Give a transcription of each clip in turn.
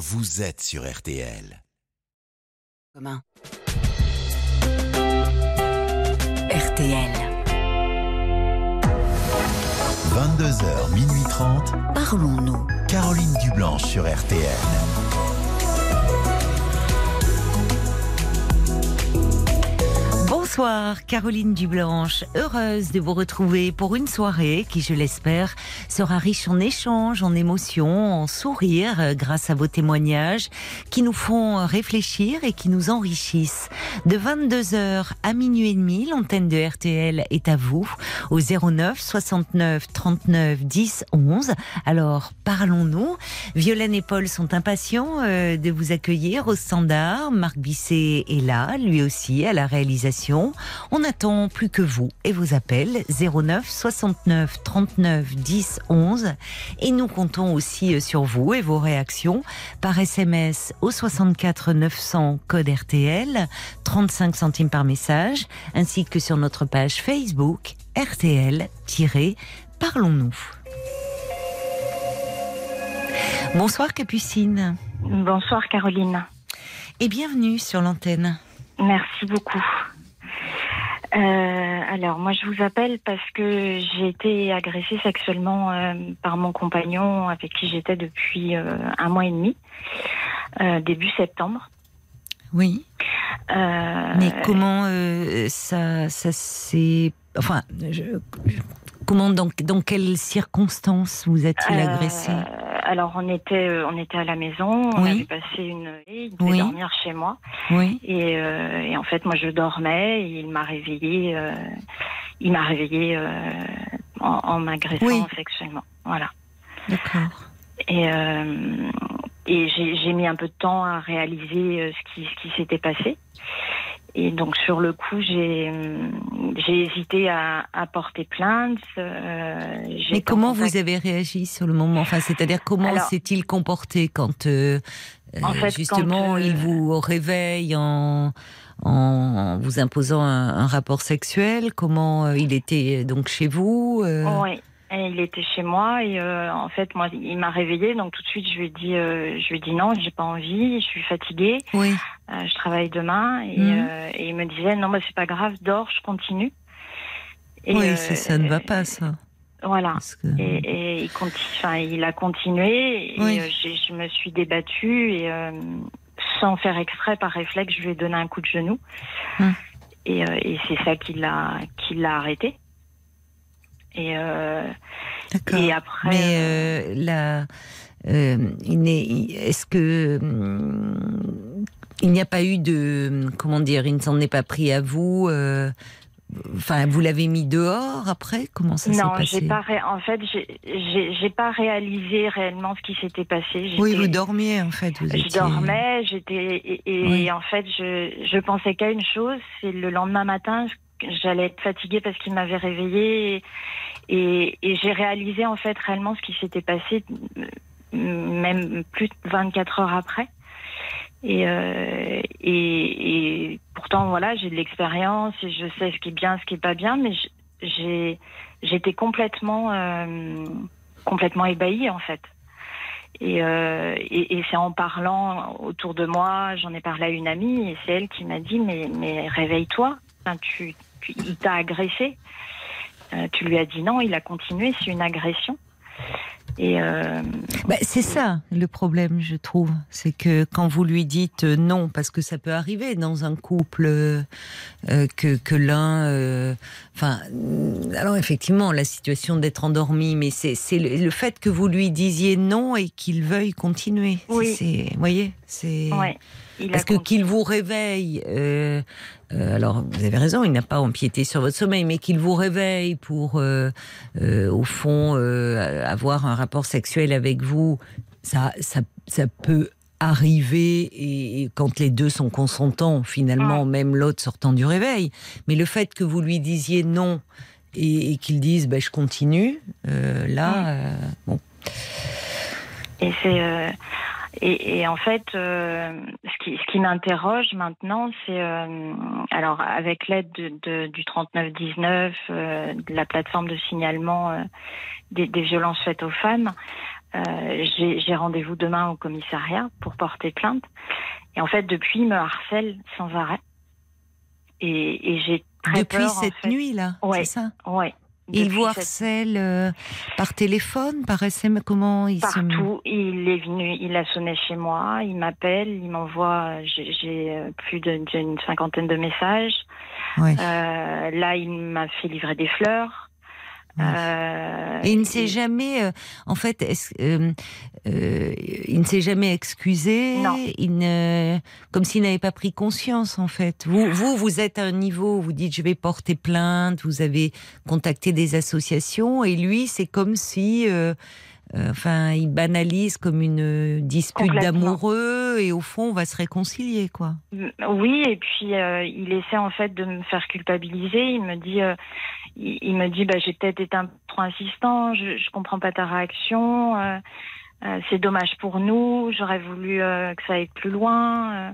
vous êtes sur RTL. Commun. RTL. 22h, minuit 30. Parlons-nous. Caroline Dublanche sur RTL. Bonsoir, Caroline Dublanche. Heureuse de vous retrouver pour une soirée qui, je l'espère, sera riche en échanges, en émotions, en sourires euh, grâce à vos témoignages qui nous font réfléchir et qui nous enrichissent. De 22h à minuit et demi, l'antenne de RTL est à vous au 09 69 39 10 11. Alors, parlons-nous. Violaine et Paul sont impatients euh, de vous accueillir au standard. Marc Bisset est là, lui aussi, à la réalisation. On n'attend plus que vous et vos appels 09 69 39 10 11 et nous comptons aussi euh, sur vous et vos réactions par SMS au 64 900 code RTL 35 centimes par message ainsi que sur notre page Facebook RTL-Parlons-nous. Bonsoir Capucine. Bonsoir Caroline. Et bienvenue sur l'antenne. Merci beaucoup. Euh, alors, moi, je vous appelle parce que j'ai été agressée sexuellement euh, par mon compagnon avec qui j'étais depuis euh, un mois et demi, début septembre. Oui. Mais comment ça, ça s'est. Enfin, comment, dans, dans quelles circonstances vous a-t-il agressé alors on était euh, on était à la maison, on avait passé une nuit, il devait dormir chez moi. Oui. Euh, et, en fait moi je dormais et il m'a réveillé euh, il m'a réveillé en, m'agressant sexuellement. Voilà. D'accord. Et et j'ai mis un peu de temps à réaliser ce qui ce qui s'était passé. Et donc sur le coup, j'ai j'ai hésité à, à, porter plainte. Euh, Mais comment vous avez réagi sur le moment? Enfin, c'est-à-dire comment s'est-il comporté quand euh, euh, justement il vous réveille en en vous imposant un, un rapport sexuel? Comment il était donc chez vous Oui. Et il était chez moi et euh, en fait moi il m'a réveillée. Donc tout de suite je lui ai dit euh, je lui ai dit non j'ai pas envie je suis fatiguée. Oui. Euh, je travaille demain. Et, mhm. et, il me disait non bah c'est pas grave dors je continue. Et, oui ça ne va pas ça. voilà. Et, et, il, continue, il a continué. Et je me suis débattue et sans faire exprès par réflexe je lui ai donné un coup de genou. Hum. et, c'est ça qui l'a qui l'a arrêté et, euh, et après. Mais euh, euh est-ce que hum, il n'y a pas eu de comment dire, il ne s'en est pas pris à vous. Enfin, vous l'avez mis dehors après? Comment ça s'est passé? Non, pas en fait, j'ai pas réalisé réellement ce qui s'était passé. Oui, vous dormiez en fait. Vous je dormais, j'étais et, en fait, je, je pensais qu'à une chose, c'est le lendemain matin, j'allais être fatiguée parce qu'il m'avait réveillée et, et, j'ai réalisé en fait réellement ce qui s'était passé même plus de 24 heures après. Et, euh, et, et, pourtant voilà j'ai de l'expérience et je sais ce qui est bien ce qui est pas bien mais j'ai j'étais complètement euh, complètement ébahie en fait et, euh, et, c'est en parlant autour de moi j'en ai parlé à une amie et c'est elle qui m'a dit mais mais réveille-toi enfin, tu il t'a agressé. Euh, tu lui as dit non, il a continué, c'est une agression. Et euh, bah, c'est ça le problème, je trouve. C'est que quand vous lui dites non, parce que ça peut arriver dans un couple euh, que, que l'un. Enfin, alors effectivement, la situation d'être endormi, mais c'est le, fait que vous lui disiez non et qu'il veuille continuer. Oui. Vous voyez c'est. Parce que qu'il vous réveille, euh, euh, alors vous avez raison, il n'a pas empiété sur votre sommeil, mais qu'il vous réveille pour, euh, au fond, avoir un rapport sexuel avec vous, ça, ça, ça peut arriver et, quand les deux sont consentants, finalement, même l'autre sortant du réveil. Mais le fait que vous lui disiez non et, qu'il dise ben, je continue, là, bon. Et c'est et, en fait, euh, ce qui, ce qui m'interroge maintenant, c'est euh, alors avec l'aide de, du 3919, euh, de la plateforme de signalement des, des, violences faites aux femmes, Euh, j'ai rendez-vous demain au commissariat pour porter plainte. Et en fait, depuis, il me harcèle sans arrêt. Et, et j'ai très Depuis peur. en cette fait. nuit-là, Ouais. c'est ça? Ouais. Il vous harcèle euh, par téléphone, par SMS Comment il se... Partout, il est venu, il a sonné chez moi, il m'appelle, il m'envoie, j'ai euh, plus d'une cinquantaine de messages. Ouais. Euh, là, il m'a fait livrer des fleurs. Euh, Et il ne s'est et- jamais, euh, en fait, euh, euh, il ne s'est jamais excusé. Non. Il ne, comme s'il n'avait pas pris conscience, en fait. Vous, vous, vous êtes à un niveau où vous dites je vais porter plainte. Vous avez contacté des associations, et lui, c'est comme si, euh, enfin, il banalise comme une dispute Complètement. d'amoureux, et au fond, on va se réconcilier, quoi. Oui, et puis euh, il essaie en fait de me faire culpabiliser. Il me dit, euh, il, il me dit, bah, j'ai peut-être été un peu trop insistant. Je, je comprends pas ta réaction. euh, euh, c'est dommage pour nous. J'aurais voulu euh, que ça aille plus loin.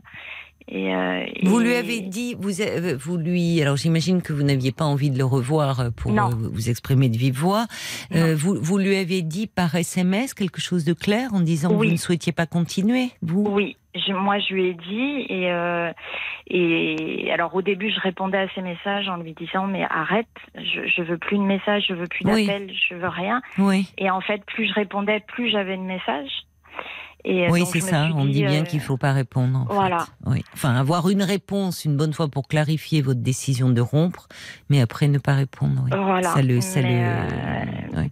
Et, euh, Vous et- lui avez dit, vous, euh, vous lui, alors j'imagine que vous n'aviez pas envie de le revoir euh, pour Non. euh, vous exprimer de vive voix. Euh, vous, vous lui avez dit par SMS quelque chose de clair en disant que Oui. vous ne souhaitiez pas continuer, vous? Oui, je- moi je lui ai dit et euh, et alors au début je répondais à ses messages en lui disant mais arrête, je, je veux plus de messages, je veux plus Oui. d'appels, je veux rien. Oui, Et en fait plus je répondais, plus j'avais de messages. Et euh, oui c'est me ça. On dit bien euh, qu'il faut pas répondre. En voilà. Fait. Oui. Enfin, avoir une réponse une bonne fois pour clarifier votre décision de rompre, mais après ne pas répondre. Oui. Voilà. Ça le, ça Mais, le, euh, oui,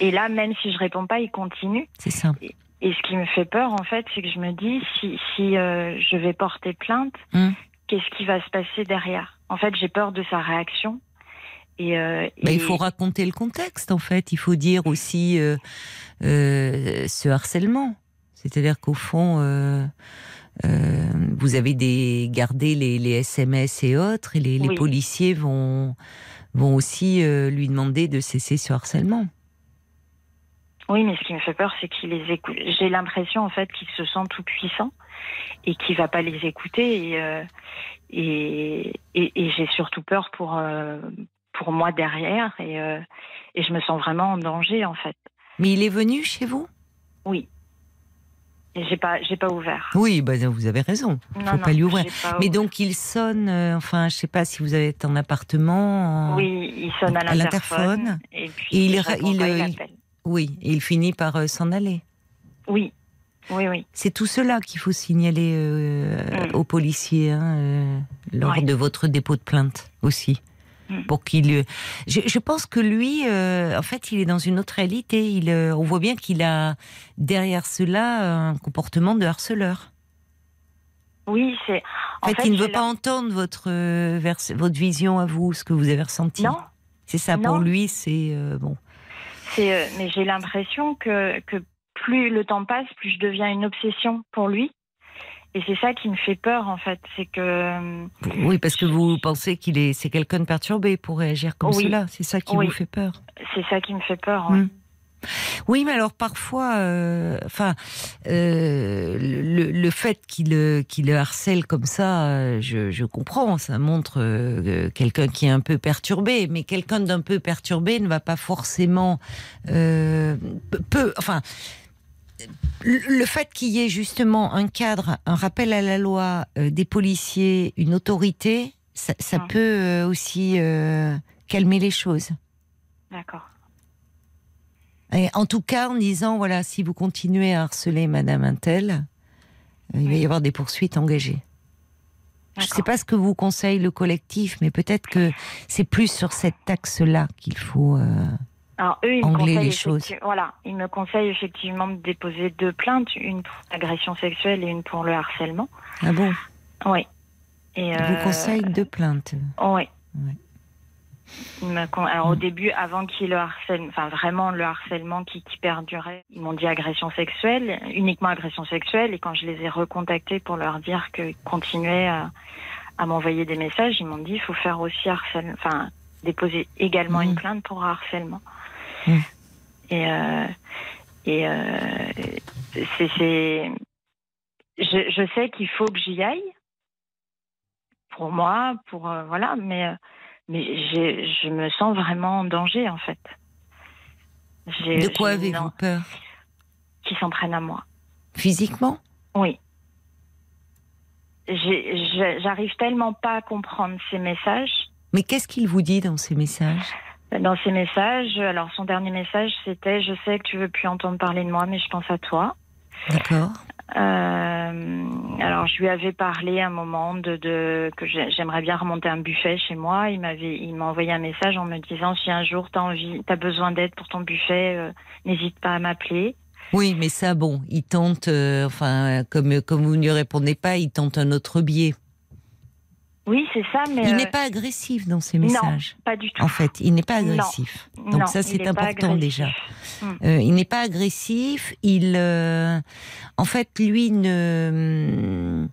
Et là même si je réponds pas, il continue. c'est ça. Et ce qui me fait peur en fait, c'est que je me dis si si euh, je vais porter plainte, Hum. qu'est-ce qui va se passer derrière? En fait, j'ai peur de sa réaction. Et, euh, Bah, il faut raconter le contexte, en fait. Il faut dire aussi euh, ce harcèlement. C'est-à-dire qu'au fond, euh, euh, vous avez des, gardé les, les SMS et autres, et les, policiers vont, vont aussi euh, lui demander de cesser ce harcèlement. Oui, mais ce qui me fait peur, c'est qu'il les écoute. J'ai l'impression, en fait, qu'il se sent tout puissant et qu'il va pas les écouter. Et, et, et, et j'ai surtout peur pour, pour moi derrière. Et, et je me sens vraiment en danger, en fait. Mais il est venu chez vous? Oui. J'ai pas, j'ai pas ouvert. Oui, bah, vous avez raison. Il faut non, pas lui ouvrir. pas Mais ouvert. donc il sonne, euh, enfin, je sais pas si vous êtes en appartement. en- Oui, il sonne à l'interphone. Et puis, Et il pas, euh, il-. Oui, et il finit par euh, s'en aller. Oui. Oui, oui. C'est tout cela qu'il faut signaler euh, Mm. aux policiers hein, lors de votre dépôt de plainte aussi. Mm. Pour qu'il. euh, Je, je pense que lui, euh, en fait, il est dans une autre réalité. Il, euh, on voit bien qu'il a derrière cela un comportement de harceleur. Oui, c'est. En fait, il ne veut pas la- entendre votre euh, vers- votre vision à vous, ce que vous avez ressenti. Non, C'est ça Non. pour lui, c'est bon. C'est, mais j'ai l'impression que, que plus le temps passe, plus je deviens une obsession pour lui. Et c'est ça qui me fait peur, en fait. C'est que. euh, Oui, parce que vous pensez qu'il est, c'est quelqu'un de perturbé pour réagir comme Oui. cela. C'est ça qui Oui. vous fait peur. C'est ça qui me fait peur. ouais. Mm. Oui, mais alors parfois, euh, enfin, euh, le, le fait qu'il le harcèle comme ça, je, je comprends. Ça montre euh, quelqu'un qui est un peu perturbé, mais quelqu'un d'un peu perturbé ne va pas forcément peu, enfin. Le fait qu'il y ait justement un cadre, un rappel à la loi, euh, des policiers, une autorité, ça, ça Mm. peut euh, aussi euh, calmer les choses. D'accord. Et en tout cas, en disant, voilà, si vous continuez à harceler Madame Intel, il va y avoir des poursuites engagées. Je ne sais pas ce que vous conseille le collectif, mais peut-être que c'est plus sur cette axe-là qu'il faut. Alors, eux, ils me, Angler conseillent les choses. voilà, ils me conseillent effectivement de déposer deux plaintes, une pour l'agression sexuelle et une pour le harcèlement. Ah bon? Oui. Et, Il vous euh, conseille deux plaintes. Oui. Ils Alors, au début, avant qu'il le harcèlement, enfin vraiment le harcèlement qui, qui perdurait, ils m'ont dit agression sexuelle, uniquement agression sexuelle. Et quand je les ai recontactés pour leur dire qu'ils continuaient à, à m'envoyer des messages, ils m'ont dit il faut faire aussi harcèlement, enfin déposer également Mm. une plainte pour harcèlement. Mm. Et euh, et euh, c'est, je, je sais qu'il faut que j'y aille pour moi, pour euh, voilà, mais mais je me sens vraiment en danger en fait. De quoi avez-vous peur? qui s'en prennent à moi. Physiquement? Oui. J'arrive tellement pas à comprendre ces messages. Mais qu'est-ce qu'il vous dit dans ces messages? Dans ces messages, alors son dernier message, c'était Je sais que tu veux plus entendre parler de moi, mais je pense à toi. D'accord. Euh, alors, je lui avais parlé un moment de, de que j'ai- j'aimerais bien remonter un buffet chez moi. Il m'avait, il m'a envoyé un message en me disant si un jour t'as envie, t'as besoin d'aide pour ton buffet, euh, n'hésite pas à m'appeler. Oui, mais ça, bon, il tente, euh, enfin, comme, comme vous ne lui répondez pas, il tente un autre biais. Oui, c'est ça, mais Il euh, n'est pas agressif dans ses non, messages. pas du tout. En fait, il n'est pas Non. agressif. Donc Non, ça, c'est important déjà. Euh, il n'est pas agressif. Il, euh, en fait, lui ne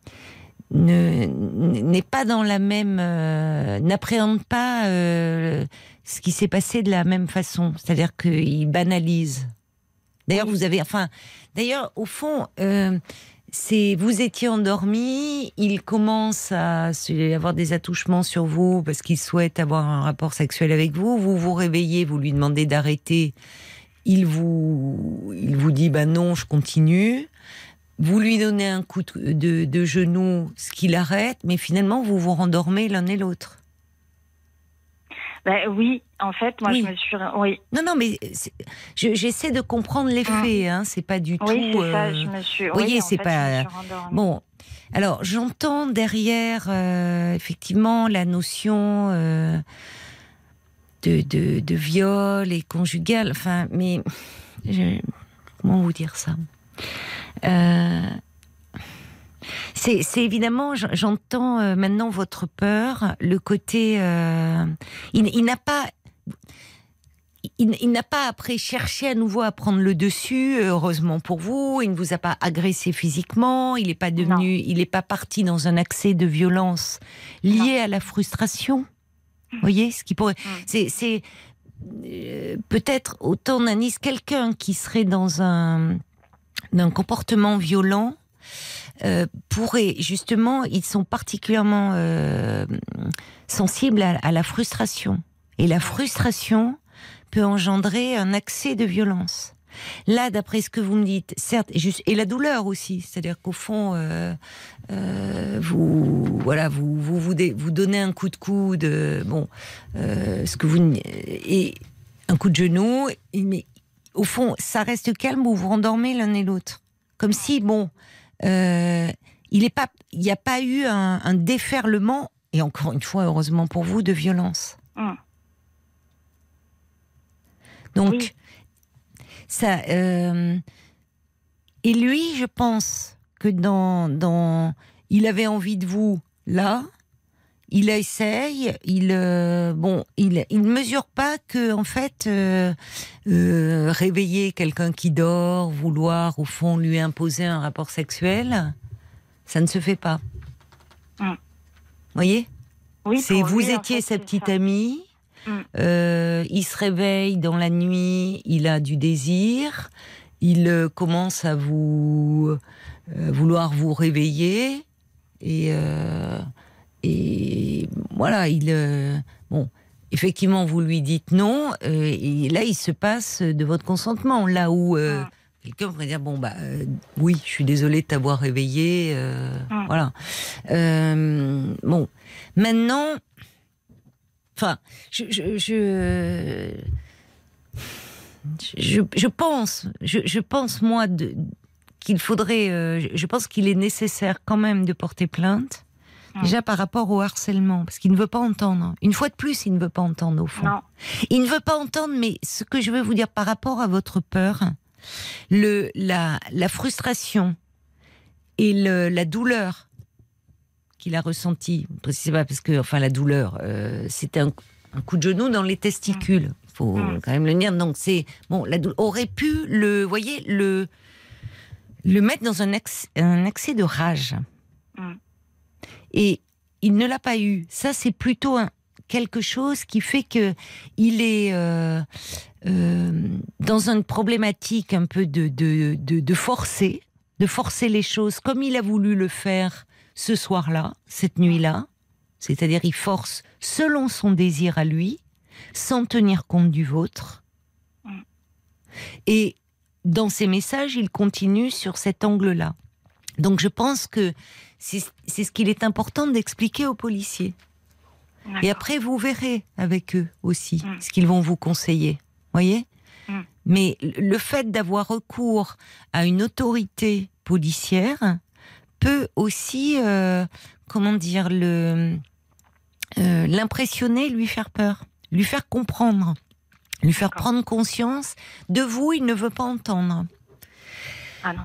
ne- n'est pas dans la même, euh, n'appréhende pas euh, ce qui s'est passé de la même façon. C'est-à-dire qu'il banalise. D'ailleurs, vous avez, enfin, d'ailleurs, au fond. euh, c'est vous étiez endormi, il commence à avoir des attouchements sur vous parce qu'il souhaite avoir un rapport sexuel avec vous. Vous vous réveillez, vous lui demandez d'arrêter. Il vous, il vous dit bah non, je continue. Vous lui donnez un coup de, de, de genou, ce qu'il arrête, mais finalement vous vous rendormez l'un et l'autre. Ben oui, en fait, moi, Oui. je me suis, oui, Non, non, mais je- j'essaie de comprendre les faits. Hein, c'est pas du oui, tout. c'est ça. euh, Je me suis. voyez, oui, en c'est pas-. Bon, alors j'entends derrière euh, effectivement la notion euh, de, de, de viol et conjugal, enfin, mais je- comment vous dire ça? Euh, c'est évidemment, j'entends euh, maintenant votre peur, le côté. euh, il il n'a pas. Il, il n'a pas après cherché à nouveau à prendre le dessus, heureusement pour vous. Il ne vous a pas agressé physiquement. Il n'est pas devenu, il n'est pas parti dans un accès de violence lié à la frustration. Vous voyez ce qui pourrait, c'est, c'est euh, peut-être autant d'Anis quelqu'un qui serait dans un, un comportement violent. Euh, pourrait justement, ils sont particulièrement euh, sensibles à, la frustration. Et la frustration peut engendrer un accès de violence. Là, d'après ce que vous me dites, certes, et, la douleur aussi, c'est-à-dire qu'au fond, euh, euh, vous, voilà, vous, vous, donnez un coup de coude, bon, ce que vous, et un coup de genou, mais au fond, ça reste calme, vous vous rendormez l'un et l'autre, comme si, bon, euh, il n'y a pas eu un, un déferlement, et encore une fois, heureusement pour vous, de violence. Hum. Donc, Oui. ça. euh, et lui, je pense que dans, dans. Il avait envie de vous, là. Il essaye, il euh, bon, il il mesure pas que en fait euh, euh, réveiller quelqu'un qui dort, vouloir au fond lui imposer un rapport sexuel, ça ne se fait pas. Mm. Voyez, Oui, c'est vous lui, en étiez fait, sa petite ça. amie. Mm. Euh, il se réveille dans la nuit, il a du désir, il commence à vous vouloir vous réveiller et et voilà, il euh, bon. Effectivement, vous lui dites non, euh, et là, il se passe de votre consentement. Là où euh, Mm. quelqu'un pourrait dire bon bah oui, je suis désolée de t'avoir réveillé, Mm. voilà. Bon, maintenant, enfin, je, je, je, je, je pense, je, je pense moi qu'il faudrait, euh, je pense qu'il est nécessaire quand même de porter plainte. Mm. Déjà par rapport au harcèlement, parce qu'il ne veut pas entendre. Une fois de plus, il ne veut pas entendre au fond. Non. Il ne veut pas entendre, mais ce que je veux vous dire par rapport à votre peur, le, la, la frustration et le, la douleur qu'il a ressentie, c'est pas parce que, enfin, la douleur, euh, c'était un, un coup de genou dans les testicules. Faut Mm. quand même le dire. Donc c'est bon, la douleur aurait pu le, voyez, le le mettre dans un, accès- un accès de rage. Mm. Et il ne l'a pas eu. Ça, c'est plutôt quelque chose qui fait que il est euh, euh, dans une problématique un peu de, de, de, de forcer, de forcer les choses comme il a voulu le faire ce soir-là, cette nuit-là. C'est-à-dire, il force selon son désir à lui, sans tenir compte du vôtre. Et dans ses messages, il continue sur cet angle-là. Donc je pense que c'est ce qu'il est important d'expliquer aux policiers. Et après, vous verrez avec eux aussi Mm. ce qu'ils vont vous conseiller. Voyez? Mm. Mais le fait d'avoir recours à une autorité policière peut aussi, euh, comment dire, le euh, l'impressionner, lui faire peur, lui faire comprendre, lui faire prendre conscience. De vous, il ne veut pas entendre. Ah non.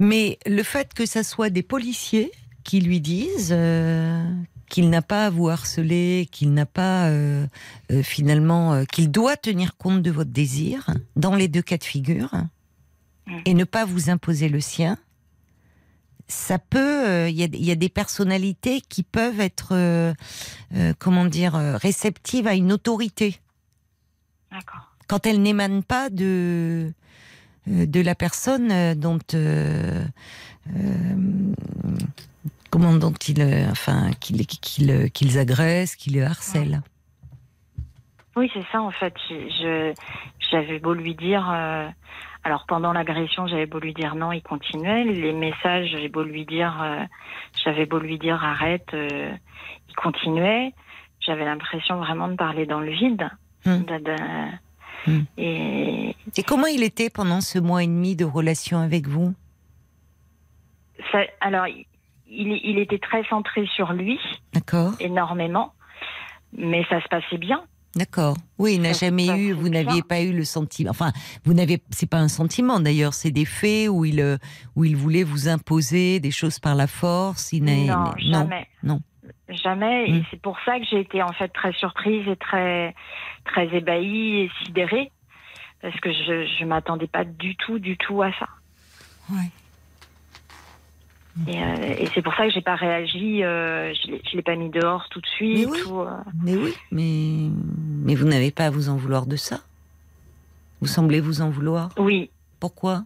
Mais le fait que ça soit des policiers qui lui disent euh, qu'il n'a pas à vous harceler, qu'il n'a pas euh, euh, finalement, qu'il doit tenir compte de votre désir dans les deux cas de figure Mm. et ne pas vous imposer le sien, ça peut. Il y, a, il y a des personnalités qui peuvent être, comment dire, réceptives à une autorité D'accord. quand elle n'émane pas de de la personne dont euh, euh, comment dont il euh, enfin qu'il qu'il qu'ils agressent, qu'ils le harcèlent. Oui, c'est ça en fait. J'avais beau lui dire. euh, alors pendant l'agression, j'avais beau lui dire non, il continuait. Les messages, j'avais beau lui dire, euh, j'avais beau lui dire arrête, euh, il continuait. J'avais l'impression vraiment de parler dans le vide. Hmm. De- de- Hmm. Et Et comment il était pendant ce mois et demi de relation avec vous? Ça, alors, il, il était très centré sur lui, D'accord, énormément, mais ça se passait bien. d'accord. Oui, il n'a jamais eu, vous n'aviez pas eu le sentiment. Enfin, vous n'avez, c'est pas un sentiment d'ailleurs, c'est des faits où il où il voulait vous imposer des choses par la force. Il Non, jamais. non. Jamais. Et c'est pour ça que j'ai été en fait très surprise et très, très ébahie et sidérée. Parce que je je m'attendais pas du tout, du tout à ça. Ouais. Et, euh, et c'est pour ça que j'ai pas réagi. euh, je l'ai- pas mis dehors tout de suite. Mais oui. euh. Mais oui, mais, mais vous n'avez pas à vous en vouloir de ça? Vous semblez vous en vouloir? Oui. Pourquoi?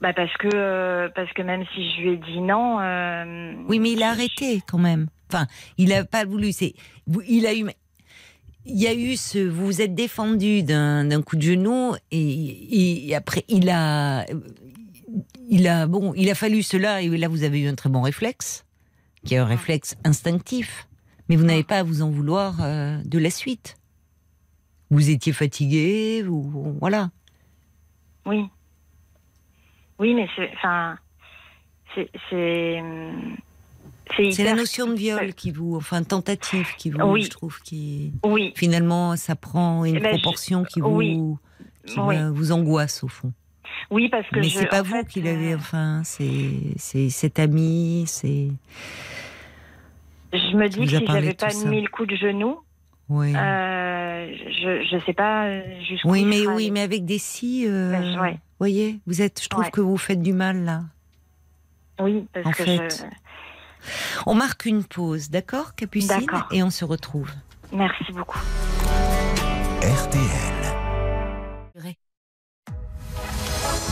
Bah parce que euh, parce que même si je lui ai dit non. euh, Oui, mais il a arrêté quand même. Enfin, il n'a pas voulu. C'est, il a eu, il y a eu ce, vous vous êtes défendu d'un, d'un coup de genou et, et après il a, il a, bon, il a fallu cela et là vous avez eu un très bon réflexe, qui est un réflexe instinctif. Mais vous n'avez pas à vous en vouloir euh, de la suite. Vous étiez fatigué, vous, voilà. Oui. Oui, mais c'est enfin c'est c'est la notion de viol qui vous, enfin tentative qui vous, Oui. je trouve, qui Oui. finalement ça prend une Eh ben, je- proportion qui vous, oui. qui va- vous angoisse au fond. Oui, parce que Mais je- c'est pas en vous fait, qui l'avez, euh, enfin, c'est c'est cet ami, c'est Je me dis que a si j'avais pas ça. mis le coup de genou, oui. euh, je je sais pas euh, jusqu'où. oui, mais oui, mais avec des si, euh, Ben, ouais. voyez, vous êtes, je trouve Ouais. que vous faites du mal là. Oui, parce en que fait. je. On marque une pause, d'accord, Capucine, D'accord. et on se retrouve. Merci beaucoup. RTL.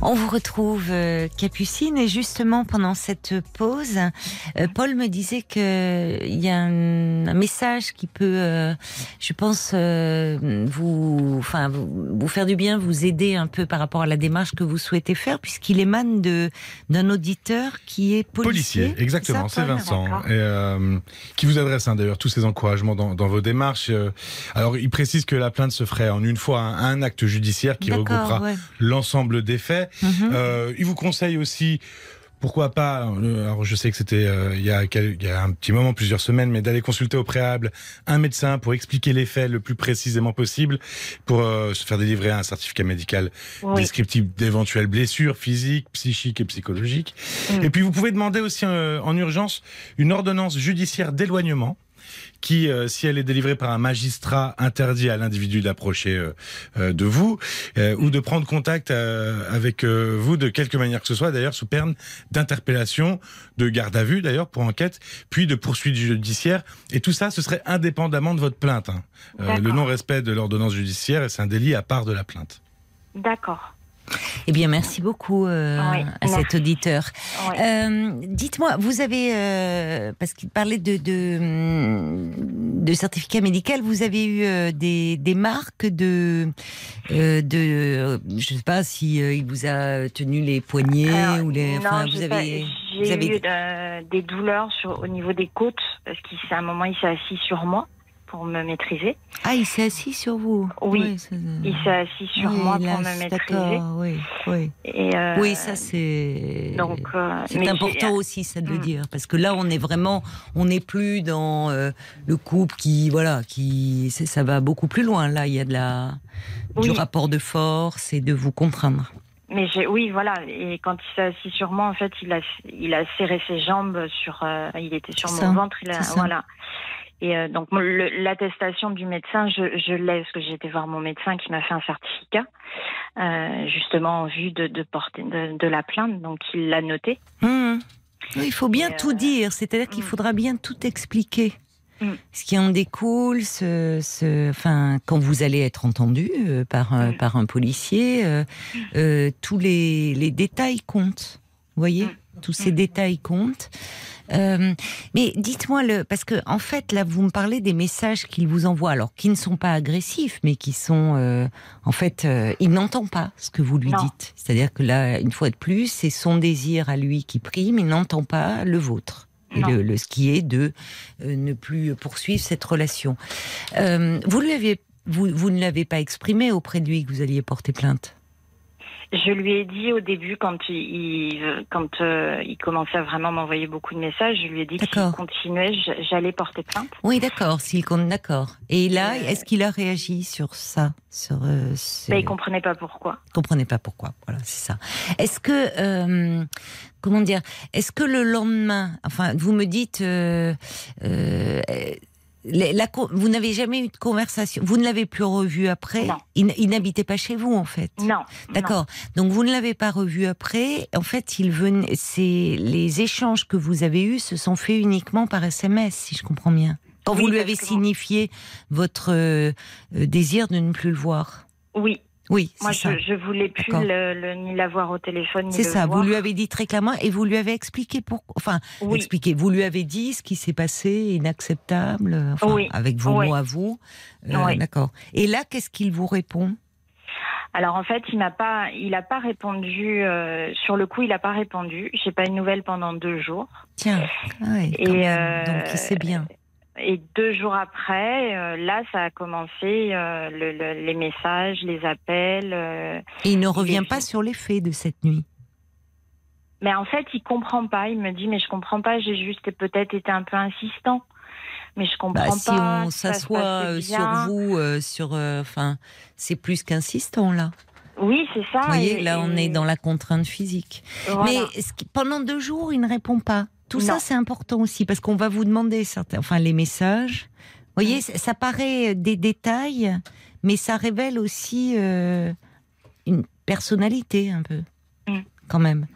On vous retrouve, euh, Capucine, et justement pendant cette pause, euh, Paul me disait que il y a un, un message qui peut, euh, je pense, euh, vous, enfin, vous, vous faire du bien, vous aider un peu par rapport à la démarche que vous souhaitez faire, puisqu'il émane de d'un auditeur qui est policier. Policier, exactement, c'est Vincent, et, euh, qui vous adresse hein, d'ailleurs tous ces encouragements dans, dans vos démarches. Euh, Alors, il précise que la plainte se ferait en une fois un, un acte judiciaire qui regroupera ouais. l'ensemble des faits. Mhm. Euh, il vous conseille aussi, pourquoi pas, euh, alors je sais que c'était euh, il, y a, quel- il y a un petit moment, plusieurs semaines, mais d'aller consulter au préalable un médecin pour expliquer les faits le plus précisément possible, pour euh, se faire délivrer un certificat médical descriptif d'éventuelles blessures physiques, psychiques et psychologiques. Mm. Et puis vous pouvez demander aussi euh, en urgence une ordonnance judiciaire d'éloignement qui, euh, si elle est délivrée par un magistrat, interdit à l'individu d'approcher euh, euh, de vous ou de prendre contact avec vous de quelque manière que ce soit, d'ailleurs sous peine d'interpellation, de garde à vue d'ailleurs pour enquête, puis de poursuite judiciaire. Et tout ça, ce serait indépendamment de votre plainte. hein. Le non-respect de l'ordonnance judiciaire, c'est un délit à part de la plainte. D'accord. Eh bien, merci beaucoup euh, Oui, à cet auditeur. Euh, Dites-moi, vous avez, euh, parce qu'il parlait de, de, de certificat médical, vous avez eu des, des marques de, de, je sais pas si il vous a tenu les poignets Alors, ou les, non, enfin, vous avez, j'ai avez- eu des douleurs sur, au niveau des côtes parce qu'à un moment il s'est assis sur moi pour me maîtriser. ah, il s'est assis sur vous. Oui, ça- Il s'est assis sur oui, moi pour me maîtriser. D'accord, oui, oui. Et, euh, oui, ça c'est. donc euh, C'est important aussi ça de le Mm. dire parce que là on est vraiment on n'est plus dans euh, le couple qui voilà qui ça va beaucoup plus loin là il y a de la du rapport de force et de vous contraindre. Mais oui, voilà. Et quand il s'est assis sur moi, en fait, il a, il a serré ses jambes sur, euh, il était sur mon ventre. Il a, voilà. Et euh, donc l'attestation du médecin, je, je l'ai parce que j'ai été voir mon médecin qui m'a fait un certificat, euh, justement en vue de, de porter de, de la plainte. Donc il l'a noté. Oui, Il faut bien Et, tout euh, dire, c'est-à-dire qu'il mm. faudra bien tout expliquer. Mm. Ce qui en découle, ce, ce- enfin, quand vous allez être entendu par, un- par un policier, tous les, les détails comptent. Vous voyez? Tous ces Mm. détails comptent. Euh, mais dites-moi le, parce que en fait là vous me parlez des messages qu'il vous envoie, alors qui ne sont pas agressifs, mais qui sont euh, en fait euh, il n'entend pas ce que vous lui Non. dites. C'est-à-dire que là une fois de plus c'est son désir à lui qui prime, il n'entend pas le vôtre. Et le, le- ce qui est de ne plus poursuivre cette relation. Vous lui avez, vous, vous ne l'avez pas exprimé auprès de lui que vous alliez porter plainte? Je lui ai dit au début quand il, il- quand euh, il commençait à vraiment m'envoyer beaucoup de messages, je lui ai dit que s'il continuait, j'allais porter plainte. Oui, d'accord, s'il compte, d'accord. Et là, Euh, est-ce qu'il a réagi sur ça sur, euh, ce- Mais il comprenait pas pourquoi. comprenait pas pourquoi. Voilà, c'est ça. Est-ce que, euh, comment dire, est-ce que le lendemain, enfin, vous me dites, euh, euh, la- la co- vous n'avez jamais eu de conversation, vous ne l'avez plus revu après? Non. Il, n'habitait pas chez vous en fait? Non. D'accord. Donc vous ne l'avez pas revu après? En fait, il venait. C'est les échanges que vous avez eus se sont faits uniquement par SMS, si je comprends bien. Quand Oui, vous lui avez signifié votre euh, euh, désir de ne plus le voir? Oui. Oui, Moi, ça. je, je voulais plus le, le- ni l'avoir au téléphone ni C'est ça. voir. Vous lui avez dit très clairement et vous lui avez expliqué pourquoi. Enfin, Oui. expliqué. Vous lui avez dit ce qui s'est passé, inacceptable. euh, Enfin, Oui. avec vos Oui. mots à vous. Euh. D'accord. Et là, qu'est-ce qu'il vous répond? Alors en fait, il m'a pas, il a pas répondu euh, sur le coup. Il a pas répondu. J'ai pas eu de nouvelles pendant deux jours. Tiens. ah ouais, Et, euh, Donc il sait bien. Et deux jours après, euh, là, ça a commencé euh, le- le- les messages, les appels. euh, Et il ne revient pas sur les faits de cette nuit. Mais en fait, il comprend pas. Il me dit, mais je comprends pas. J'ai juste peut-être été un peu insistant. Mais je comprends Bah, si pas. on ça se s'assoit sur vous, sur, enfin, c'est plus qu'insistant là. Oui, c'est ça. Vous voyez, et- là, on et- est dans la contrainte physique. voilà. Mais pendant deux jours, il ne répond pas? Tout ça, c'est important aussi parce qu'on va vous demander certains, enfin, les messages. Vous voyez, Mm. ça, ça paraît des détails, mais ça révèle aussi euh, une personnalité un peu, Mm. quand même.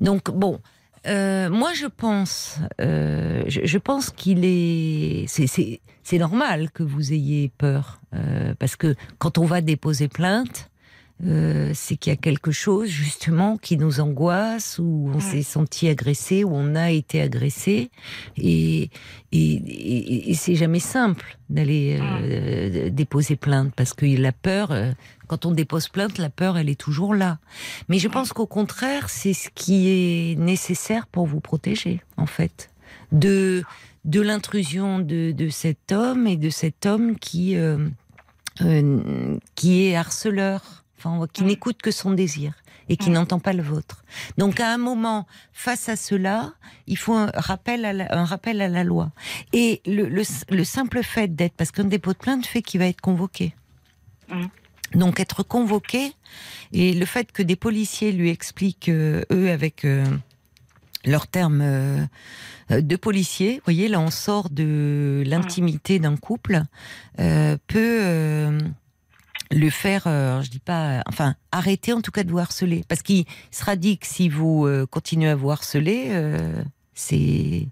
Donc bon. euh, moi, je pense, euh, je, je pense qu'il est, c'est, normal que vous ayez peur, euh, parce que quand on va déposer plainte, euh, c'est qu'il y a quelque chose justement qui nous angoisse, où on s'est senti agressé, où on a été agressé, et, et, et- et c'est jamais simple d'aller euh, déposer plainte parce que la peur, euh, quand on dépose plainte, la peur, elle est toujours là. Mais je pense qu'au contraire, c'est ce qui est nécessaire pour vous protéger, en fait, de de l'intrusion de, de cet homme et de cet homme qui euh, euh, qui est harceleur, qui Mm. n'écoute que son désir et qui Mm. n'entend pas le vôtre. Donc à un moment, face à cela, il faut un rappel à la, un rappel à la loi. Et le, le, le simple fait d'être, parce qu'un dépôt de plainte fait qu'il va être convoqué. Mm. Donc être convoqué et le fait que des policiers lui expliquent euh, eux avec euh, leurs termes euh, euh, de policiers, vous voyez là on sort de l'intimité d'un couple, euh, peut euh, le faire, euh, je dis pas, enfin arrêter en tout cas de vous harceler, parce qu'il sera dit que si vous euh, continuez à vous harceler, euh, c'est,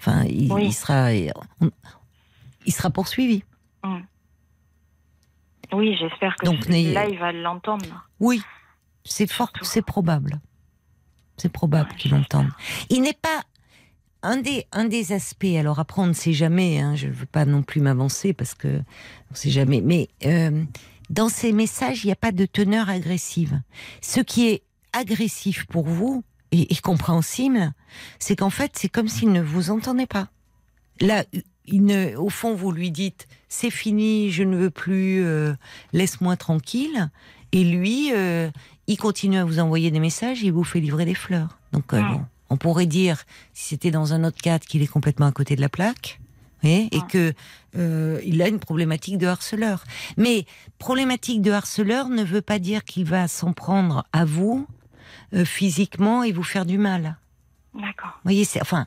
enfin il, Oui. il sera, il sera poursuivi. Oui, j'espère que Donc, là, il va l'entendre. Oui. C'est fort, c'est probable. C'est probable Ouais, qu'il entende. Il n'est pas un des un des aspects. Alors après, on ne sait jamais. Hein, je ne veux pas non plus m'avancer parce que on ne sait jamais. Mais euh, dans ces messages, il n'y a pas de teneur agressive. Ce qui est agressif pour vous et, et compréhensible, c'est qu'en fait, c'est comme s'il ne vous entendait pas. Là, il ne, au fond, vous lui dites c'est fini, je ne veux plus, euh, laisse-moi tranquille. Et lui, euh, il continue à vous envoyer des messages, il vous fait livrer des fleurs. Donc, euh, bon, on pourrait dire, si c'était dans un autre cadre, qu'il est complètement à côté de la plaque. Voyez, Et Mm. que euh, il a une problématique de harceleur. Mais problématique de harceleur ne veut pas dire qu'il va s'en prendre à vous euh, physiquement et vous faire du mal. D'accord. Vous voyez, c'est enfin.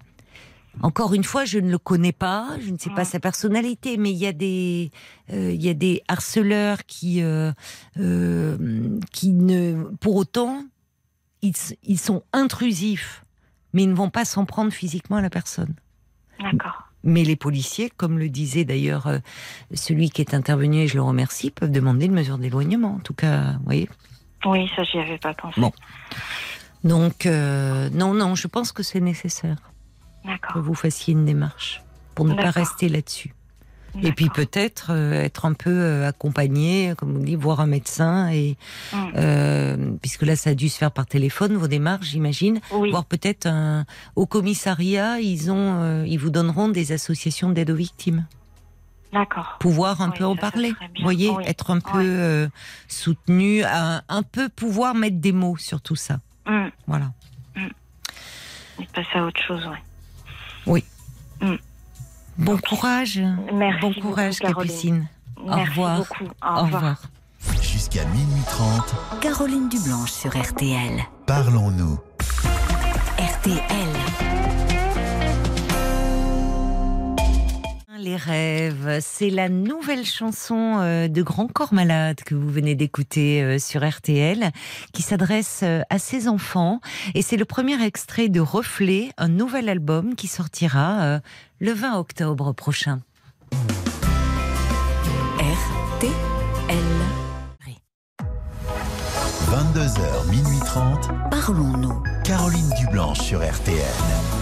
Encore une fois, je ne le connais pas, je ne sais pas sa personnalité, mais il y a des, euh, il y a des harceleurs qui, euh, euh, qui ne, pour autant, ils, ils sont intrusifs, mais ils ne vont pas s'en prendre physiquement à la personne. D'accord. Mais les policiers, comme le disait d'ailleurs euh, celui qui est intervenu, et je le remercie, peuvent demander une mesure d'éloignement. En tout cas, vous voyez. Oui, ça, j'y avais pas pensé. Bon. Donc, euh, non, non, je pense que c'est nécessaire que vous fassiez une démarche pour ne pas rester là-dessus. Et puis peut-être euh, être un peu euh, accompagné, comme on dit, voir un médecin et Mm. euh, puisque là ça a dû se faire par téléphone vos démarches, j'imagine. Oui. Voir peut-être un au commissariat, ils ont, euh, ils vous donneront des associations d'aide aux victimes. D'accord. Pouvoir un Oui, peu en parler, vous voyez, Oui. être un peu soutenu, un, un peu pouvoir mettre des mots sur tout ça. Mm. Voilà. Et passer à autre chose, ouais. Bon courage. Merci bon beaucoup, courage, Caroline. Capucine. Merci revoir. beaucoup. Au, Au revoir. Jusqu'à minuit 30, Caroline Dublanche sur RTL. parlons-nous. RTL. Les rêves, c'est la nouvelle chanson euh, de Grand Corps Malade que vous venez d'écouter euh, sur RTL, qui s'adresse euh, à ses enfants. Et c'est le premier extrait de Reflet, un nouvel album qui sortira le 20 octobre prochain. RTL. 22h, minuit 30, Parlons-nous. Caroline Dublanche sur RTL.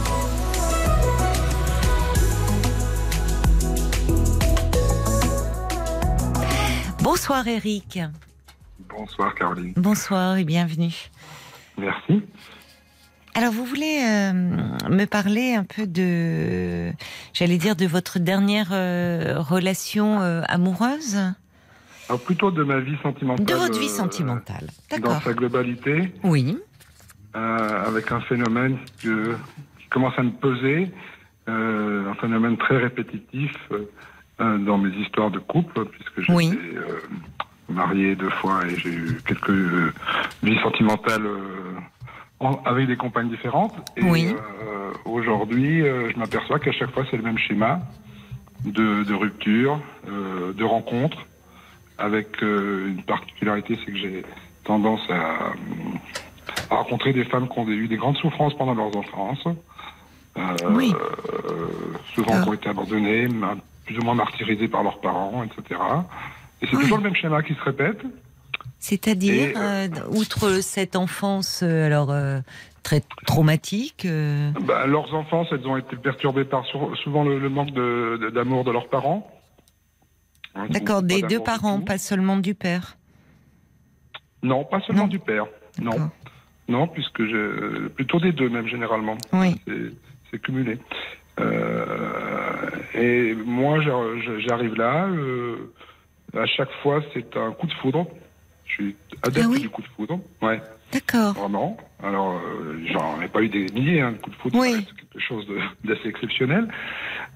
Bonsoir Eric. Bonsoir Caroline. Bonsoir et bienvenue. Merci. Alors vous voulez euh, me parler un peu de, j'allais dire, de votre dernière euh, relation euh, amoureuse? Alors plutôt de ma vie sentimentale. De votre vie sentimentale. Dans D'accord. sa globalité, Oui. avec un phénomène que- qui commence à me peser, un phénomène très répétitif dans mes histoires de couple, puisque j'ai Oui. été euh, marié deux fois et j'ai eu quelques euh, vies sentimentales euh, en- avec des compagnes différentes. Et Oui. euh, aujourd'hui, euh, je m'aperçois qu'à chaque fois, c'est le même schéma de, de rupture, euh, de rencontre, avec euh, une particularité, c'est que j'ai tendance à, à rencontrer des femmes qui ont eu des grandes souffrances pendant leur enfance, euh, Oui. euh, souvent qui ont été abandonnées, plus ou moins martyrisées par leurs parents, etc. Et c'est Oui. toujours le même schéma qui se répète. C'est-à-dire, Et, euh, outre cette enfance, euh, alors euh, très traumatique. euh, Bah, leurs enfances, elles ont été perturbées par sou- souvent le, le manque de- de- d'amour de, leurs parents. Hein, D'accord, des deux parents, pas seulement du père. Non, pas seulement Non. du père. Non, non, puisque je, plutôt des deux même généralement. Oui. C'est cumulé. Euh, et moi, j'ar- j'arrive là. euh, à chaque fois, c'est un coup de foudre. Je suis adepte Ah oui du coup de foudre. Ouais, D'accord. vraiment. Alors, euh, j'en ai pas eu des milliers hein, de coups de foudre. Oui. reste quelque chose d'assez exceptionnel.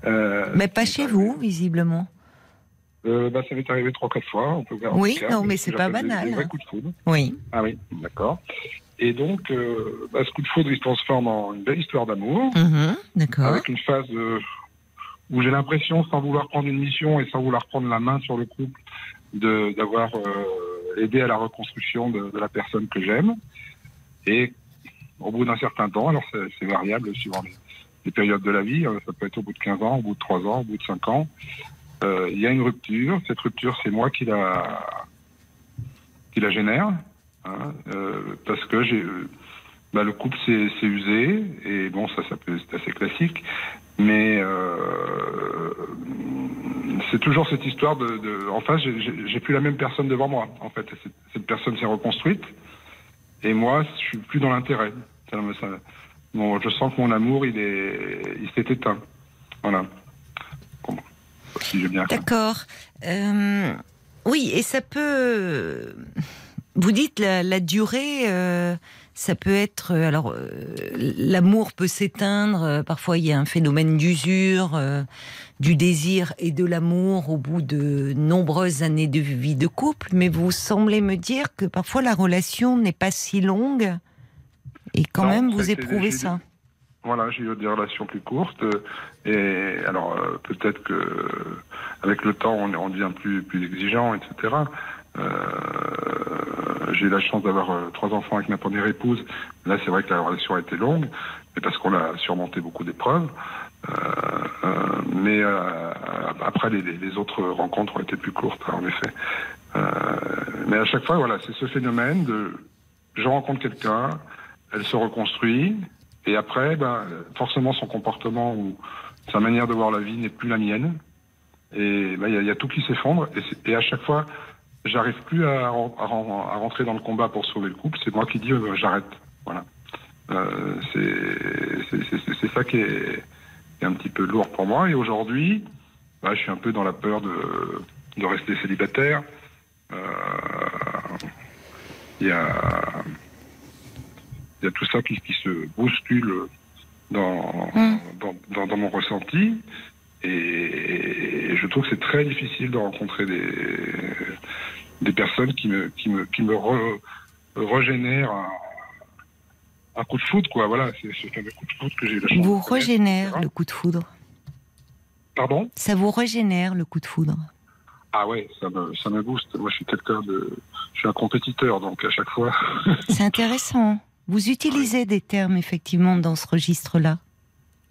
Euh, Mais pas c'est chez arrivé. vous, visiblement. Euh, bah, ça m'est arrivé trois, quatre fois. Oui, non, mais ce c'est pas j'appelle des- banal, Des vrais hein. coups de foudre. Oui. Ah oui, d'accord. Et donc, euh, bah, ce coup de foudre, il se transforme en une belle histoire d'amour, D'accord. avec une phase euh, où j'ai l'impression, sans vouloir prendre une mission et sans vouloir prendre la main sur le couple, d'avoir euh, aidé à la reconstruction de, de la personne que j'aime. Et au bout d'un certain temps, alors c'est variable suivant les, les périodes de la vie, ça peut être au bout de 15 ans, au bout de 3 ans, au bout de 5 ans, il y a une rupture. Cette rupture, c'est moi qui la, qui la génère. Hein, euh, parce que euh, bah, le couple s'est usé et bon ça, c'est assez classique, mais euh, c'est toujours cette histoire de, de en face j'ai- plus la même personne devant moi en fait. Cette, personne s'est reconstruite et moi je suis plus dans l'intérêt. Bon, je sens que mon amour il est il s'est éteint. Voilà. Si bien. D'accord. Oui, et ça peut. Vous dites la, la durée, euh, ça peut être. euh, Alors, euh, l'amour peut s'éteindre. euh, Parfois, il y a un phénomène d'usure, du désir et de l'amour au bout de nombreuses années de vie de couple. Mais vous semblez me dire que parfois la relation n'est pas si longue. Et quand Non, même, vous éprouvez ça. Voilà, j'ai eu des relations plus courtes et alors peut-être que avec le temps on, on devient plus plus exigeant, etc. Euh, j'ai eu la chance d'avoir euh, trois enfants avec ma première épouse. Là, c'est vrai que la relation a été longue, mais parce qu'on a surmonté beaucoup d'épreuves. Euh, mais après, les, autres rencontres ont été plus courtes, en effet. Mais à chaque fois, voilà, c'est ce phénomène de je rencontre quelqu'un, elle se reconstruit, et après, ben, forcément, son comportement ou sa manière de voir la vie n'est plus la mienne. Et ben, il y, a- tout qui s'effondre. Et à chaque fois, j'arrive plus à, ren- à ren- à rentrer dans le combat pour sauver le couple. C'est moi qui dis euh, j'arrête. Voilà. Euh, c'est- ça qui est, qui est un petit peu lourd pour moi. Et aujourd'hui, ben, je suis un peu dans la peur de, de rester célibataire. Euh, Il y a il y a tout ça qui, qui se bouscule dans, Mm. dans, dans, dans mon ressenti. Et je trouve que c'est très difficile de rencontrer des, des personnes qui me, qui me, qui me re- régénèrent un, un coup de foudre, quoi. Voilà, c'est ce fameux coup de foudre que j'ai eu la chance Vous de régénère le coup de foudre? Pardon? Ça vous régénère le coup de foudre? Ah ouais, ça me, ça me booste. Moi, je suis quelqu'un de. Je suis un compétiteur, donc à chaque fois. C'est intéressant. Vous utilisez des termes effectivement dans ce registre-là,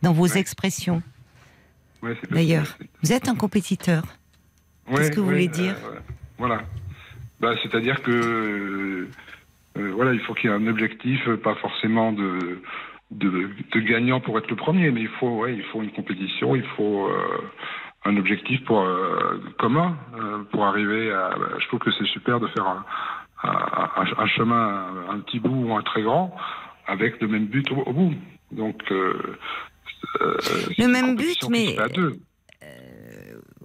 dans vos Ouais. expressions. Ouais, D'ailleurs, vous êtes un compétiteur. Qu'est-ce que vous voulez dire euh, Voilà. Bah, c'est-à-dire que euh, euh, voilà, il faut qu'il y ait un objectif, pas forcément de, de, de gagnant pour être le premier, mais il faut, ouais, il faut une compétition, il faut un objectif pour commun pour arriver à. bah, je trouve que c'est super de faire un, un, un- un chemin, un, un petit bout ou un très grand, avec le même but au, au bout. Donc euh, euh, une même but, mais- deux.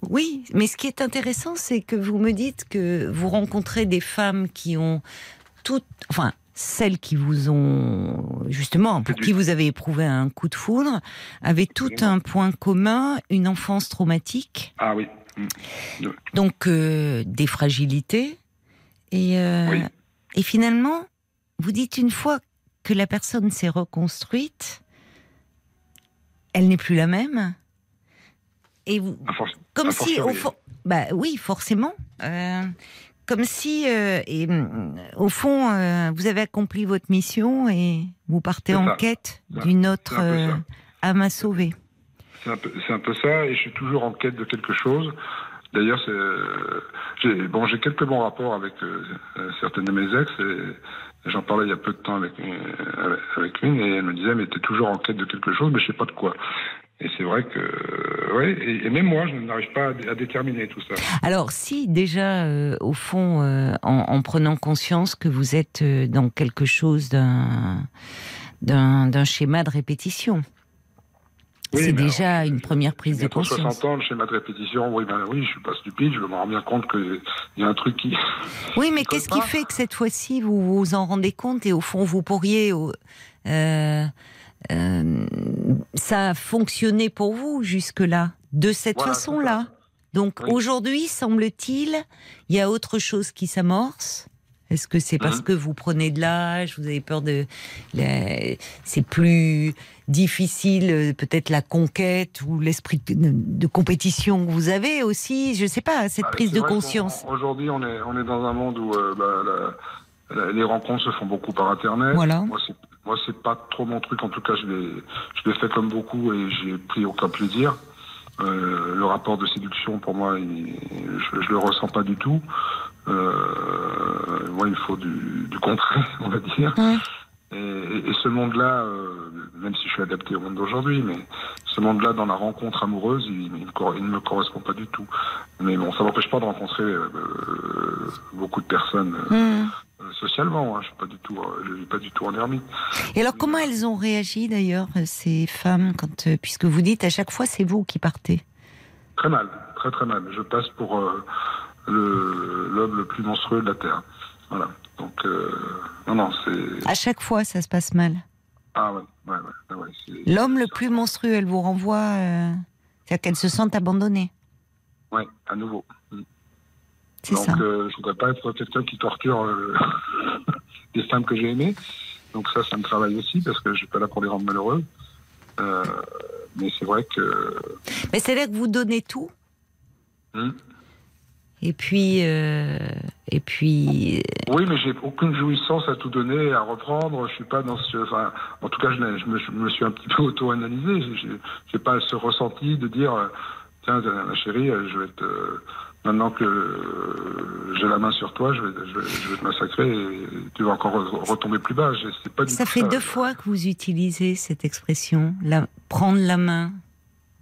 Oui, mais ce qui est intéressant, c'est que vous me dites que vous rencontrez des femmes qui ont toutes, enfin, celles qui vous ont, justement, pour qui vous avez éprouvé un coup de foudre, avaient tout un point commun, une enfance traumatique, Ah oui. donc euh, des fragilités. Et, euh, Oui. et finalement, vous dites une fois que la personne s'est reconstruite, elle n'est plus la même. Et vous, force- comme si, au fond, bah oui, forcément, Euh, comme si, euh, et, mm, au fond, euh, vous avez accompli votre mission et vous partez en ça. quête d'une autre euh, âme à sauver. C'est un, peu, c'est un peu ça, et je suis toujours en quête de quelque chose. D'ailleurs, euh, bon, j'ai quelques bons rapports avec euh, euh, certaines de mes ex, et j'en parlais il y a peu de temps avec, euh, avec, une, et elle me disait, mais t'es toujours en quête de quelque chose, mais je sais pas de quoi. Et c'est vrai que, euh, ouais, et, même moi, je n'arrive pas à, dé- à déterminer tout ça. Alors, si déjà, euh, au fond, en, en prenant conscience que vous êtes dans quelque chose d'un d'un d'un schéma de répétition, Oui, c'est déjà alors, une première prise de conscience. 60 ans, le schéma de répétition, oui, ben oui, je suis pas stupide, je me rends bien compte qu'il y a un truc qui. Oui, mais qu'est-ce qui fait que cette fois-ci vous vous en rendez compte et au fond vous pourriez, euh, euh, ça a fonctionné pour vous jusque-là de cette Voilà, façon-là? Donc Oui. aujourd'hui, semble-t-il, il y a autre chose qui s'amorce. Est-ce que c'est parce Mhm. que vous prenez de l'âge, vous avez peur de, c'est plus difficile, euh, peut-être la conquête ou l'esprit de, compétition que vous avez aussi, je sais pas, cette Ah, prise de conscience. Aujourd'hui, on est, on est dans un monde où euh, bah, la- la- les rencontres se font beaucoup par Internet. Voilà. Moi, c'est, moi, c'est pas trop mon truc. En tout cas, je l'ai, je l'ai fait comme beaucoup et j'ai pris aucun plaisir. Euh, le rapport de séduction, pour moi, je, le ressens pas du tout. Euh, moi, il faut du, du concret, on va dire. Et, et- et ce monde-là, euh, même si je suis adapté au monde d'aujourd'hui, mais ce monde-là, dans la rencontre amoureuse, il, ne me correspond pas du tout. Mais bon, ça m'empêche pas de rencontrer euh, euh, beaucoup de personnes euh, socialement. Hein. Je suis pas du tout, je vis pas du tout en ermite. Et alors, comment elles ont réagi d'ailleurs, ces femmes, quand, puisque vous dites à chaque fois c'est vous qui partez? Très mal, très très mal. Je passe pour euh, le- l'homme le plus monstrueux de la terre. Voilà. Donc euh, non, non, c'est À chaque fois, ça se passe mal. ah ouais, ouais, ouais, c'est- L'homme le plus monstrueux, elle vous renvoie. euh, C'est-à-dire qu'elles se sentent abandonnées. ouais, à nouveau. C'est Donc, ça. euh, je voudrais pas être quelqu'un qui torture euh, des femmes que j'ai aimées. Donc ça, ça me travaille aussi parce que je suis pas là pour les rendre malheureuses. Euh, mais c'est vrai que Mais c'est-à-dire que vous donnez tout. Hmm. Et puis. euh, Et puis. oui, mais j'ai aucune jouissance à tout donner, à reprendre. Je suis pas dans ce. Enfin, en tout cas, je, me, je me suis un petit peu auto-analysé. J'ai- pas ce ressenti de dire euh, tiens, ma chérie, euh, je vais te maintenant que euh, j'ai la main sur toi, je vais, je vais, je vais te massacrer et tu vas encore re- retomber plus bas. Pas du Ça fait deux fois que vous utilisez cette expression, la... prendre la main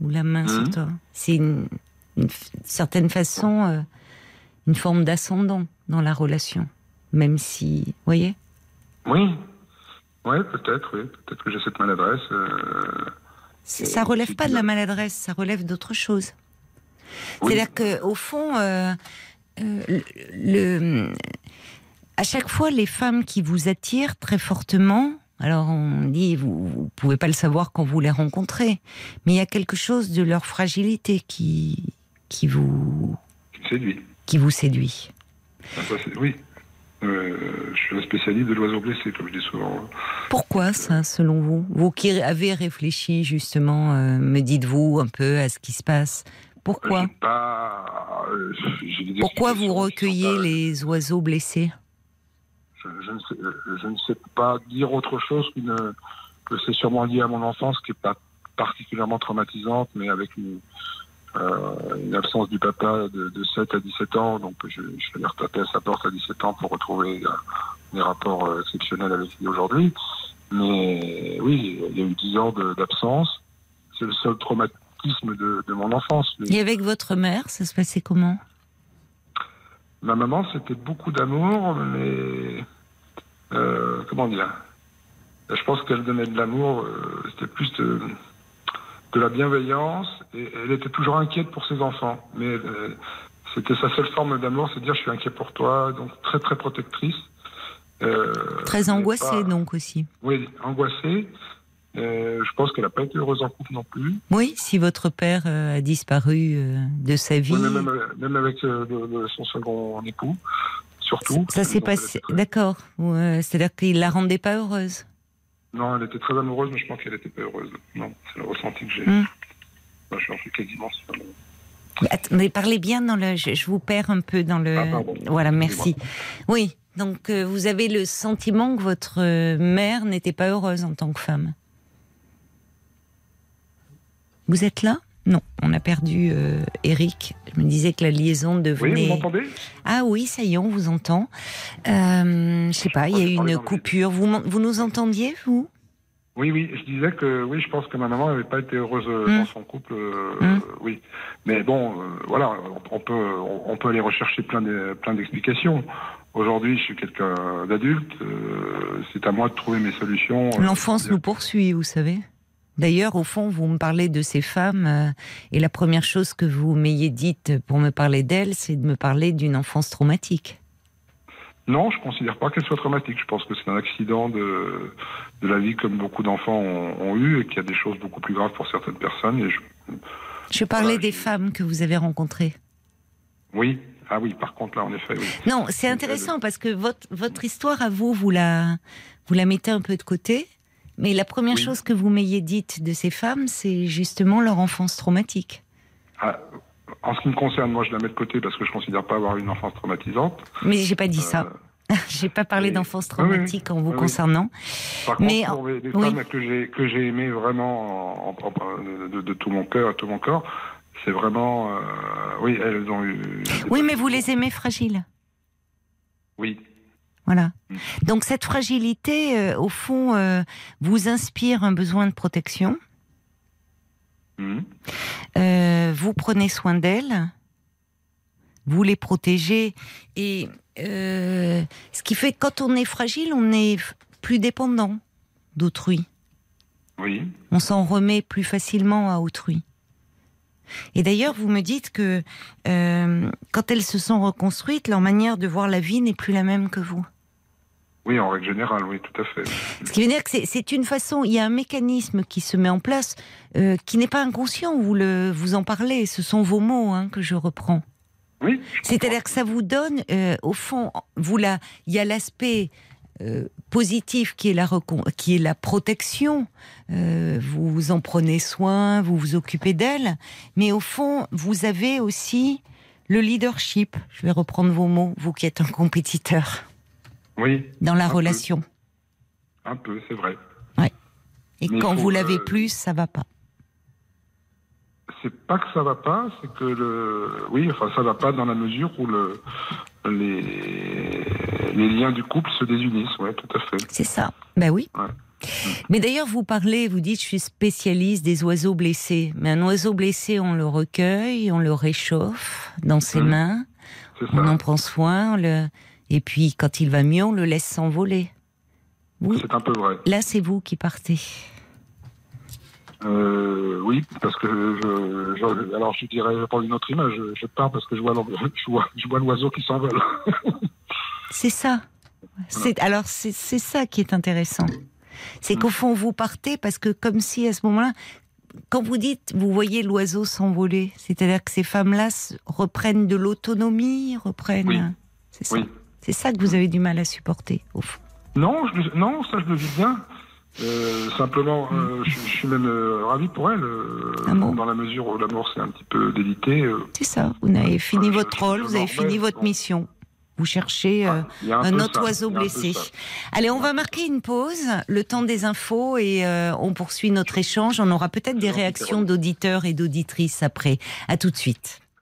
ou la main sur Mhm. toi. C'est une, une certaine façon euh, une forme d'ascendant dans la relation, même si, vous voyez. Oui. Ouais, peut-être, oui. Peut-être que j'ai cette maladresse. euh, Ça relève pas de la maladresse, ça relève d'autre chose. oui. C'est-à-dire que au fond, euh, euh, le, le- à chaque fois, les femmes qui vous attirent très fortement, alors on dit vous, vous pouvez pas le savoir quand vous les rencontrez, mais il y a quelque chose de leur fragilité qui qui vous Séduit. Qui vous séduit. Ah, ça, oui. Euh, je suis un spécialiste de l'oiseau blessé, comme je dis souvent. Pourquoi ça, selon vous? Vous qui avez réfléchi justement, euh, me dites-vous un peu à ce qui se passe. Pourquoi? Pas. euh, des Pourquoi vous recueillez pas- les oiseaux blessés? Je, je ne sais, je ne sais pas dire autre chose qu'une que c'est sûrement lié à mon enfance, qui est pas particulièrement traumatisante, mais avec une, une absence du papa de, de 7 à 17 ans. Donc je, je allé retaper à sa porte à 17 ans pour retrouver euh, des rapports euh, exceptionnels avec lui aujourd'hui. Mais oui, il y a eu 10 ans d'absence. C'est le seul traumatisme de, de mon enfance. Mais Et avec votre mère, ça se passait comment? Ma maman, c'était beaucoup d'amour, mais euh, comment dire? Je pense qu'elle donnait de l'amour, euh, c'était plus de, de la bienveillance, et elle était toujours inquiète pour ses enfants. Mais euh, c'était sa seule forme d'amour, c'est de dire je suis inquiet pour toi, donc très très protectrice. Euh, Très angoissée pas- donc aussi. Oui, angoissée. Euh, je pense qu'elle n'a pas été heureuse en couple non plus. Oui, si votre père euh, a disparu euh, de sa vie, Oui, même, même avec le- le- son second époux, surtout. ça s'est passé. très- D'accord. Ouais, C'est-à-dire qu'il la rendait pas heureuse. Non, elle était très amoureuse, mais je pense qu'elle n'était pas heureuse. Non, c'est le ressenti que j'ai. Moi, je suis quasiment sur le- Mais Attendez, parlez bien dans le. Je, vous perds un peu dans le. Ah, voilà, merci. Oui. Donc euh, vous avez le sentiment que votre euh, mère n'était pas heureuse en tant que femme? Vous êtes là? Non, on a perdu euh, Eric. Je me disais que la liaison Oui, devenait. vous m'entendez? Ah oui, ça y est, on vous entend. Euh, je sais pas, il y a eu une coupure. Vous, vous nous entendiez, vous? Oui, oui, je disais que oui, je pense que ma maman n'avait pas été heureuse euh, Hmm. dans son couple. euh, Hmm. oui, mais bon, euh, voilà, on, on peut, on, on peut aller rechercher plein de- plein d'explications. Aujourd'hui, je suis quelqu'un d'adulte. euh, c'est à moi de trouver mes solutions. L'enfance nous poursuit, vous savez. D'ailleurs, au fond, vous me parlez de ces femmes, euh, et la première chose que vous m'ayez dite pour me parler d'elles, c'est de me parler d'une enfance traumatique. Non, je considère pas qu'elle soit traumatique. Je pense que c'est un accident de, de la vie comme beaucoup d'enfants ont, ont eu et qu'il y a des choses beaucoup plus graves pour certaines personnes. Et je, Je parlais Voilà, des je- femmes que vous avez rencontrées. oui, ah oui, par contre là, en effet, oui. Non, c'est intéressant parce que votre, votre histoire à vous, vous la, vous la mettez un peu de côté. Mais la première Oui. chose que vous m'ayez dite de ces femmes, c'est justement leur enfance traumatique. Ah, en ce qui me concerne, moi, je la mets de côté parce que je considère pas avoir une enfance traumatisante. Mais j'ai pas dit ça. Euh, J'ai pas parlé d'enfance oui. traumatique en vous Oui, concernant. Par Mais contre, pour les, femmes que j'ai que j'ai aimées vraiment en- en- en- de, de tout mon cœur, tout mon corps, c'est vraiment, euh, oui, elles ont eu. Oui, mais vous les aimez fragiles. Oui, Voilà. Donc cette fragilité, euh, au fond, euh, vous inspire un besoin de protection. Mhm. Euh, vous prenez soin d'elles, vous les protégez, et ce qui fait que quand on est fragile, on est plus dépendant d'autrui. Oui. On s'en remet plus facilement à autrui. Et d'ailleurs, vous me dites que euh, quand elles se sont reconstruites, leur manière de voir la vie n'est plus la même que vous. Oui, en règle générale, oui, tout à fait. Ce qui veut dire que c'est- une façon, il y a un mécanisme qui se met en place euh, qui n'est pas inconscient. Vous le, vous en parlez, ce sont vos mots hein, que je reprends. Oui. C'est-à-dire que ça vous donne, euh, au fond, vous là, il y a l'aspect euh, positif qui est la qui est la protection. Euh, vous en prenez soin, vous vous occupez d'elle, mais au fond, vous avez aussi le leadership. Je vais reprendre vos mots, vous qui êtes un compétiteur. Oui, dans la Un peu. relation. un peu, c'est vrai. Et Mais quand vous l'avez euh, plus, ça va pas. C'est pas que ça va pas, c'est que le, oui, enfin ça va pas dans la mesure où le, les, les liens du couple se désunissent, ouais, tout à fait. C'est ça. Ben oui. Ouais. Mais d'ailleurs, vous parlez, vous dites, je suis spécialiste des oiseaux blessés. Mais un oiseau blessé, on le recueille, on le réchauffe dans ses Mhm. mains, on en prend soin, on le... et puis quand il va mieux, on le laisse s'envoler. Vous, C'est un peu vrai. là, c'est vous qui partez. Euh, oui, parce que je, je- alors je dirais, je vais prendre une autre image. Je, je pars parce que je vois, l'en- je vois, je vois l'oiseau qui s'envole. C'est ça. C'est alors c'est c'est ça qui est intéressant. C'est qu'au fond vous partez parce que comme si à ce moment-là, quand vous dites vous voyez l'oiseau s'envoler, c'est-à-dire que ces femmes-là reprennent de l'autonomie, reprennent. Oui. C'est ça? Oui. C'est ça que vous avez du mal à supporter au fond. Non, je, non, ça je le vis bien. Euh, simplement, euh, je, je suis même euh, ravi pour elle, Ah bon dans la mesure où l'amour c'est un petit peu délité. C'est ça. Vous avez fini je- votre rôle, vous avez fini votre mission. Vous cherchez euh, il y a un, autre ça, oiseau blessé. Allez, on va marquer une pause, le temps des infos et on poursuit notre échange. On aura peut-être des réactions d'auditeurs et d'auditrices après. À tout de suite.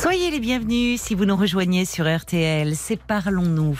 Soyez les bienvenus si vous nous rejoignez sur RTL. C'est Parlons-nous.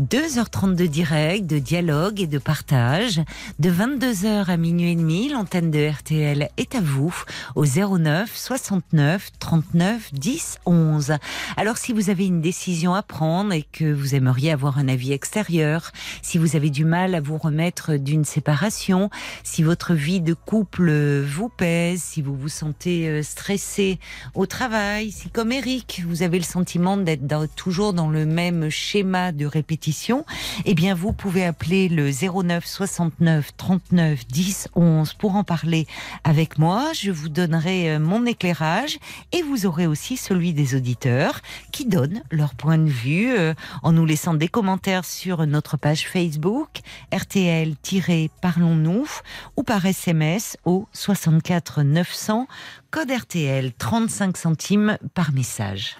2h30 de direct, de dialogue et de partage. De 22h à minuit et demi, l'antenne de RTL est à vous au 09 69 39 10 11. Alors si vous avez une décision à prendre et que vous aimeriez avoir un avis extérieur, si vous avez du mal à vous remettre d'une séparation, si votre vie de couple vous pèse, si vous vous sentez euh, stressé au travail, si comme Eric, vous avez le sentiment d'être toujours dans le même schéma de répétition, eh bien vous pouvez appeler le 09 69 39 10 11 pour en parler avec moi. Je vous donnerai euh, mon éclairage et vous aurez aussi celui des auditeurs qui donnent leur point de vue euh, en nous laissant des commentaires sur notre page Facebook RTL-Parlons-nous ou par SMS au 64 900 code RTL 35 centimes par message.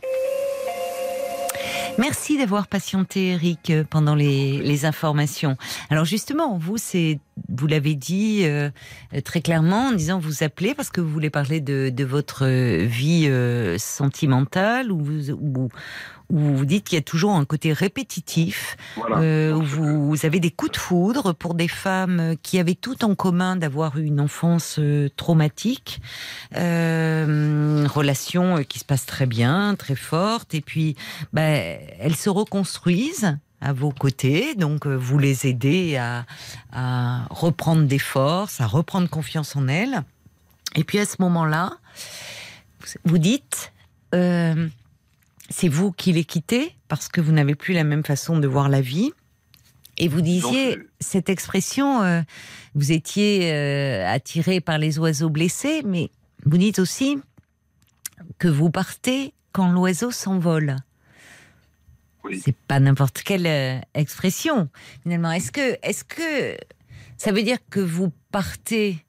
Merci d'avoir patienté, Eric, pendant les, informations. Alors justement, vous, vous l'avez dit euh, très clairement en disant vous appelez parce que vous voulez parler de, votre vie euh, sentimentale ou, ou vous dites qu'il y a toujours un côté répétitif Voilà. euh, où vous, vous avez des coups de foudre pour des femmes qui avaient tout en commun d'avoir eu une enfance euh, traumatique, euh, relation euh, qui se passe très bien, très forte, et puis bah, elles se reconstruisent à vos côtés, donc euh, vous les aidez à, à reprendre des forces, à reprendre confiance en elles. Et puis à ce moment-là, vous- vous dites, euh, c'est vous qui les quittez parce que vous n'avez plus la même façon de voir la vie. Et vous disiez Donc, euh, cette expression, euh, vous étiez euh, attiré par les oiseaux blessés, mais vous dites aussi que vous partez quand l'oiseau s'envole. Oui. C'est pas n'importe quelle expression finalement. Est-ce que, est-ce que ça veut dire que vous partez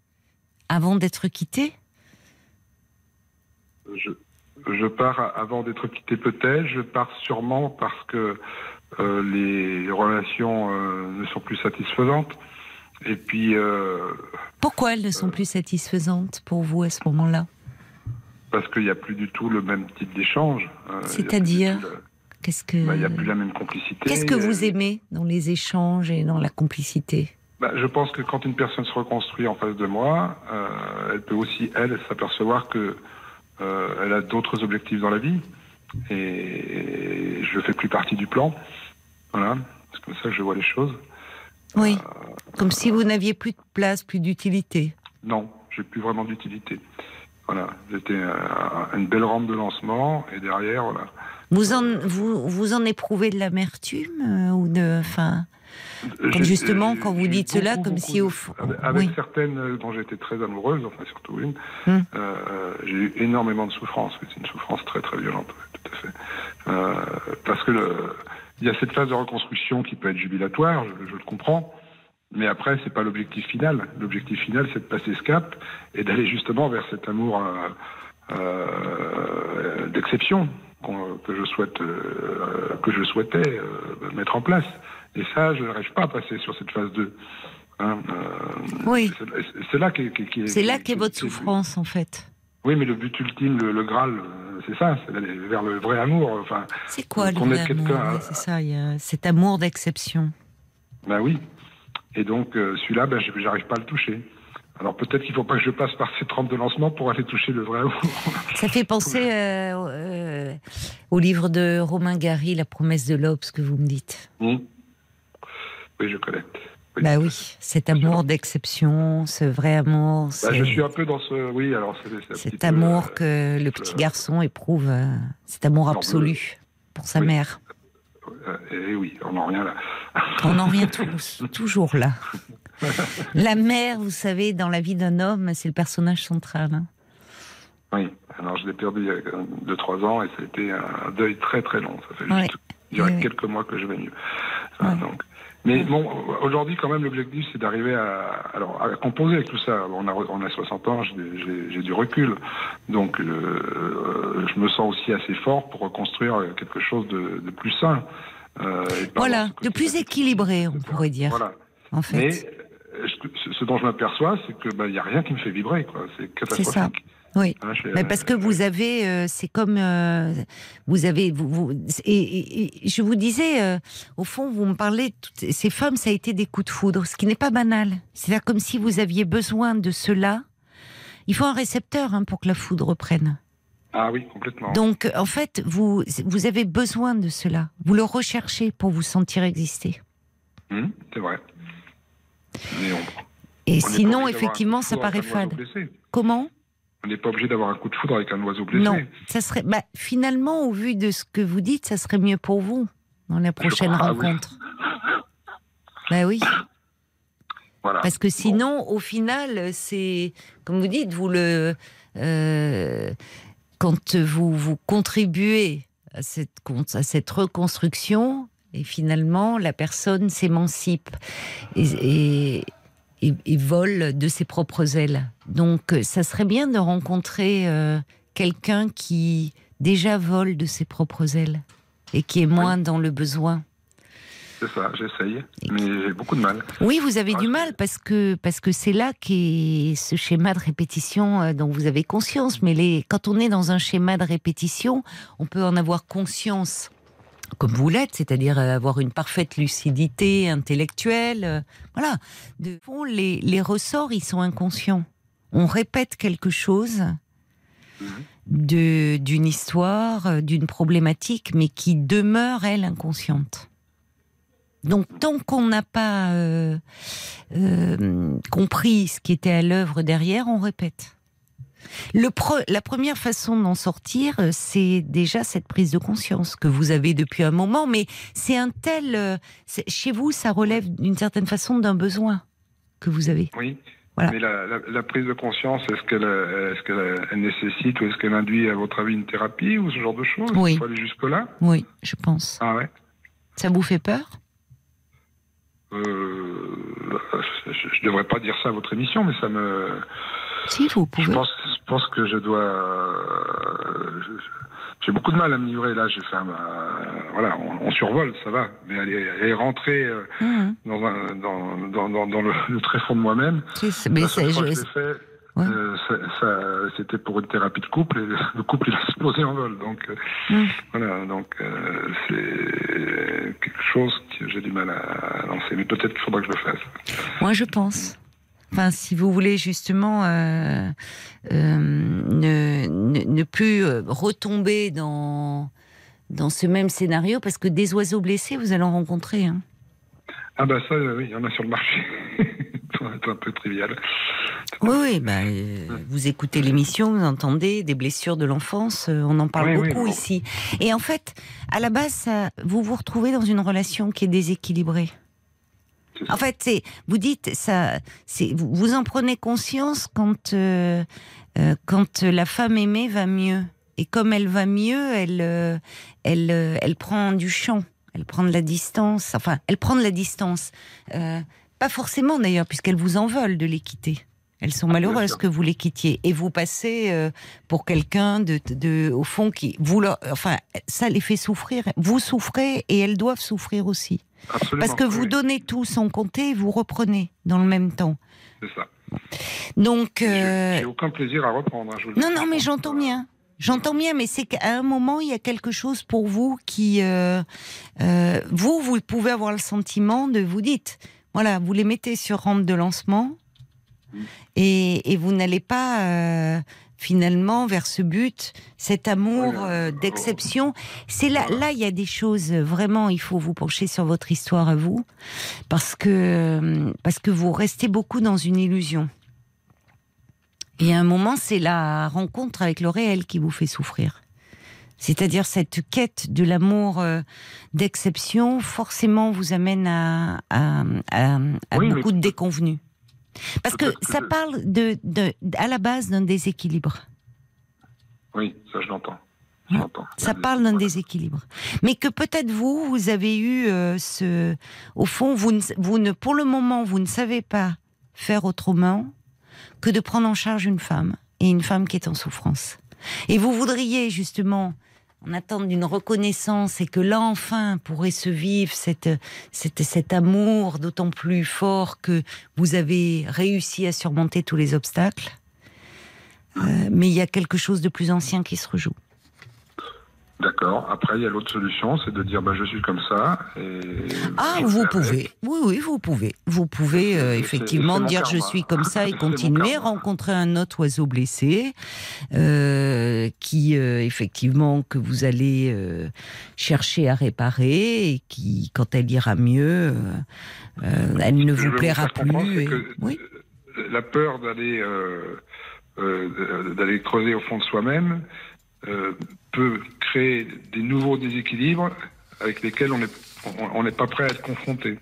avant d'être quitté? Je, je pars avant d'être quitté peut-être. Je pars sûrement parce que euh, les relations euh, ne sont plus satisfaisantes. Et puis, euh, Pourquoi elles ne sont plus satisfaisantes pour vous à ce moment-là? Parce qu'il n'y a plus du tout le même type d'échange. C'est-à-dire Qu'est-ce que bah, Il n'y a plus la même complicité. Qu'est-ce que vous aimez dans les échanges et dans la complicité? Bah, Je pense que quand une personne se reconstruit en face de moi, elle peut aussi, elle, s'apercevoir que euh, elle a d'autres objectifs dans la vie. Et je ne fais plus partie du plan. Voilà. C'est comme ça que je vois les choses. Oui, Euh, comme si vous n'aviez plus de place, plus d'utilité. Non, j'ai plus vraiment d'utilité. Voilà, j'étais euh, une belle rampe de lancement et derrière, voilà. Vous en, vous, vous en éprouvez de l'amertume euh, ou de, enfin, Comme J'ai- justement, quand vous dites beaucoup, cela, comme si au fond- Avec, oui. certaines euh, dont j'étais très amoureuse, enfin surtout une, Hmm. euh, j'ai eu énormément de souffrance. C'est une souffrance très très violente, tout à fait. Euh, parce que le- il y a cette phase de reconstruction qui peut être jubilatoire, je, je le comprends. Mais après, c'est pas l'objectif final. L'objectif final, c'est de passer ce cap et d'aller justement vers cet amour euh, euh, d'exception que je souhaite, euh, que je souhaitais euh, mettre en place. Et ça, je n'arrive pas à passer sur cette phase 2. Hein, euh, Oui. c'est- là qu'est qui, C'est là qu'est votre souffrance, en fait. Oui, mais le but ultime, le, le Graal, euh, c'est ça, c'est d'aller vers le vrai amour. Enfin, C'est quoi le vrai amour C'est ça, il y a cet amour d'exception. ben oui. Et donc, euh, celui-là, ben, j'arrive pas à le toucher. Alors peut-être qu'il faut pas que je passe par cette rampe de lancement pour aller toucher le vrai amour. Ça fait penser euh, euh, au livre de Romain Gary, La promesse de l'aube, ce que vous me dites. Hmm. Oui, je connais. Oui. Bah oui, cet amour d'exception, ce vrai amour, Bah, je suis un peu dans ce. Oui, alors petit cet peu, amour euh, que le petit garçon éprouve, euh, cet amour absolu pour sa Oui. mère. euh, et oui, on n'en revient là. On en revient tous- toujours là. La mère, vous savez, dans la vie d'un homme, c'est le personnage central. hein. Oui, alors je l'ai perdu il y a 2-3 ans et ça a été un deuil très très long. Ça fait juste je dirais, Ouais. quelques mois que je vais mieux. Donc. Mais bon, aujourd'hui, quand même, l'objectif, c'est d'arriver à, alors, à composer avec tout ça. On a, on a 60 ans, j'ai- du recul. Donc, euh, je me sens aussi assez fort pour reconstruire quelque chose de, de plus sain. Euh, Voilà, de plus équilibré, on pourrait dire, Voilà. en fait. Mais euh, ce, ce dont je m'aperçois, c'est que bah, il y a rien qui me fait vibrer. C'est catastrophique. Oui. Hein, je- Mais parce que vous avez, euh, c'est comme euh, vous avez, vous, vous- et, et- et je vous disais, euh, au fond, vous me parlez, toutes ces femmes, ça a été des coups de foudre, ce qui n'est pas banal. C'est-à-dire comme si vous aviez besoin de cela. Il faut un récepteur hein, pour que la foudre prenne. Ah oui, complètement. Donc, en fait, vous, vous avez besoin de cela. Vous le recherchez pour vous sentir exister. Hum, c'est vrai. Mais on- Et on sinon, effectivement, ça paraît fade. Comment? On n'est pas obligé d'avoir un coup de foudre avec un oiseau blessé. Non, ça serait. Bah, finalement, au vu de ce que vous dites, ça serait mieux pour vous dans la prochaine crois, ah oui. rencontre. Bah oui, Voilà. parce que sinon, au final, c'est comme vous dites, vous le euh, quand vous vous contribuez à cette à cette reconstruction et finalement la personne s'émancipe et, et, et- et vole de ses propres ailes. Donc, euh, ça serait bien de rencontrer euh, quelqu'un qui déjà vole de ses propres ailes et qui est moins dans le besoin. C'est ça, j'essaye. Mais j'ai beaucoup de mal. Oui, vous avez Ah, du mal parce que parce que c'est là qu'est ce schéma de répétition euh, dont vous avez conscience. Mais les, quand on est dans un schéma de répétition, on peut en avoir conscience comme vous l'êtes, c'est-à-dire euh, avoir une parfaite lucidité intellectuelle. euh, voilà. De fond, les, les ressorts, ils sont inconscients. On répète quelque chose de d'une histoire, euh, d'une problématique, mais qui demeure elle inconsciente. Donc tant qu'on n'a pas euh, euh, compris ce qui était à l'œuvre derrière, on répète. Le pre- la première façon d'en sortir, euh, c'est déjà cette prise de conscience que vous avez depuis un moment, mais c'est un tel... euh, chez vous, ça relève d'une certaine façon d'un besoin que vous avez. Oui. Voilà. Mais la, la- la prise de conscience, est-ce qu'elle euh, qu'elle elle nécessite ou est-ce qu'elle induit, à votre avis, une thérapie ou ce genre de choses? Oui. Il faut aller jusque-là? Oui, je pense. Ah ouais Ça vous fait peur? Euh, je, je devrais pas dire ça à votre émission, mais ça me. Vous Je pense, pense que je dois. euh, je- J'ai beaucoup de mal à me livrer là. J'ai fait un, euh, voilà, on, on survole, ça va, mais aller, aller rentrer euh, dans, un, dans, dans, dans, dans le, le très fond de moi-même. Mais c'est- je- je Ouais. euh, ça, ça- c'était pour une thérapie de couple et le couple il a explosé en vol. Donc euh, Mm. voilà, donc euh, c'est quelque chose que j'ai du mal à lancer. Mais peut-être qu'il faudra que je le fasse. Moi, je pense. Enfin, si vous voulez justement euh, euh, ne, ne, ne plus euh, retomber dans, dans ce même scénario, parce que des oiseaux blessés, vous allez en rencontrer. hein. Ah bah ça, oui, il y en a sur le marché. C'est un peu trivial. Oui, oui, bah, euh, vous écoutez l'émission, vous entendez des blessures de l'enfance, on en parle Oui, oui, beaucoup bon. ici. Et en fait, à la base, ça- vous vous retrouvez dans une relation qui est déséquilibrée. En fait, c'est, vous dites, ça, c'est, vous, vous en prenez conscience quand, euh, euh, quand la femme aimée va mieux. Et comme elle va mieux, elle, euh, elle, euh, elle prend du champ, elle prend de la distance. Enfin, elle prend de la distance. Euh, pas forcément d'ailleurs, puisqu'elles vous en veulent de les quitter. Elles sont malheureuses sûr. que vous les quittiez. Et vous passez euh, pour quelqu'un de, de, au fond qui, vous leur, enfin, ça les fait souffrir. Vous souffrez et elles doivent souffrir aussi. Absolument. Parce que vous donnez tout sans compter et vous reprenez dans le même temps. C'est ça. Donc, J'ai- euh, J'ai aucun plaisir à reprendre. hein, je non, non, mais j'entends bien. J'entends bien, mais c'est qu'à un moment, il y a quelque chose pour vous qui... euh, euh, vous, vous pouvez avoir le sentiment de... Vous dites, voilà, vous les mettez sur rampe de lancement et, et vous n'allez pas... finalement vers ce but, cet amour euh, d'exception. C'est là, là, il y a des choses euh, vraiment. Il faut vous pencher sur votre histoire à vous, parce que euh, parce que vous restez beaucoup dans une illusion. Et à un moment, c'est la rencontre avec le réel qui vous fait souffrir. C'est-à-dire cette quête de l'amour euh, d'exception, forcément, vous amène à, à, à- à Oui, mais- beaucoup de déconvenus. Parce que ça je- parle de, de, à la base d'un déséquilibre. Oui, ça je l'entends. L'entends. Ça parle d'un déséquilibre. Mais que peut-être vous, vous avez eu euh, ce. Au fond, vous ne, vous ne, pour le moment, vous ne savez pas faire autrement que de prendre en charge une femme, et une femme qui est en souffrance. Et vous voudriez justement, en attente d'une reconnaissance, et que là, enfin, pourrait se vivre cette, cet amour d'autant plus fort que vous avez réussi à surmonter tous les obstacles. Euh, mais il y a quelque chose de plus ancien qui se rejoue. D'accord. Après, il y a l'autre solution, c'est de dire bah, je suis comme ça. Et Ah, vous pouvez. Oui, oui, vous pouvez. Vous pouvez euh, effectivement dire je suis comme ça et continuer, karma. rencontrer un autre oiseau blessé, euh, qui euh, effectivement que vous allez euh, chercher à réparer et qui, quand elle ira mieux, elle ne vous plaira plus. c'est et- que Oui. La peur d'aller euh, euh, d'aller creuser au fond de soi-même euh, peut créer des nouveaux déséquilibres avec lesquels on n'est on- on n'est pas prêt à être confronté.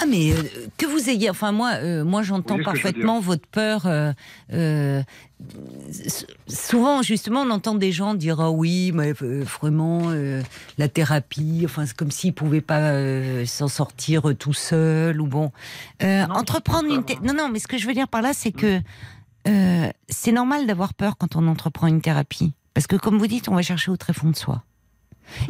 Ah mais euh, que vous ayez, enfin moi, euh, moi j'entends que je parfaitement votre peur. euh, euh, souvent justement, on entend des gens dire ah oui, mais euh, vraiment euh, la thérapie, enfin c'est comme s'ils pouvaient pas euh, s'en sortir euh, tout seuls ou bon. Euh, Non, entreprendre une, non non, mais ce que je veux dire par là, c'est que euh, c'est normal d'avoir peur quand on entreprend une thérapie, parce que comme vous dites, on va chercher au très fond de soi.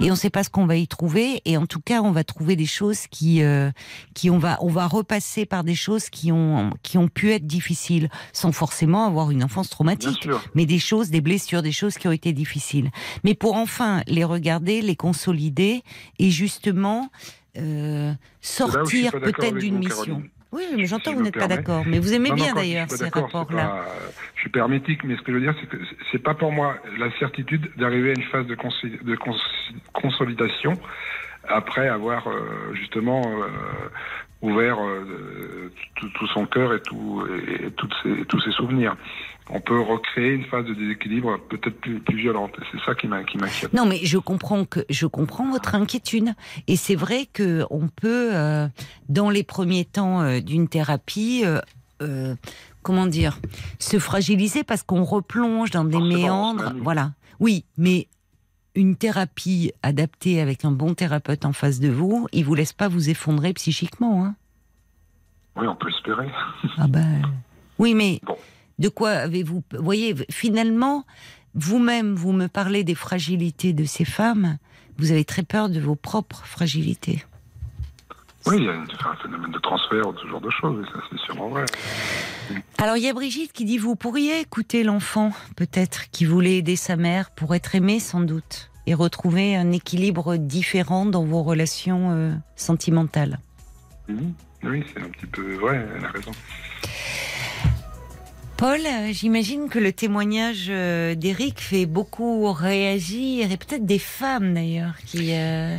Et on ne sait pas ce qu'on va y trouver, et en tout cas, on va trouver des choses qui, euh, qui on va, on va repasser par des choses qui ont, qui ont pu être difficiles, sans forcément avoir une enfance traumatique, mais des choses, des blessures, des choses qui ont été difficiles. Mais pour enfin les regarder, les consolider, et justement euh, sortir peut-être d'une mission. Caroline. Oui, mais j'entends Si que vous n'êtes pas d'accord, mais vous aimez Non, bien d'ailleurs ces rapports-là. Je suis pas hermétique, mais ce que je veux dire, c'est que c'est pas pour moi la certitude d'arriver à une phase de, de cons- consolidation après avoir euh, justement euh, ouvert euh, tout, tout son cœur et, tout, et, toutes ses, tous ses souvenirs. On peut recréer une phase de déséquilibre peut-être plus, plus violente. Et C'est ça qui m'in- qui m'inquiète. Non, mais je comprends que je comprends votre inquiétude. Et c'est vrai que on peut, euh, dans les premiers temps euh, d'une thérapie, euh, comment dire, se fragiliser parce qu'on replonge dans des Forcément, méandres. Voilà. Oui, mais une thérapie adaptée avec un bon thérapeute en face de vous, il vous laisse pas vous effondrer psychiquement. Hein Oui, on peut espérer. ah ben. Oui, mais Bon. De quoi avez-vous Vous voyez, finalement, vous-même, vous me parlez des fragilités de ces femmes. Vous avez très peur de vos propres fragilités. Oui, il y a un phénomène de transfert, ce genre de choses, ça c'est sûrement vrai. Alors il y a Brigitte qui dit vous pourriez écouter l'enfant peut-être qui voulait aider sa mère pour être aimé sans doute et retrouver un équilibre différent dans vos relations euh, sentimentales. Mhm. Oui, c'est un petit peu vrai, elle a raison. Paul, euh, j'imagine que le témoignage euh, d'Éric fait beaucoup réagir et peut-être des femmes d'ailleurs qui euh,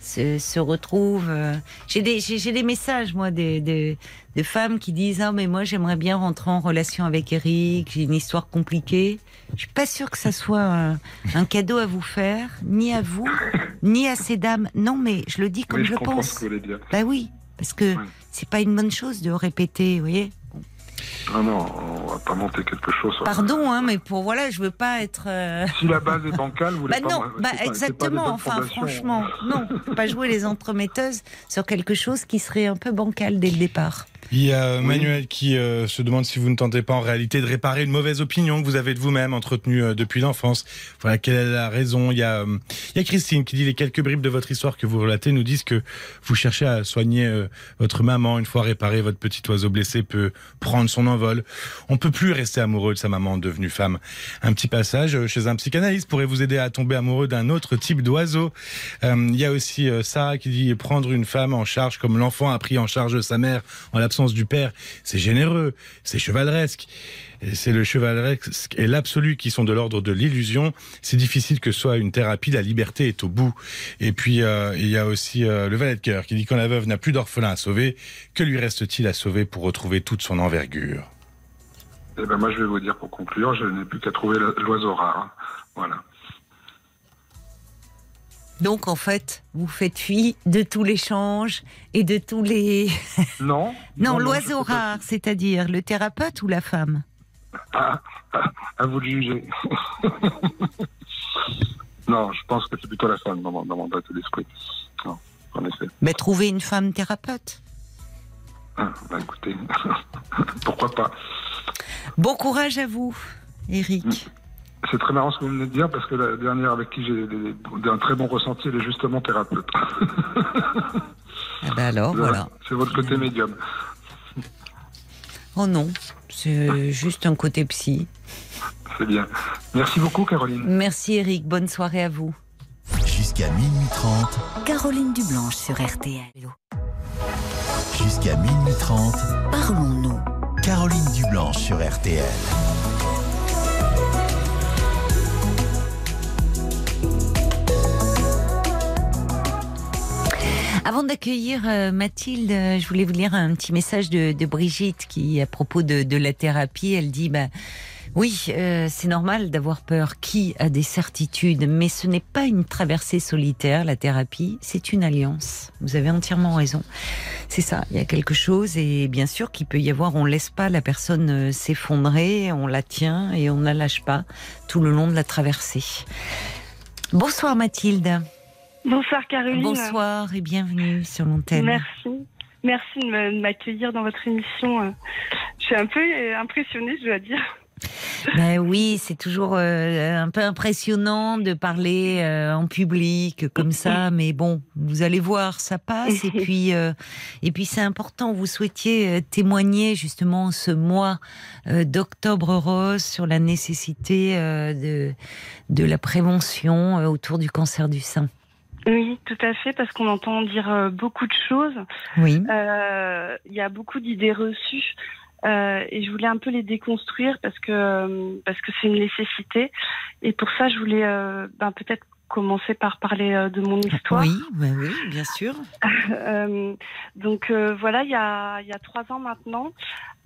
se, se retrouvent. euh. J'ai des, j'ai, j'ai des messages moi des, des- de femmes qui disent ah mais moi j'aimerais bien rentrer en relation avec Éric, j'ai une histoire compliquée. Je suis pas sûre que ça soit un, un cadeau à vous faire, ni à vous, ni à ces dames. Non mais je le dis comme je, je, pense. ce que vous voulez dire. Bah oui, parce que Ouais. c'est pas une bonne chose de répéter, vous voyez. Non, non, on va pas monter quelque chose. Pardon, hein, mais pour voilà, je veux pas être. euh, Si la base est bancale, vous Bah non, bah pas- pas exactement. Enfin, franchement, non, faut pas jouer les entremetteuses sur quelque chose qui serait un peu bancal dès le départ. Il y a Manuel qui euh, se demande si vous ne tentez pas en réalité de réparer une mauvaise opinion que vous avez de vous-même entretenue euh, depuis l'enfance. Voilà, quelle est la raison il y, a, euh, il y a Christine qui dit les quelques bribes de votre histoire que vous relatez nous disent que vous cherchez à soigner euh, votre maman. Une fois réparé, votre petit oiseau blessé peut prendre son envol. On peut plus rester amoureux de sa maman devenue femme. Un petit passage euh, chez un psychanalyste pourrait vous aider à tomber amoureux d'un autre type d'oiseau. Euh, il y a aussi euh, Sarah qui dit prendre une femme en charge comme l'enfant a pris en charge sa mère en l'absence du père, c'est généreux, c'est chevaleresque. C'est le chevaleresque et l'absolu qui sont de l'ordre de l'illusion. C'est difficile que ce soit une thérapie. La liberté est au bout. Et puis euh, il y a aussi euh, le valet de cœur qui dit quand la veuve n'a plus d'orphelin à sauver, que lui reste-t-il à sauver pour retrouver toute son envergure? Eh ben, moi, je vais vous dire pour conclure, je n'ai plus qu'à trouver l'oiseau rare. hein. Voilà. Donc en fait, vous faites fi de tout l'échange et de tous les. Non Non, l'oiseau rare, c'est-à-dire le thérapeute ou la femme? Ah, ah, à vous de juger. non, je pense que c'est plutôt la femme dans mon, dans mon d'esprit. Non, en effet. Mais trouver une femme thérapeute. Ah, bah écoutez, pourquoi pas? Bon courage à vous, Eric. C'est très marrant ce que vous venez de dire parce que la dernière avec qui j'ai un très bon ressenti, elle est justement thérapeute. Ah ben alors, voilà. C'est votre côté médium. Oh non, c'est juste un côté psy. C'est bien. Merci beaucoup, Caroline. Merci Eric, bonne soirée à vous. Jusqu'à minuit 30, Caroline Dublanche sur RTL. jusqu'à minuit 30, Parlons-nous. Caroline Dublanche sur RTL. Avant d'accueillir euh, Mathilde, euh, je voulais vous lire un petit message de, Brigitte qui, à propos de, la thérapie, elle dit bah, Oui, euh, c'est normal d'avoir peur. Qui a des certitudes? Mais ce n'est pas une traversée solitaire, la thérapie, c'est une alliance. Vous avez entièrement raison. C'est ça, il y a quelque chose, et bien sûr qu'il peut y avoir, on laisse pas la personne euh, s'effondrer, on la tient et on ne la lâche pas tout le long de la traversée. Bonsoir Mathilde. Bonsoir Caroline. Bonsoir et bienvenue sur l'antenne. Merci. Merci de m'accueillir dans votre émission. Je suis un peu euh, impressionnée, je dois dire. Ben oui, c'est toujours euh, un peu impressionnant de parler euh, en public comme ça, mais bon, vous allez voir, ça passe. Et puis, et puis c'est important. Vous souhaitiez témoigner justement ce mois d'octobre rose sur la nécessité de de la prévention autour du cancer du sein. Oui, tout à fait, parce qu'on entend dire euh, beaucoup de choses. Oui. Euh, Il y a beaucoup d'idées reçues. euh, et je voulais un peu les déconstruire parce que parce que c'est une nécessité. Et pour ça, je voulais euh, ben, peut-être commencer par parler euh, de mon histoire. Oui, ben oui, bien sûr. Donc voilà, il y a, il y a trois ans maintenant,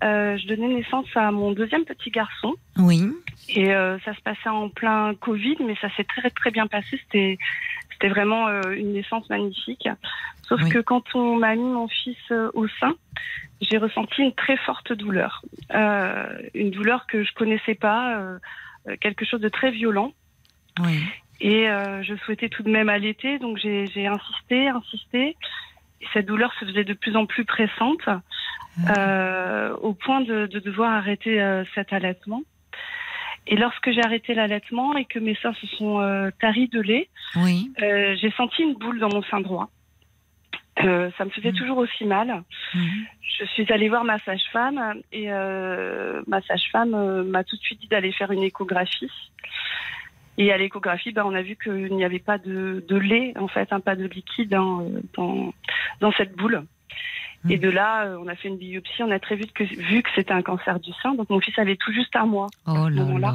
je donnais naissance à mon deuxième petit garçon. Oui. Et ça se passait en plein Covid, mais ça s'est très très bien passé. C'était c'était vraiment euh, une naissance magnifique. Sauf Oui. que quand on m'a mis mon fils euh, au sein, j'ai ressenti une très forte douleur, Euh, une douleur que je connaissais pas, euh, quelque chose de très violent. Oui. Et euh, je souhaitais tout de même allaiter, donc j'ai j'ai insisté, insisté. Et cette douleur se faisait de plus en plus pressante, euh, au point de, de devoir arrêter euh, cet allaitement. Et lorsque j'ai arrêté l'allaitement et que mes seins se sont euh, taris de lait, Oui. euh, j'ai senti une boule dans mon sein droit. Euh, ça me faisait Mhm. toujours aussi mal. Mhm. Je suis allée voir ma sage-femme et ma sage-femme m'a tout de suite dit d'aller faire une échographie. Et à l'échographie, ben, on a vu qu'il n'y avait pas de, de lait, en fait, hein, pas de liquide dans, dans cette boule. Mhm. Et de là, euh, on a fait une biopsie, on a très vite que, vu que c'était un cancer du sein. Donc mon fils avait tout juste un mois. Oh là là.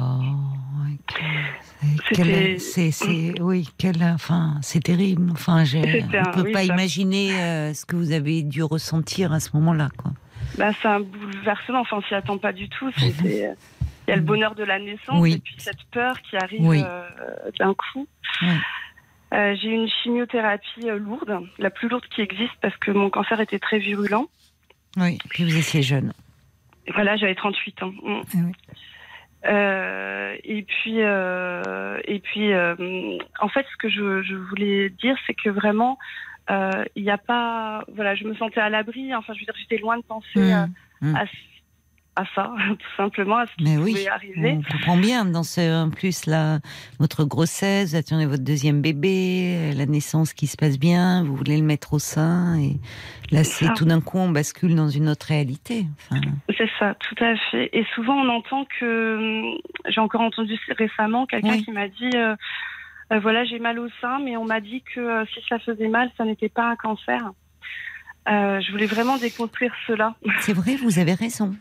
C'est, c'est, oui, quel, enfin, c'est terrible. Enfin, un- peut oui, pas ça- imaginer euh, ce que vous avez dû ressentir à ce moment-là, quoi. Ben, c'est un bouleversement, enfin, on s'y attend pas du tout. Euh, Il y a le bonheur de la naissance Oui. et puis cette peur qui arrive Oui. euh, d'un coup. Oui. Euh, j'ai eu une chimiothérapie euh, lourde, la plus lourde qui existe parce que mon cancer était très virulent. Oui. Puis vous étiez jeune. Et voilà, j'avais 38 ans. Mm. Ah oui. Euh, et puis, et puis, en fait, ce que je, je voulais dire, c'est que vraiment, il n'y a pas, voilà, je me sentais à l'abri. Enfin, je veux dire, j'étais loin de penser Mmh. Mmh. à, à, ça, tout simplement, à ce qui Mais pouvait oui, arriver. on comprend bien. Dans ce, en plus, là, votre grossesse, vous attendez votre deuxième bébé, la naissance qui se passe bien, vous voulez le mettre au sein, et là, c'est tout d'un coup, on bascule dans une autre réalité. Enfin, C'est ça, tout à fait. Et souvent, on entend que hum, j'ai encore entendu récemment quelqu'un Oui. qui m'a dit. euh, euh, voilà, j'ai mal au sein, mais on m'a dit que euh, si ça faisait mal, ça n'était pas un cancer. Je voulais vraiment déconstruire cela. c'est vrai, vous avez raison.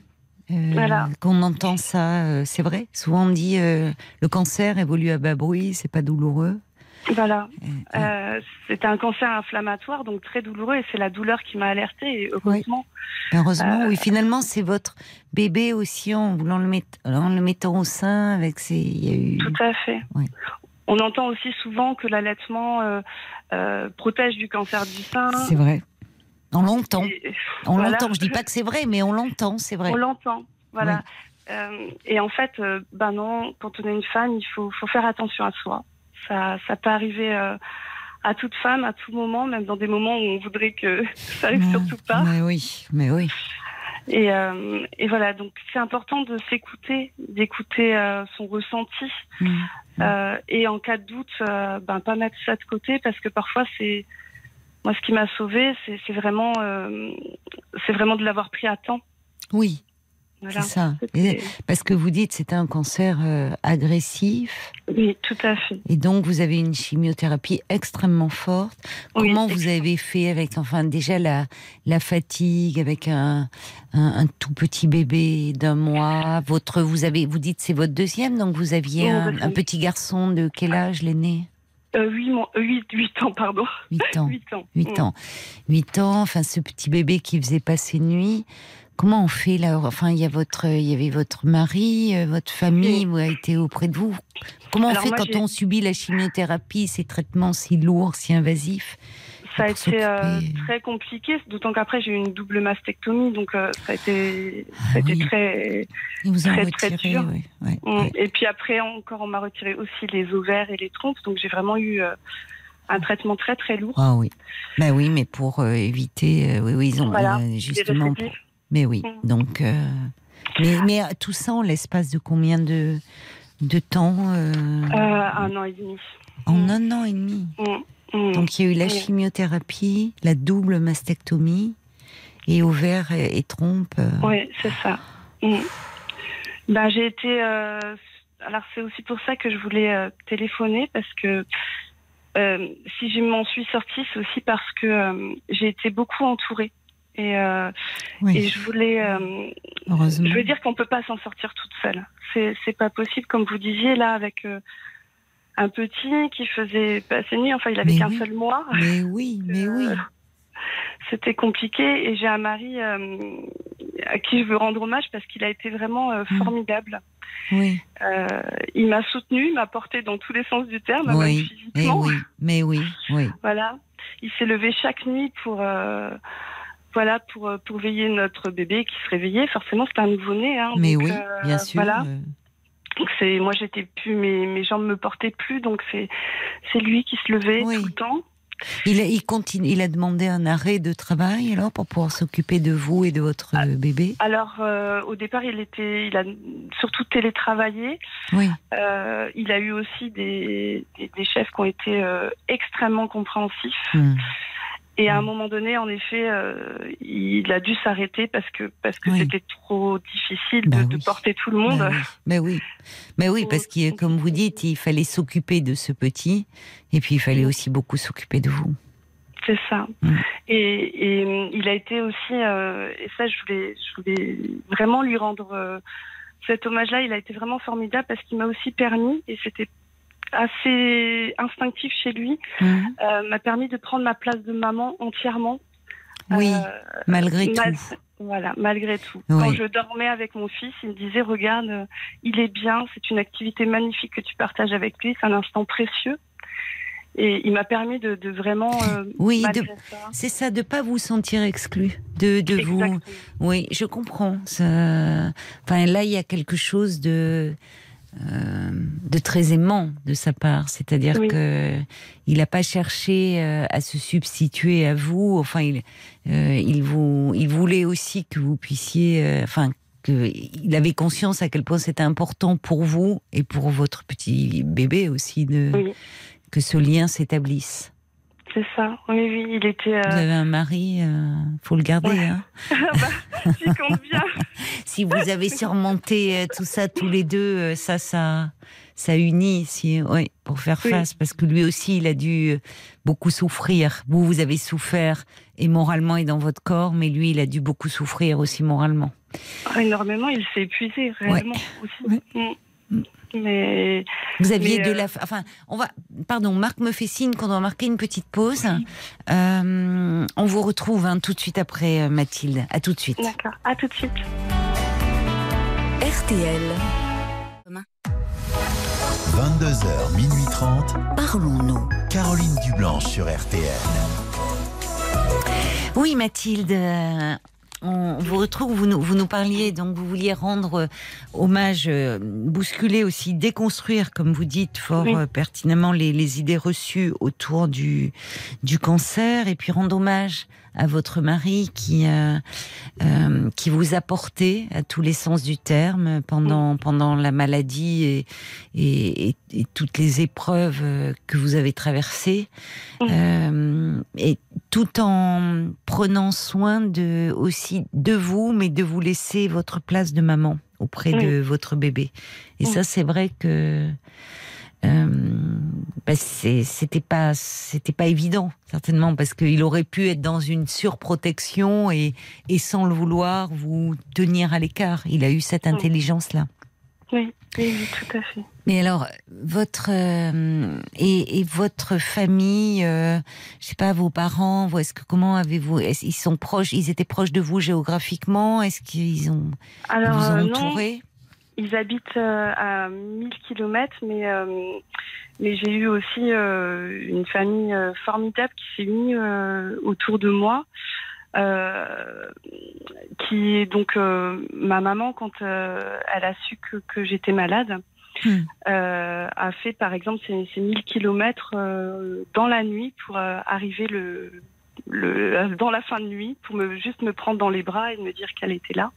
Euh, Voilà. Qu'on entend ça, euh, c'est vrai. Souvent, on dit euh, le cancer évolue à bas bruit, c'est pas douloureux. Voilà. Euh, Euh, c'était un cancer inflammatoire, donc très douloureux, et c'est la douleur qui m'a alertée. Et heureusement, Heureusement, Euh, oui. Finalement, c'est votre bébé aussi en voulant le mettre, en le mettant au sein avec ses. Il y a eu. tout à fait. Oui. On entend aussi souvent que l'allaitement protège du cancer du sein. C'est vrai. On l'entend. On voilà. l'entend. Je dis pas que c'est vrai, mais on l'entend, c'est vrai. On l'entend, voilà. Euh, et en fait, euh, ben non, quand on est une femme, il faut, faut faire attention à soi. Ça, ça peut arriver euh, à toute femme, à tout moment, même dans des moments où on voudrait que ça arrive surtout pas. Mais oui, mais oui. Et, et voilà, donc c'est important de s'écouter, d'écouter son ressenti. Mm. Et en cas de doute, ben pas mettre ça de côté parce que parfois c'est moi ce qui m'a sauvée, c'est vraiment euh, c'est vraiment de l'avoir pris à temps. Oui, Voilà. c'est ça. Parce que vous dites c'était un cancer euh, agressif, Oui, tout à fait. et donc vous avez une chimiothérapie extrêmement forte. Oui, Comment vous avez fait avec, enfin, déjà la, la fatigue, avec un, un, un tout petit bébé d'un mois? Votre, vous avez, vous dites c'est votre deuxième, donc vous aviez Oui, un, un petit garçon de quel âge l'aîné? Euh, 8, mois- euh, huit- huit ans, pardon. 8 ans. 8 ans. 8 Mm. ans. 8 ans, enfin ce petit bébé qui faisait passer nuit. Comment on fait là? Enfin, il y a votre, il y avait votre mari, euh, votre famille, a été auprès de vous. Comment on Alors fait moi, quand on subit la chimiothérapie, ces traitements si lourds, si invasifs? Ça a été euh, très compliqué, d'autant qu'après j'ai eu une double mastectomie, donc euh, ça a été, ça a été Ah oui. très. Ils vous ont Très, très retiré, dur. ouais, ouais, Mm. ouais. Et puis après encore, on m'a retiré aussi les ovaires et les trompes, donc j'ai vraiment eu euh, un traitement très très lourd. Ah oui. Ben oui, mais pour éviter, oui, oui, ils ont Voilà, justement. pour-. Mais oui, Mm. donc. mais, mais tout ça en l'espace de combien de de temps un an et demi. En Mm. un an et demi. Mm. Donc il y a eu la chimiothérapie, la double mastectomie et ovaire et, et trompe. euh, Oui, c'est ça. Mm. Ben, j'ai été. euh, Alors, c'est aussi pour ça que je voulais euh, téléphoner, parce que euh, si je m'en suis sortie, c'est aussi parce que j'ai été beaucoup entourée. Et, euh, oui, et je voulais. euh, heureusement. je veux dire qu'on peut pas s'en sortir toute seule. C'est, c'est pas possible, comme vous disiez, là, avec euh, un petit qui faisait passer nuit. Enfin, il avait Mais qu'un oui. seul mois. Mais oui, mais oui. Euh, C'était compliqué et j'ai un mari euh, à qui je veux rendre hommage parce qu'il a été vraiment euh, Mm. formidable. Oui, Euh, il m'a soutenu, il m'a porté dans tous les sens du terme, même oui, mais physiquement. oui, mais oui, oui. Voilà. Il s'est levé chaque nuit pour euh, voilà pour pour veiller notre bébé qui se réveillait. Forcément, c'était un nouveau-né. Hein, Mais donc, oui, bien sûr. Voilà. Donc c'est moi j'étais plus mes mes jambes me portaient plus donc c'est c'est lui qui se levait Oui. tout le temps. Il a, il continue, il a demandé un arrêt de travail alors pour pouvoir s'occuper de vous et de votre Ah, bébé? Alors, euh, au départ, il était, il a surtout télétravaillé. Oui. Euh, il a eu aussi des, des, des chefs qui ont été euh, extrêmement compréhensifs. Hmm. Et à un Mm. moment donné, en effet, euh, il a dû s'arrêter parce que parce que Oui. c'était trop difficile Bah de, porter tout le monde. Mais oui, mais oui, mais oui, parce que comme vous dites, il fallait s'occuper de ce petit, et puis il fallait aussi beaucoup s'occuper de vous. C'est ça. Mm. Et, et hum, il a été aussi, euh, et ça, je voulais, je voulais vraiment lui rendre euh, cet hommage-là. Il a été vraiment formidable parce qu'il m'a aussi permis, et c'était assez instinctif chez lui, Hmm. euh, m'a permis de prendre ma place de maman entièrement. Oui, Euh, malgré mal- tout. Voilà, malgré tout. Oui. Quand je dormais avec mon fils, il me disait Regarde, euh, il est bien, c'est une activité magnifique que tu partages avec lui, c'est un instant précieux. Et il m'a permis de, de vraiment. euh, Oui, C'est ça, de pas vous sentir exclu, de, de vous. Oui, je comprends. Ça... Enfin, là, il y a quelque chose de euh, de très aimant de sa part, c'est-à-dire Oui. que il n'a pas cherché euh, à se substituer à vous. Enfin, il euh, il vous il voulait aussi que vous puissiez, euh, enfin. que il avait conscience à quel point c'était important pour vous et pour votre petit bébé aussi de Oui. que ce lien s'établisse. C'est ça. Oui, oui, il était. Vous Euh... avez un mari, euh, faut le garder. Ouais. Hein. bah, compte bien. Si vous avez surmonté euh, tout ça tous les deux, ça, ça, ça unit, si, oui, pour faire Oui. face, parce que lui aussi, il a dû beaucoup souffrir. Vous, vous avez souffert et moralement et dans votre corps, mais lui, il a dû beaucoup souffrir aussi moralement. Ah, énormément, il s'est épuisé réellement aussi. Ouais. Mais Vous aviez Mais, de euh, la, enfin, on va, pardon, Marc me fait signe qu'on doit marquer une petite pause. Euh, on vous retrouve hein, tout de suite après euh, Mathilde. À tout de suite. d'accord. À tout de suite. RTL, 22h, minuit 30. parlons-nous. Caroline Dublanche sur RTL. Oui, Mathilde, on vous retrouve, vous nous, vous nous parliez, donc vous vouliez rendre euh, hommage, euh, bousculer aussi, déconstruire, comme vous dites fort Oui. euh, pertinemment, les, les idées reçues autour du, du cancer, et puis rendre hommage à votre mari qui, euh, euh, qui vous a porté à tous les sens du terme pendant, pendant la maladie et, et, et- et toutes les épreuves euh, que vous avez traversées. Euh, et tout en prenant soin de aussi de vous, mais de vous laisser votre place de maman auprès de votre bébé. Et ça, c'est vrai que euh, bah, c'était pas c'était pas évident certainement parce qu'il aurait pu être dans une surprotection et, et sans le vouloir vous tenir à l'écart. Il a eu cette intelligence là. Oui, tout à fait. Mais alors, votre euh, et, et votre famille, euh, je sais pas, vos parents, vous, est-ce que comment avez-vous, ils sont proches, ils étaient proches de vous géographiquement, est-ce qu'ils ont ils Alors, vous ont euh, non, entouré ils habitent euh, à 1000 km, mais, mais j'ai eu aussi euh, une famille euh, formidable qui s'est unie euh, autour de moi. Euh, qui est donc euh, ma maman quand euh, elle a su que, que j'étais malade Hmm. a fait par exemple ces, ces 1000 kilomètres dans la nuit pour arriver le, le dans la fin de nuit pour me juste me prendre dans les bras et me dire qu'elle était là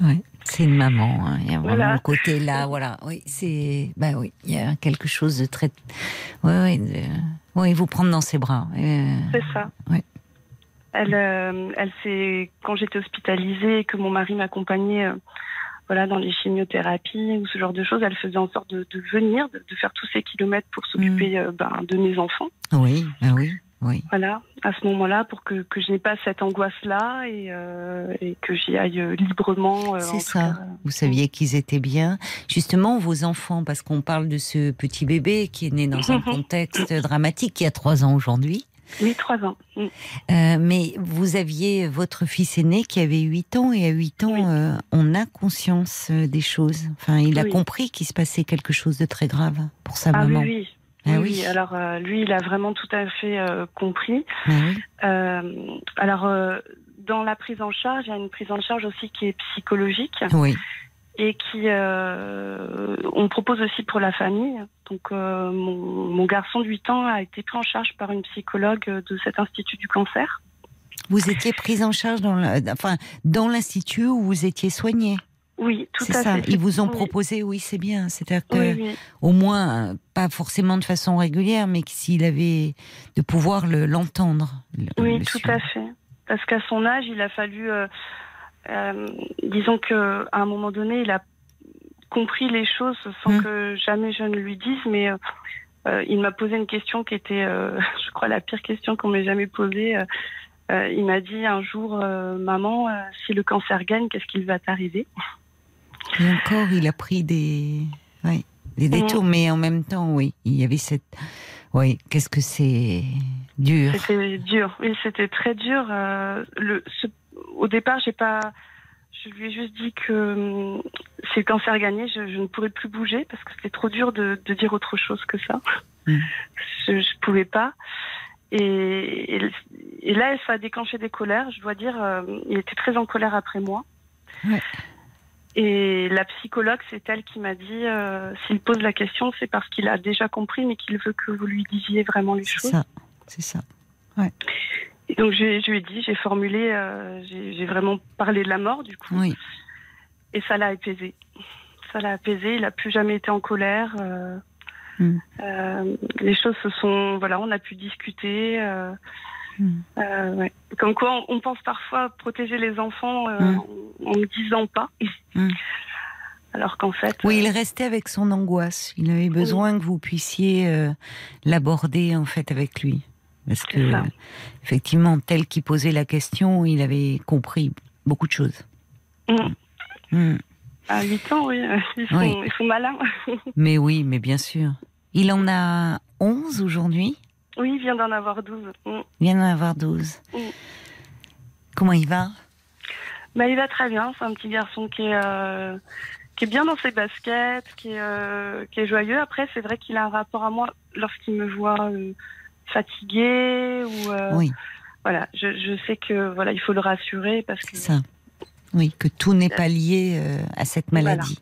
Ouais, c'est une maman. hein, Il y a vraiment Voilà. le côté là, voilà. Oui, c'est, bah oui, il y a quelque chose de très, oui, oui, de- oui, vous prendre dans ses bras. euh, C'est ça. Oui. Elle, euh, elle s'est, quand j'étais hospitalisée et que mon mari m'accompagnait, euh, voilà, dans les chimiothérapies ou ce genre de choses, elle faisait en sorte de, de venir, de, de faire tous ces kilomètres pour s'occuper euh, ben, de mes enfants. oui, bah oui, oui. Voilà, à ce moment-là, pour que, que je n'ai pas cette angoisse-là et, euh, et que j'y aille euh, librement. euh, C'est ça. cas. Vous saviez qu'ils étaient bien. Justement, vos enfants, parce qu'on parle de ce petit bébé qui est né dans un contexte dramatique, qui a trois ans aujourd'hui. Oui, trois ans. Mm. Euh, mais vous aviez votre fils aîné qui avait 8 ans, et à 8 ans, Oui. euh, on a conscience des choses. Enfin, il a Oui. compris qu'il se passait quelque chose de très grave pour sa Ah oui, maman. oui. Ah oui. Alors euh, lui, il a vraiment tout à fait euh, compris. Ah oui. Euh, alors, euh, dans la prise en charge, il y a une prise en charge aussi qui est psychologique Oui. et qui, euh, on propose aussi pour la famille, Donc euh, mon, mon garçon de 8 ans a été pris en charge par une psychologue de cet institut du cancer. Vous étiez prise en charge dans la- enfin, dans l'institut où vous étiez soignée. Oui, tout à ça. fait. Ils vous ont proposé, oui, c'est bien. C'est-à-dire que, Oui, oui. au moins, pas forcément de façon régulière, mais que s'il avait de pouvoir le- l'entendre. le- Oui, le tout suivre. à fait. Parce qu'à son âge, il a fallu, euh, euh, disons que à un moment donné, il a compris les choses sans Mm. que jamais je ne lui dise, mais euh, il m'a posé une question qui était, je crois, la pire question qu'on m'ait jamais posée. Il m'a dit un jour, maman, si le cancer gagne, qu'est-ce qu'il va t'arriver? Et encore, il a pris des, ouais, des détours, mais en même temps, oui, il y avait cette, oui, qu'est-ce que c'est dur. C'était dur. Oui, c'était très dur. Euh, le, ce- au départ, j'ai pas. Je lui ai juste dit que hum, si le cancer gagnait, je, je ne pourrais plus bouger parce que c'était trop dur de, de dire autre chose que ça. Mm. Je, je pouvais pas. Et, et, et là, ça a déclenché des colères. Je dois dire, euh, il était très en colère après moi. Ouais. Et la psychologue, c'est elle qui m'a dit, euh, s'il pose la question, c'est parce qu'il a déjà compris, mais qu'il veut que vous lui disiez vraiment les C'est choses. ça, c'est ça. Et donc je, je lui ai dit, j'ai formulé, euh, j'ai vraiment parlé de la mort du coup, Oui, et ça l'a apaisé. Ça l'a apaisé. Il a plus jamais été en colère. euh, Mm. euh, les choses se sont, voilà, on a pu discuter. Euh, Mm. euh, ouais. Comme quoi, on, on pense parfois protéger les enfants euh, Mm. en, en ne disant pas, Mm. alors qu'en fait, oui, il euh, restait avec son angoisse. Il avait besoin que vous puissiez l'aborder en fait avec lui, parce que effectivement, tel qu'il posait la question, il avait compris beaucoup de choses. Mm. À 8 ans, oui, ils sont, Oui. ils sont malins. Mais oui, mais bien sûr. Il en a 11 aujourd'hui. Oui, il vient d'en avoir 12. Mm. Il vient d'en avoir 12. Mm. Comment il va? Bah, il va très bien. C'est un petit garçon qui est, euh, qui est bien dans ses baskets, qui est, euh, qui est joyeux. Après, c'est vrai qu'il a un rapport à moi lorsqu'il me voit euh, fatigué ou euh, Oui, voilà. Je, je sais que voilà, il faut le rassurer parce que ça. Oui, que tout n'est pas lié à cette Voilà. maladie.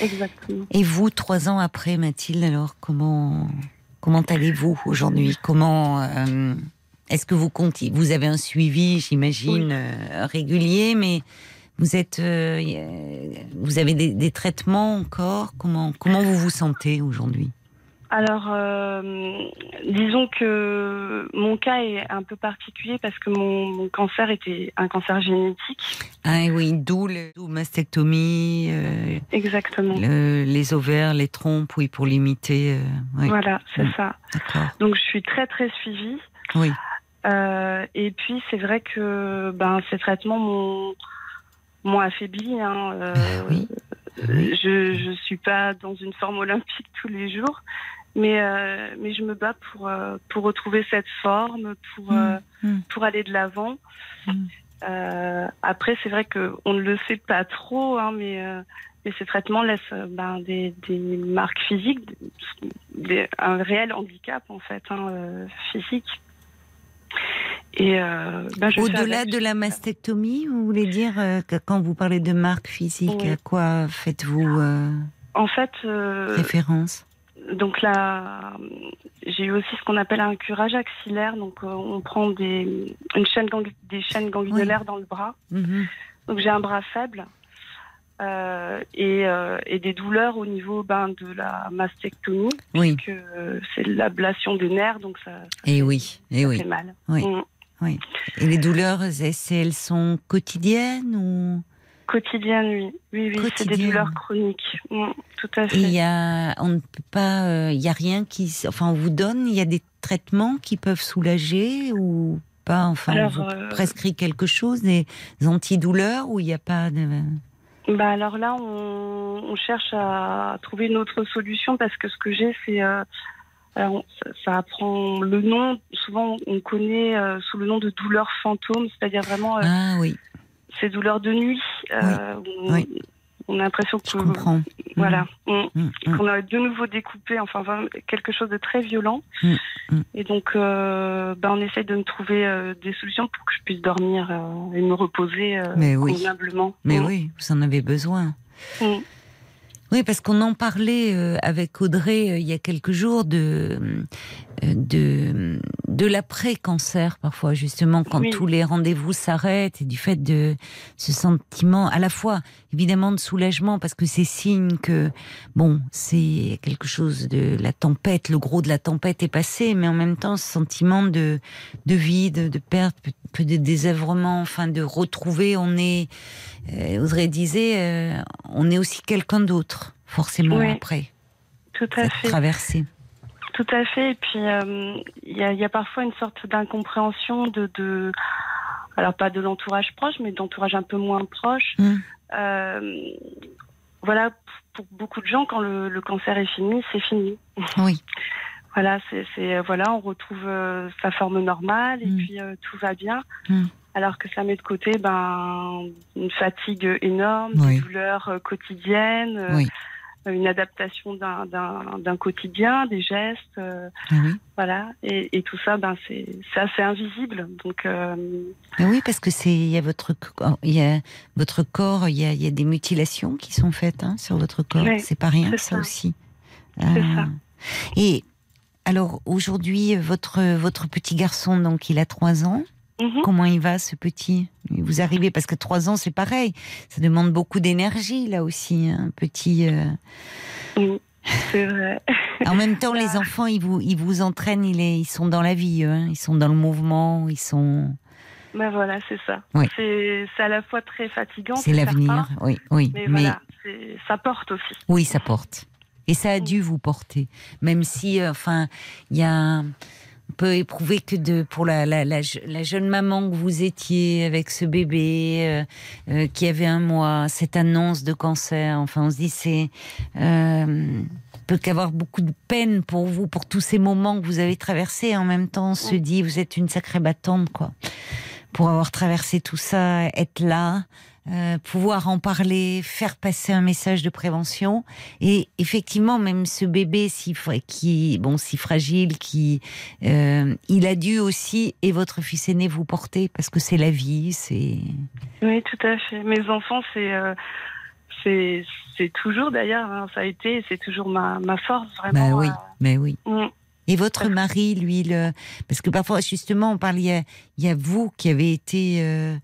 exactement. Et vous, trois ans après, Mathilde, alors comment comment allez-vous aujourd'hui? Comment euh, est-ce que vous comptez? Vous avez un suivi, j'imagine, euh, régulier, mais vous êtes, euh, a- vous avez des, des traitements encore? Comment comment vous vous sentez aujourd'hui? Alors, euh, disons que mon cas est un peu particulier parce que mon, mon cancer était un cancer génétique. Ah oui, d'où le d'où mastectomie, euh, Exactement. le- les ovaires, les trompes, oui, pour limiter. euh, oui, Voilà, c'est Mm. ça. d'accord. Donc, je suis très très suivie. Oui, et puis c'est vrai que ben ces traitements m'ont m'ont affaibli. Hein. Euh, oui. Je je suis pas dans une forme olympique tous les jours, mais euh, mais je me bats pour euh, pour retrouver cette forme, pour euh, Mm. pour aller de l'avant. Mm. Après c'est vrai que on ne le sait pas trop, hein, mais mais ces traitements laissent ben, des, des marques physiques, des- un réel handicap en fait, hein, physique. Et ben, Au-delà de la mastectomie, vous voulez dire que quand vous parlez de marque physique, Oui. à quoi faites-vous En fait, référence? Donc là, j'ai eu aussi ce qu'on appelle un curage axillaire. Donc, euh, on prend des, une chaîne des chaînes ganglionnaires dans le bras. Mhm. Donc, j'ai un bras faible euh, et, euh, et des douleurs au niveau ben, de la mastectomie, Oui, euh, c'est l'ablation des nerfs, donc ça, et oui, et ça oui. fait mal. Oui. Mm. Et les douleurs, elles sont quotidiennes ou Quotidienne, oui. Oui, oui, c'est des douleurs chroniques. Mm, tout à Et fait. il y a, on ne peut pas, euh, il y a rien qui, enfin, on vous donne, il y a des traitements qui peuvent soulager ou pas, enfin, Alors, on vous euh, prescrit quelque chose, des antidouleurs ou il n'y a pas de. Bah alors là, on, on cherche à trouver une autre solution parce que ce que j'ai, c'est euh, alors, ça, ça prend le nom. Souvent, on connaît euh, sous le nom de douleurs fantômes, c'est-à-dire vraiment euh, Ah oui, ces douleurs de nuit. euh, on, oui. on a l'impression que comprends. voilà, on- Mm, mm. qu'on a de nouveau découpé, enfin quelque chose de très violent. Mm, mm. Et donc, euh, bah, on essaye de me trouver euh, des solutions pour que je puisse dormir euh, et me reposer Mais oui. convenablement. Mais Mm. oui, vous en avez besoin. Oui, parce qu'on en parlait euh, avec Audrey euh, il y a quelques jours de euh, de de l'après-cancer parfois justement quand Oui. tous les rendez-vous s'arrêtent et du fait de ce sentiment à la fois évidemment de soulagement parce que c'est signe que bon c'est quelque chose de la tempête le gros de la tempête est passé mais en même temps ce sentiment de de vide de perte peu- de désœuvrement enfin de retrouver on est euh, Audrey disait euh, on est aussi quelqu'un d'autre forcément Oui. après Tout à fait. traversée Tout à fait. Et puis, euh, il y, a, il y a parfois une sorte d'incompréhension de, de, alors pas de l'entourage proche, mais d'entourage un peu moins proche. Mm. Euh, voilà, pour beaucoup de gens, quand le, le cancer est fini, c'est fini. oui Voilà, c'est, c'est- voilà, on retrouve euh, sa forme normale et Mm. puis euh, tout va bien. Mm. Alors que ça met de côté ben, une fatigue énorme, Oui. des douleurs euh, quotidiennes, euh, Oui. Une adaptation d'un, d'un, d'un quotidien, des gestes. euh, Ah oui voilà, et, et tout ça, ben c'est c'est assez invisible. Donc, euh, Mais oui, parce que c'est il y a votre co- il y a votre corps, il y a, il y a des mutilations qui sont faites hein, sur votre corps. Oui, c'est pas rien, c'est ça, ça. aussi. Euh, ça. Et alors aujourd'hui, votre votre petit garçon, donc il a trois ans. Mhm. Comment il va, ce petit? Vous arrivez parce que trois ans, c'est pareil. Ça demande beaucoup d'énergie là aussi, un petit. euh. Oui, c'est vrai. En même temps, les enfants, ils vous ils vous entraînent. Ils, sont dans la vie, eux, hein. ils sont dans le mouvement, ils sont. Ben voilà, c'est ça. Oui. C'est à la fois très fatigant. C'est l'avenir, oui, oui. Mais, voilà, ça porte aussi. Oui, ça porte. Et ça a dû vous porter, même si, euh, enfin, il y a, peut éprouver que de pour la, la, la, je- la jeune maman que vous étiez avec ce bébé euh, euh, qui avait un mois, cette annonce de cancer. Enfin, on se dit c'est euh, peut qu'avoir beaucoup de peine pour vous pour tous ces moments que vous avez traversés. En même temps, on se dit vous êtes une sacrée battante quoi, pour avoir traversé tout ça, être là. Euh, pouvoir en parler, faire passer un message de prévention. Et effectivement, même ce bébé si qui bon si fragile, qui euh, il a dû aussi et votre fils aîné vous porter parce que c'est la vie, c'est Oui, tout à fait. Mes enfants, c'est euh, c'est toujours d'ailleurs, hein, ça a été, c'est toujours ma, ma force vraiment. bah oui, mais oui. mm. Et votre mari, lui, le... parce que parfois, justement, on parle, il y a, il y a vous qui avez été, euh,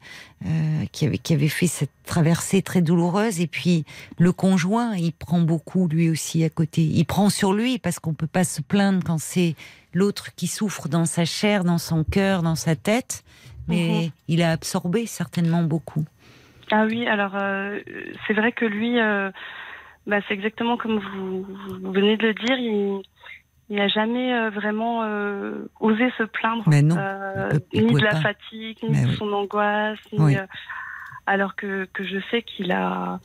euh, qui, avez, qui avez fait cette traversée très douloureuse, et puis le conjoint, il prend beaucoup lui aussi à côté. Il prend sur lui parce qu'on peut pas se plaindre quand c'est l'autre qui souffre dans sa chair, dans son cœur, dans sa tête, mais Mhm. il a absorbé certainement beaucoup. Ah oui, alors euh, c'est vrai que lui, euh, bah, c'est exactement comme vous, vous venez de le dire, il il n'a jamais euh, vraiment euh, osé se plaindre, Mais non, euh, il peut- il ni de la pas. fatigue, ni Mais de oui. son angoisse, ni, Oui. euh, alors que, que je sais qu'il a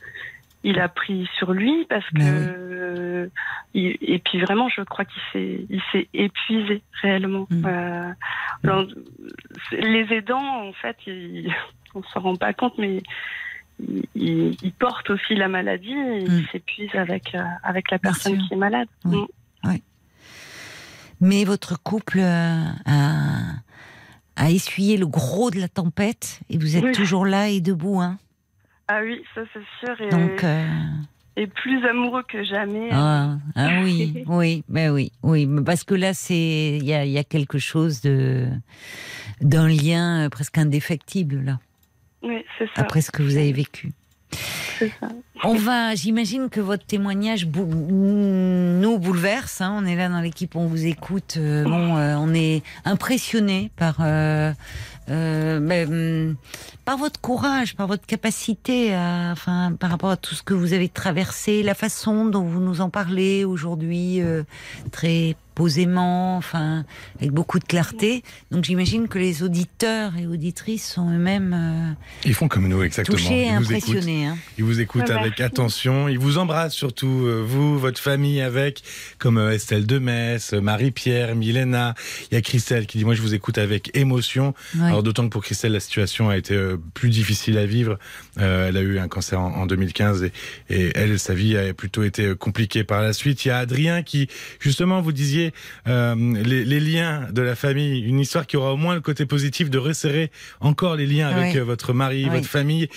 il a pris sur lui parce que oui. il- et puis vraiment je crois qu'il s'est il s'est épuisé réellement. Mm. Alors, c'est- les aidants en fait ils, on s'en rend pas compte mais ils, ils- ils portent aussi la maladie et Mm. ils s'épuisent avec euh, avec la Bien personne sûr. qui est malade. Oui. Mm. Mais votre couple euh, a, a essuyé le gros de la tempête, et vous êtes Oui. toujours là et debout, hein Ah oui, ça c'est sûr et, Donc, euh, et plus amoureux que jamais. ah, ah oui, oui, ben oui, oui, mais parce que là, c'est il y a, y a quelque chose de d'un lien euh, presque indéfectible là, Oui, c'est ça. après ce que vous avez vécu. On va, j'imagine que votre témoignage nous bouleverse. hein. On est là dans l'équipe, on vous écoute. euh, bon, euh, on est impressionné par euh, ben, hum, par votre courage, par votre capacité, enfin, par rapport à tout ce que vous avez traversé, la façon dont vous nous en parlez aujourd'hui, très posément, enfin, avec beaucoup de clarté. Donc, j'imagine que les auditeurs et auditrices sont eux-mêmes euh, Ils font comme nous, exactement. touchés et Ils vous écoutent. impressionnés. hein. Ils vous écoutent Ouais, avec merci. attention. Ils vous embrassent surtout, euh, vous, votre famille avec, comme euh, Estelle de Metz, euh, Marie-Pierre, Milena. Il y a Christelle qui dit, moi je vous écoute avec émotion. Alors, d'autant que pour Christelle, la situation a été euh, plus difficile à vivre. Euh, elle a eu un cancer en, en 2015 et, et, elle, sa vie a plutôt été compliquée par la suite. Il y a Adrien qui, justement, vous disiez euh, les, les, liens de la famille, une histoire qui aura au moins le côté positif de resserrer encore les liens avec oui. votre mari, Oui. votre famille.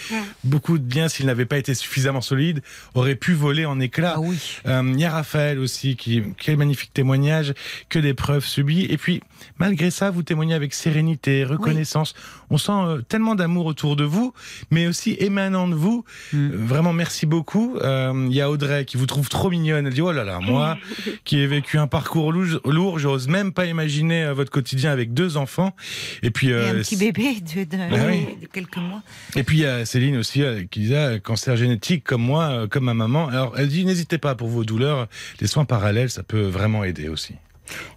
Beaucoup de liens, s'ils n'avaient pas été suffisamment solides, auraient pu voler en éclats. Ah oui. Euh, Il y a Raphaël aussi, qui quel magnifique témoignage, que d'épreuves subies. Et puis, malgré ça, vous témoignez avec sérénité, reconnaissance. On sent euh, tellement d'amour autour de vous, mais aussi émanant de vous. Mm. Euh, vraiment, merci beaucoup. Euh, Il y a Audrey qui vous trouve trop mignonne. Elle dit, oh là là, moi, qui ai vécu un parcours lourd, j'ose même pas imaginer euh, votre quotidien avec deux enfants. Et puis, Et euh, un petit bébé de, de- oui. de quelques mois. et puis il y a Céline aussi euh, qui disait cancer génétique comme moi, comme ma maman. Alors elle dit n'hésitez pas pour vos douleurs, les soins parallèles ça peut vraiment aider aussi.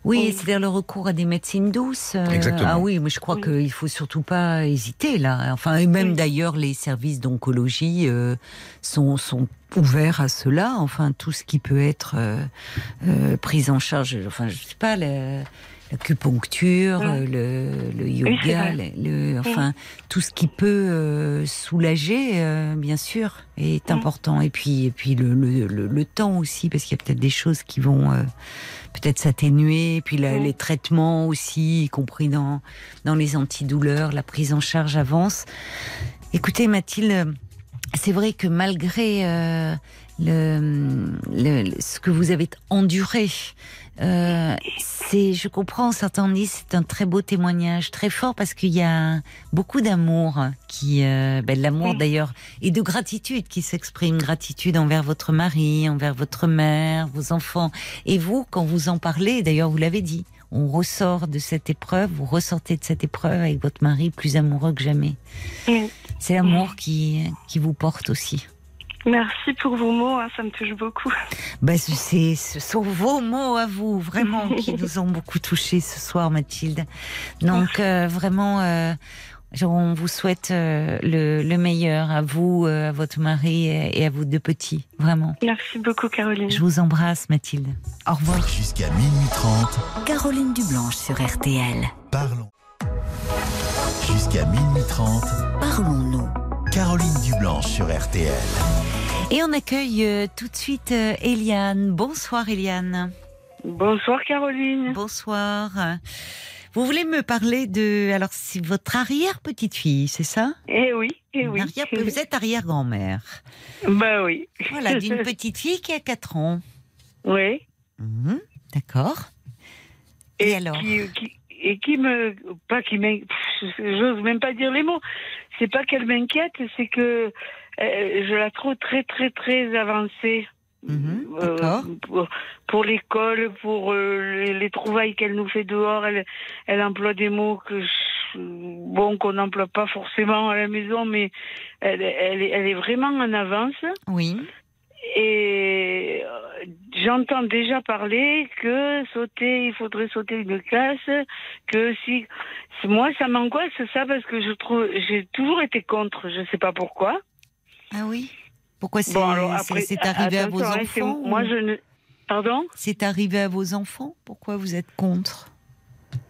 Oui, c'est-à-dire le recours à des médecines douces. euh, Exactement. Ah oui, mais je crois Oui. qu'il faut surtout pas hésiter là. Enfin, et même Oui. d'ailleurs, les services d'oncologie euh, sont, sont ouverts à cela. Enfin, tout ce qui peut être euh, pris en charge. Enfin, je sais pas. L'acupuncture, Mm. euh, le, yoga, le, le- enfin tout ce qui peut euh, soulager, euh, bien sûr, est Mm. important. Et puis, et puis le, temps aussi, parce qu'il y a peut-être des choses qui vont euh, peut-être s'atténuer. Et puis la- Mm. les traitements aussi, y compris dans dans les antidouleurs, la prise en charge avance. Écoutez, Mathilde, c'est vrai que malgré le- ce que vous avez enduré, euh, c'est, je comprends, certains disent c'est un très beau témoignage, très fort parce qu'il y a beaucoup d'amour qui, euh, ben, l'amour Oui. d'ailleurs et de gratitude qui s'exprime, gratitude envers votre mari, envers votre mère, vos enfants. Et vous, quand vous en parlez, d'ailleurs vous l'avez dit, on ressort de cette épreuve, vous ressortez de cette épreuve avec votre mari plus amoureux que jamais. Oui. C'est l'amour qui, qui vous porte aussi. Merci pour vos mots, hein, ça me touche beaucoup. Ben, c'est, ce sont vos mots à vous, vraiment, qui nous ont beaucoup touchés ce soir, Mathilde. Donc, euh, vraiment, euh, on vous souhaite euh, le, le meilleur à vous, euh, à votre mari et, et à vous deux petits, vraiment. Merci beaucoup, Caroline. Je vous embrasse, Mathilde. Au revoir. Jusqu'à minuit 30, Caroline Dublanche sur RTL. parlons. Jusqu'à minuit 30, Parlons-nous. Caroline Dublanche sur RTL. Et on accueille euh, tout de suite euh, Eliane. Bonsoir, Eliane. Bonsoir, Caroline. Bonsoir. Vous voulez me parler de... Alors, c'est votre arrière-petite-fille, c'est ça? Eh oui, eh oui. Arrière- Vous êtes arrière-grand-mère. Bah oui. Voilà, d'une petite fille qui a 4 ans. Oui. Mhm, D'accord. Et, alors? qui, qui- et qui me pas qui j'ose même pas dire les mots c'est pas qu'elle m'inquiète c'est que euh, je la trouve très très très avancée. Mhm, Euh, pour, pour l'école pour euh, les, les trouvailles qu'elle nous fait dehors elle elle emploie des mots que je- bon qu'on n'emploie pas forcément à la maison mais elle, elle, est- elle est vraiment en avance. Oui. Et euh, j'entends déjà parler que sauter, il faudrait sauter une classe, que si, moi ça m'angoisse ça parce que je trouve, j'ai toujours été contre, je sais pas pourquoi. Ah oui? Pourquoi c'est Bon arrivé à vos hein, enfants Moi je ne, pardon, C'est arrivé à vos enfants? Pourquoi vous êtes contre?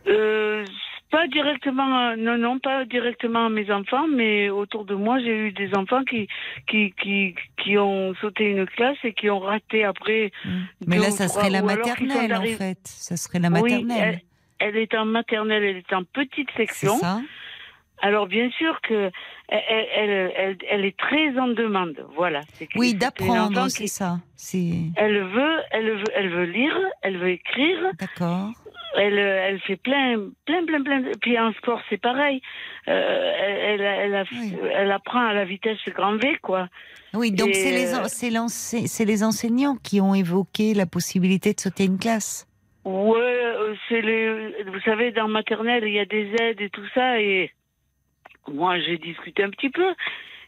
Euh, pas directement, euh, non non pas directement à mes enfants, mais autour de moi j'ai eu des enfants qui qui qui qui ont sauté une classe et qui ont raté après. Mais deux là, ça serait la maternelle, en fait. Ça serait la Oui, maternelle. Elle est en maternelle, elle est en petite section. ça Alors bien sûr que elle, elle, elle, elle est très en demande. Voilà. Oui, d'apprendre, c'est ça. C'est... Elle veut, elle veut, elle veut lire, elle veut écrire. D'accord. Elle, elle fait plein, plein, plein, plein. Puis en sport, c'est pareil. Euh, elle, elle, elle, a- Oui. elle apprend à la vitesse grand V, quoi. Oui, donc c'est les, euh, c'est les enseignants qui ont évoqué la possibilité de sauter une classe. Ouais, euh, c'est les. Vous savez, dans maternelle, il y a des aides et tout ça, et moi, j'ai discuté un petit peu,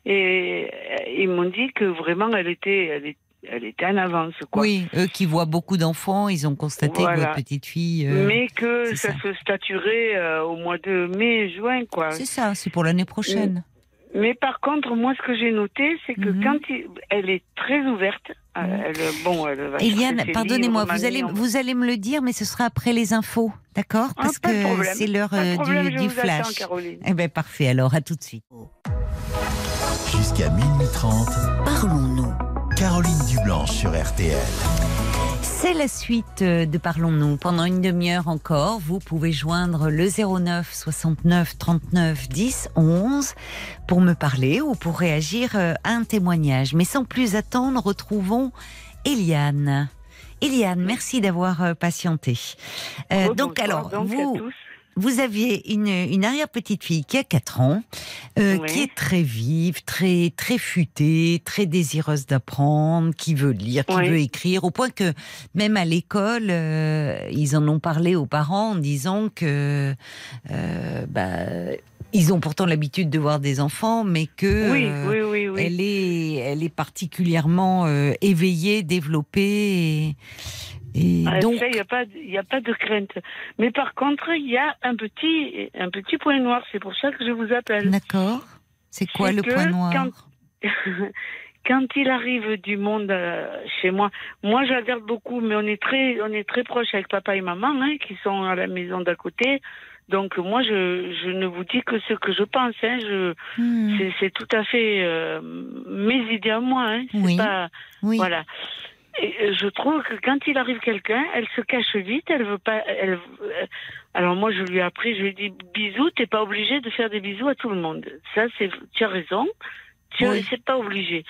et euh, ils m'ont dit que vraiment, elle était, elle, est- elle était en avance, quoi. Oui, eux qui voient beaucoup d'enfants, ils ont constaté Voilà. que votre petite fille. euh, Mais que ça, ça. se statuerait euh, au mois de mai, juin, quoi. C'est ça, c'est pour l'année prochaine. Mais par contre, moi, ce que j'ai noté, c'est que Mhm. quand il- elle est très ouverte, euh, elle, bon, elle va Eliane, pardonnez-moi, vous allez, vous allez me le dire, mais ce sera après les infos, d'accord? Ah, Parce que c'est l'heure euh, problème, du, attends, flash. Eh bien, parfait, alors à tout de suite. Jusqu'à minuit 30, Parlons-nous. Caroline Dublanche sur RTL. C'est la suite de Parlons-nous. Pendant une demi-heure encore, vous pouvez joindre le 09 69 39 10 11 pour me parler ou pour réagir euh, à un témoignage. Mais sans plus attendre, retrouvons Eliane. Eliane, merci d'avoir euh, patienté. Euh, Rebonsoir, donc alors, donc, à vous, tous. Vous aviez une, une arrière-petite-fille qui a 4 ans, euh, Oui. qui est très vive, très, très futée, très désireuse d'apprendre, qui veut lire, qui Oui. veut écrire, au point que même à l'école, euh, ils en ont parlé aux parents en disant que euh, bah, ils ont pourtant l'habitude de voir des enfants, mais que Oui, euh, oui, oui, oui. elle est, elle est particulièrement euh, éveillée, développée. Et, et Ah, donc, il n'y a, pas de- il y a pas de crainte. Mais par contre, il y a un petit, un petit point noir. C'est pour ça que je vous appelle. d'accord. C'est quoi le point noir quand- Quand il arrive du monde euh, chez moi, moi j'adore beaucoup, mais on est très, on est très proches avec papa et maman, hein, qui sont à la maison d'à côté. Donc moi, je, je ne vous dis que ce que je pense. Hein, je, Hmm. c'est, c'est tout à fait euh, mes idées à moi. Hein, c'est Oui. pas, Oui. voilà. Et euh, je trouve que quand il arrive quelqu'un, elle se cache vite, elle veut pas. Elle, euh, alors moi, je lui ai appris, je lui ai dit bisous, t'es pas obligé de faire des bisous à tout le monde. Ça, c'est, tu as raison, tu Oui. c'est pas obligé.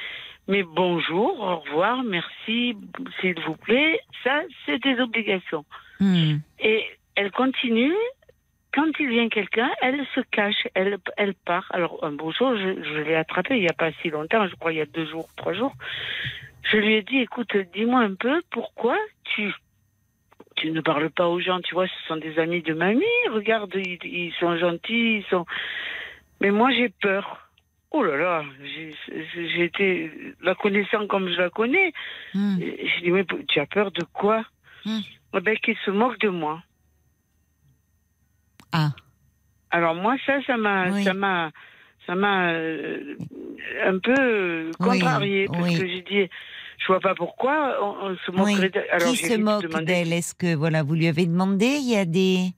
Mais bonjour, au revoir, merci, s'il vous plaît, ça, c'est des obligations. Hmm. Et elle continue. Quand il vient quelqu'un, elle se cache, elle, elle part. Alors un beau jour, je, je l'ai attrapée il n'y a pas si longtemps, je crois il y a deux jours, trois jours. Je lui ai dit, écoute, dis-moi un peu pourquoi tu tu ne parles pas aux gens? Tu vois, ce sont des amis de mamie. Regarde, ils, ils sont gentils, ils sont. Mais moi, j'ai peur. Oh là là, j'ai été la connaissant comme je la connais. Hmm. Je dis, mais tu as peur de quoi? Hmm. Eh ben, Qu'il se moque de moi. Ah. Alors moi, ça, ça m'a, Oui. ça m'a, ça m'a euh, un peu Oui, contrarié parce oui. que j'ai dit, je vois pas pourquoi on, on se Alors Qui se moque d'elle? Est-ce que voilà, vous lui avez demandé? Il y a des,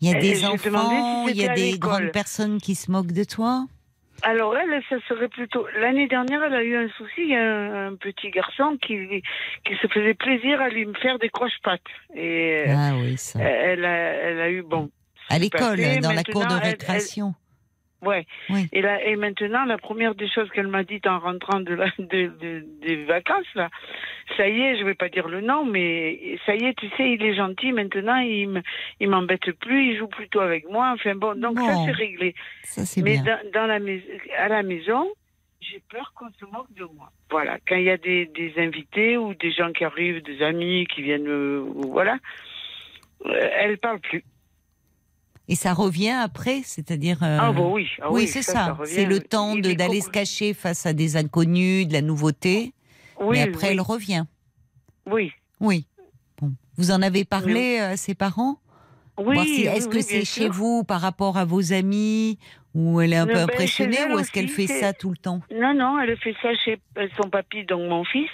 il y a Euh, des si enfants, il y a des grandes personnes qui se moquent de toi? Alors elle, ça serait plutôt. L'année dernière, elle a eu un souci. Il y a un, petit garçon qui, qui se faisait plaisir à lui faire des croche-pattes. Et euh, Ah oui, ça. elle, a, elle a eu bon. À l'école, dans la cour de elle- récréation. Ouais. Oui. Et, là, et maintenant, la première des choses qu'elle m'a dit en rentrant de la, de, de- des vacances, là, ça y est, je vais pas dire le nom, mais ça y est, tu sais, il est gentil maintenant, il il m'embête plus, il joue plutôt avec moi. Enfin bon, donc ça Bon, c'est réglé. Ça c'est Mais bien. dans, dans la à la maison, j'ai peur qu'on se moque de moi. Voilà, quand il y a des, des invités ou des gens qui arrivent, des amis qui viennent, euh, voilà, euh, elle parle plus. Et ça revient après, c'est-à-dire. euh, Ah oui, ah oui, oui, c'est ça, ça. ça revient. C'est le temps d'aller se cacher face à des inconnus, de la nouveauté. Oui, mais après, oui, elle revient. oui. Oui. Bon. Vous en avez parlé à ses parents? Oui, si- Est-ce que c'est chez vous par rapport à vos amis Ou elle est un Non, peu ben, impressionnée Ou est-ce qu'elle fait ça tout le temps? Non, non, elle fait ça chez euh, son papy, donc mon fils.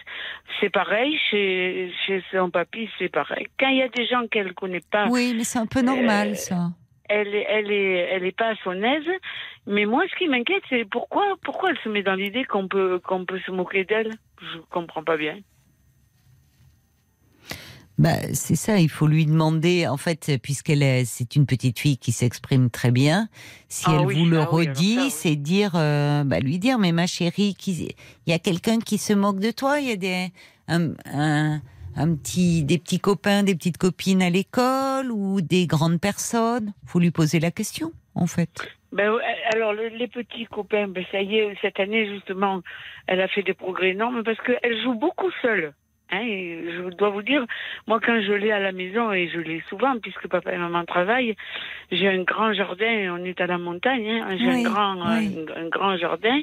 C'est pareil, chez, chez son papy, c'est pareil. Quand il y a des gens qu'elle connaît pas, Oui, mais c'est un peu normal Euh, ça. Elle, est- elle est, elle est pas à son aise. Mais moi, ce qui m'inquiète, c'est pourquoi, pourquoi elle se met dans l'idée qu'on peut, qu'on peut se moquer d'elle? Je comprends pas bien. Bah, c'est ça, il faut lui demander, en fait, puisqu'elle est, c'est une petite fille qui s'exprime très bien, si Ah elle oui, vous le ah redit, oui. c'est dire, euh, bah, lui dire, mais ma chérie, il y a quelqu'un qui se moque de toi, il y a des, un, un- un petit, des petits copains, des petites copines à l'école ou des grandes personnes? Faut lui poser la question, en fait. Ben, alors, le- les petits copains, ben, ça y est, cette année, justement, elle a fait des progrès énormes parce qu'elle joue beaucoup seule. Hein, je dois vous dire, moi, quand je l'ai à la maison, et je l'ai souvent, puisque papa et maman travaillent, j'ai un grand jardin, on est à la montagne, hein, j'ai Oui, un, grand, oui. un, un grand jardin.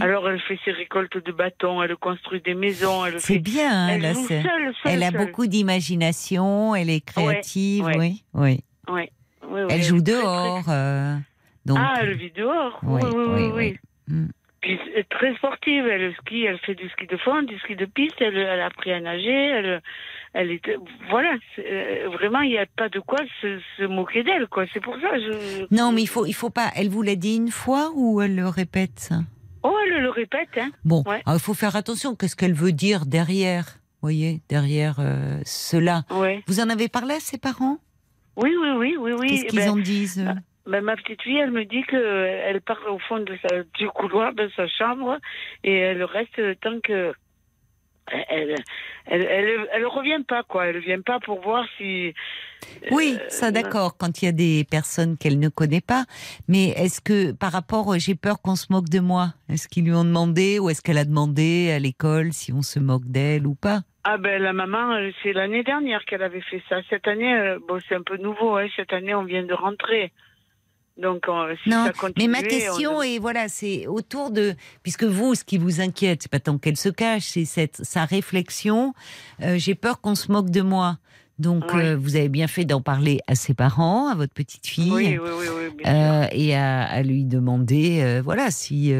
Alors, elle fait ses récoltes de bâtons, elle construit des maisons, elle C'est fait... bien, hein, Elle là, seule, seule, Elle a seule. beaucoup d'imagination, elle est créative, oui, oui. Elle joue dehors, euh, donc. Ah, elle vit dehors Oui, Oui, oui, Puis très sportive, elle ski, elle fait du ski de fond, du ski de piste, elle, elle a appris à nager, elle, elle était, voilà, euh, vraiment il n'y a pas de quoi se, se moquer d'elle, quoi. C'est pour ça. Je... Non, mais il faut, il faut pas. Elle vous l'a dit une fois ou elle le répète? Ça Oh, elle le répète, hein. Bon, Ouais. alors, il faut faire attention. Qu'est-ce qu'elle veut dire derrière? Voyez, derrière euh, cela. Ouais. Vous en avez parlé à ses parents? Oui, oui, oui, oui, oui. Qu'est-ce qu'ils Ben, en disent ben, ma petite fille, elle me dit que euh, elle part au fond de sa, du couloir de sa chambre et elle reste tant que elle, elle, elle, elle revient pas, quoi. Elle vient pas pour voir si. Oui, euh, ça d'accord, quand il y a des personnes qu'elle ne connaît pas. Mais est-ce que par rapport, euh, j'ai peur qu'on se moque de moi? Est-ce qu'ils lui ont demandé ou est-ce qu'elle a demandé à l'école si on se moque d'elle ou pas? Ah ben la maman, c'est l'année dernière qu'elle avait fait ça. Cette année, bon c'est un peu nouveau. Hein. Cette année, on vient de rentrer. Donc euh, si Non, ça continue, mais ma question on... est voilà, c'est autour de puisque vous, ce qui vous inquiète, c'est pas tant qu'elle se cache, c'est cette sa réflexion. euh, j'ai peur qu'on se moque de moi. Donc Oui. euh, vous avez bien fait d'en parler à ses parents, à votre petite fille, Oui, oui, euh, et à, à lui demander, voilà, si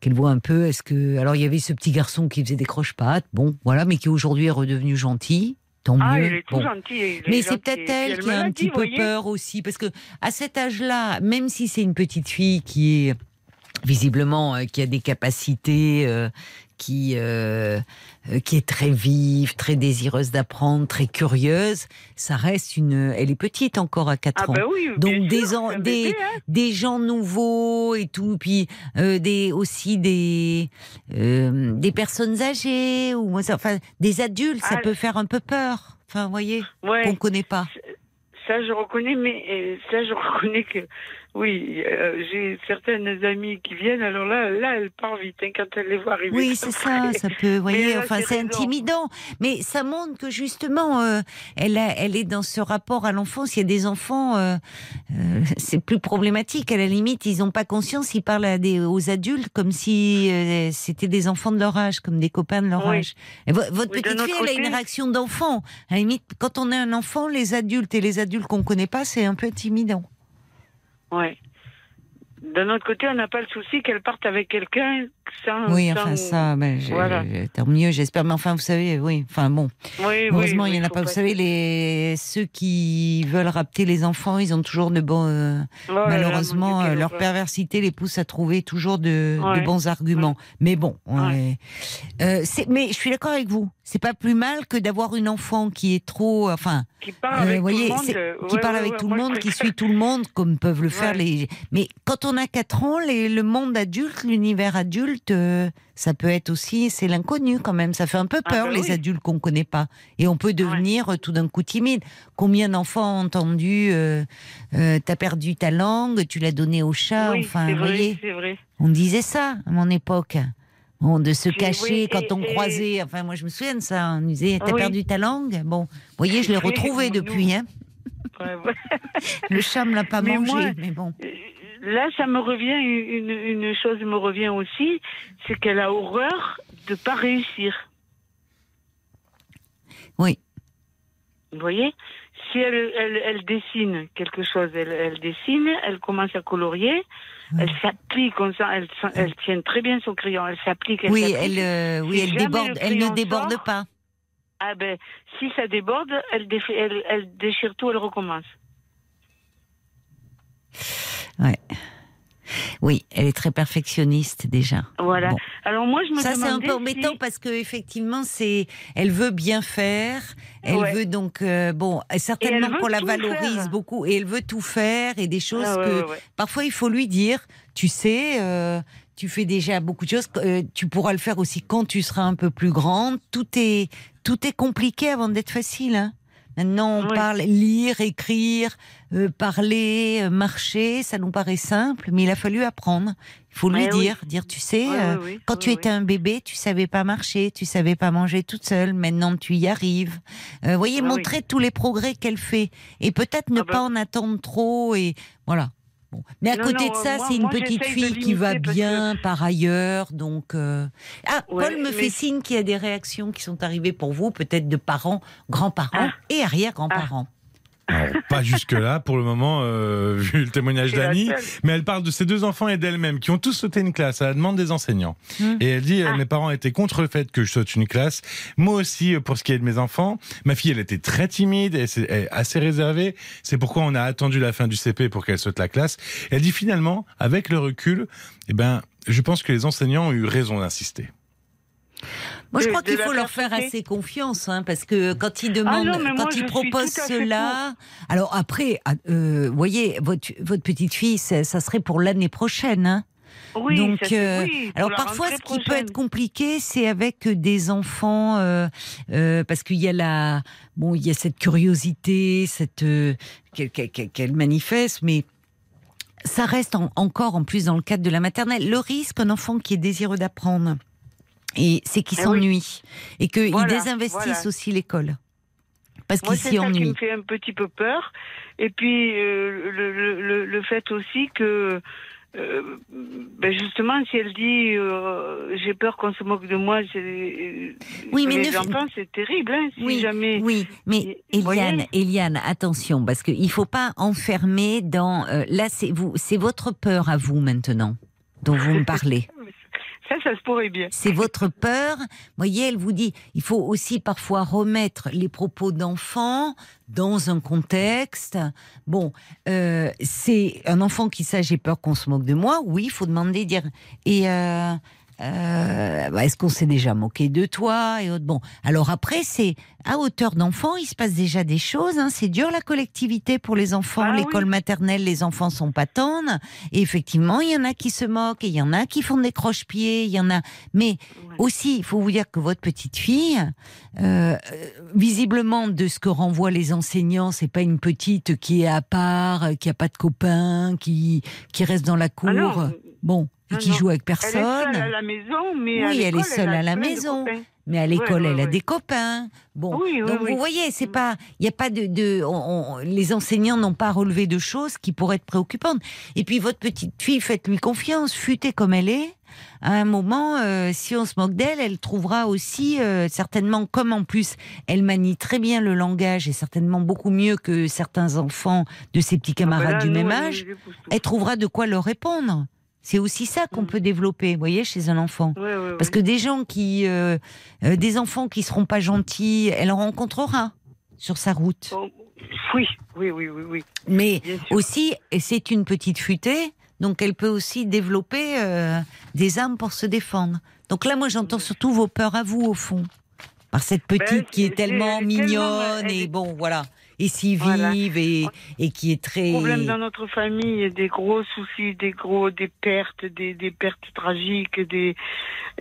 qu'elle voit un peu. Est-ce que alors il y avait ce petit garçon qui faisait des croche-pattes, bon, voilà, mais qui aujourd'hui est redevenu gentil. Tant Ah, mieux. il est tout Bon. gentil. il est Mais c'est peut-être elle qui a un dit, petit peu peur aussi, parce que à cet âge-là, même si c'est une petite fille qui est visiblement euh, qui a des capacités, euh, qui euh, euh, qui est très vive, très désireuse d'apprendre, très curieuse, ça reste une. Elle est petite encore à 4 Ah ans. ben oui, Donc des, sûr, des, bébé, hein. des gens nouveaux et tout, puis euh, des aussi des euh, des personnes âgées ou enfin des adultes, ça Ah. peut faire un peu peur. Enfin, vous voyez, Ouais. qu'on connaît pas. Ça, je reconnais, mais ça, je reconnais que, oui, euh, j'ai certaines amies qui viennent, alors là, là, elles partent vite, hein, quand elles les voient arriver. Oui, c'est ça, ça peut, vous voyez, enfin, c'est intimidant. Mais ça montre que justement, euh, elle, a, elle est dans ce rapport à l'enfance. Il y a des enfants, euh, euh, c'est plus problématique. À la limite, ils n'ont pas conscience, ils parlent à des, aux adultes comme si euh, c'était des enfants de leur âge, comme des copains de leur Oui. âge. Et votre Oui, petite fille, elle a une réaction d'enfant. À la limite, quand on est un enfant, les adultes et les adultes qu'on connaît pas, c'est un peu intimidant. Ouais. D'un autre côté, on n'a pas le souci qu'elles partent avec quelqu'un sans. Oui, sans- enfin ça, ben, Voilà. tant mieux, j'espère. Mais enfin, vous savez, oui, enfin bon. Oui, Heureusement, oui, il y en a pas. Vous savez, les ceux qui veulent rapter les enfants, ils ont toujours de bons. euh, Oh là, malheureusement, euh, quelle leur perversité les pousse à trouver toujours de, bons arguments. Mais bon, on Ouais. est- euh, mais je suis d'accord avec vous. C'est pas plus mal que d'avoir une enfant qui est trop, enfin, Qui parle euh, avec voyez, tout le monde. euh, qui ouais, parle ouais, avec ouais, tout le monde, qui suit tout le monde, comme peuvent le faire les. Mais quand on a 4 ans, les- le monde adulte, l'univers adulte, euh, ça peut être aussi, c'est l'inconnu quand même. Ça fait un peu Ah peur bah les oui. adultes qu'on connaît pas, et on peut devenir tout d'un coup timide. Combien d'enfants ont entendu euh, T'as perdu ta langue, tu l'as donnée au chat. Oui, enfin, vous voyez, vrai. on disait ça à mon époque. Bon, de se cacher oui, quand on croisait. Enfin, moi, je me souviens de ça. On disait, t'as Oui. perdu ta langue? Bon, vous voyez, je l'ai Oui, retrouvé nous- depuis. Hein. Ouais, ouais. Le chat me l'a pas Mais mangé, moi- mais bon. Euh, Là, ça me revient, une, une chose me revient aussi, c'est qu'elle a horreur de pas réussir. Oui. Vous voyez? Si elle, elle, elle dessine quelque chose, elle, elle dessine, elle commence à colorier, elle s'applique, on sent, elle, elle tient très bien son crayon, elle s'applique. elle Oui, elle, euh, oui, Si elle déborde, le elle ne déborde sort, pas. Ah ben, si ça déborde, elle, elle, elle déchire tout, elle recommence. Ouais. Oui, elle est très perfectionniste déjà. Voilà. Bon. Alors moi, je me Ça c'est un peu embêtant si- parce que effectivement c'est, elle veut bien faire, elle Ouais. veut donc euh, bon certainement qu'on la valorise faire. beaucoup et elle veut tout faire et des choses Ah ouais, que ouais. parfois il faut lui dire, tu sais, euh, tu fais déjà beaucoup de choses, euh, tu pourras le faire aussi quand tu seras un peu plus grande. Tout est tout est compliqué avant d'être facile. Hein. Maintenant, on Oui. parle lire, écrire, euh, parler, euh, marcher, ça nous paraît simple, mais il a fallu apprendre. Il faut lui oui. dire, dire, tu sais, Oui, euh, quand tu étais un bébé, tu savais pas marcher, tu savais pas manger toute seule. Maintenant, tu y arrives. Euh, voyez, Ah montrer tous les progrès qu'elle fait et peut-être ne Ah bah. pas en attendre trop et voilà. Bon. Mais à Non, côté non, de ça, c'est une moi, petite fille qui va bien par ailleurs, donc. euh, Ah, Ouais, Paul me mais- fait signe qu'il y a des réactions qui sont arrivées pour vous, peut-être de parents, grands-parents Ah. et arrière-grands-parents. Alors, pas jusque-là pour le moment, euh, vu le témoignage d'Annie, mais elle parle de ses deux enfants et d'elle-même qui ont tous sauté une classe à la demande des enseignants. Hmm. Et elle dit, euh, Ah. mes parents étaient contre le fait que je saute une classe. Moi aussi, euh, pour ce qui est de mes enfants, ma fille, elle était très timide, et assez réservée. C'est pourquoi on a attendu la fin du CP pour qu'elle saute la classe. Elle dit finalement, avec le recul, eh ben, je pense que les enseignants ont eu raison d'insister. Moi, je crois qu'il faut leur faire assez confiance, hein, parce que quand ils demandent, non, moi, quand ils proposent cela, alors après, ah, euh, voyez, votre, votre petite fille, ça, ça serait pour l'année prochaine. Hein. Oui, Donc, ça, euh, oui, alors parfois, ce qui peut être compliqué, c'est avec des enfants, euh, euh, parce qu'il y a la, bon, il y a cette curiosité, cette euh, qu'elle qu'elle manifeste, mais ça reste en- encore en plus dans le cadre de la maternelle. Le risque, un enfant qui est désireux d'apprendre, et c'est qu'il Eh oui. s'ennuie et qu'il Voilà, désinvestisse voilà. aussi l'école, parce Moi, qu'il c'est s'y ça qui me fait un petit peu peur. Et puis, euh, le, le, le, le fait aussi que, euh, ben justement, si elle dit euh, j'ai peur qu'on se moque de moi, c'est, Oui, mais les ne- enfants, c'est terrible. Hein, si Oui, jamais. Oui, mais Eliane, Eliane, attention, parce qu'il ne faut pas enfermer dans. euh, là, c'est vous, c'est votre peur à vous maintenant dont vous me parlez. Ça, se pourrait bien. C'est votre peur. Voyez, elle vous dit, il faut aussi parfois remettre les propos d'enfants dans un contexte. Bon, euh, c'est un enfant qui sait j'ai peur qu'on se moque de moi. Oui, il faut demander, dire et. euh, euh, bah, Est-ce qu'on s'est déjà moqué de toi et autres? Bon, alors après, c'est à hauteur d'enfant, il se passe déjà des choses. Hein. C'est dur la collectivité pour les enfants. Ah L'école oui. maternelle, les enfants sont pas tendres. Et effectivement, il y en a qui se moquent, et il y en a qui font des croche-pieds, il y en a. Mais aussi, il faut vous dire que votre petite fille, euh, euh, visiblement, de ce que renvoient les enseignants, c'est pas une petite qui est à part, qui a pas de copains, qui qui reste dans la cour, Ah non, bon, et Non, qui joue avec Elle est seule personne. à la maison, mais Oui, elle est seule à la maison. Mais à l'école, Ouais, ouais, elle a ouais. des copains. Bon, Oui, oui, donc oui. vous voyez, c'est pas, il y a pas de, de on- on- les enseignants n'ont pas relevé de choses qui pourraient être préoccupantes. Et puis votre petite fille, faites-lui confiance, futée comme elle est. À un moment, euh, si on se moque d'elle, elle trouvera aussi euh, certainement, comme en plus, elle manie très bien le langage et certainement beaucoup mieux que certains enfants de ses petits Ah ben camarades là, du nous, même âge. Elle trouvera de quoi leur répondre. C'est aussi ça qu'on Mm. peut développer, vous voyez, chez un enfant. Parce que des gens qui, euh, euh, des enfants qui seront pas gentils, elle en rencontrera sur sa route. Bon, oui, oui, oui, oui, oui. Mais aussi, et c'est une petite futée, donc elle peut aussi développer euh, des armes pour se défendre. Donc là, moi, j'entends surtout vos peurs à vous, au fond. Par cette petite Ben, qui est tellement mignonne tellement- et bon, voilà, et si Voilà. vive et, et qui est très. Problème dans notre famille, des gros soucis, des gros, des pertes, des, des pertes tragiques, des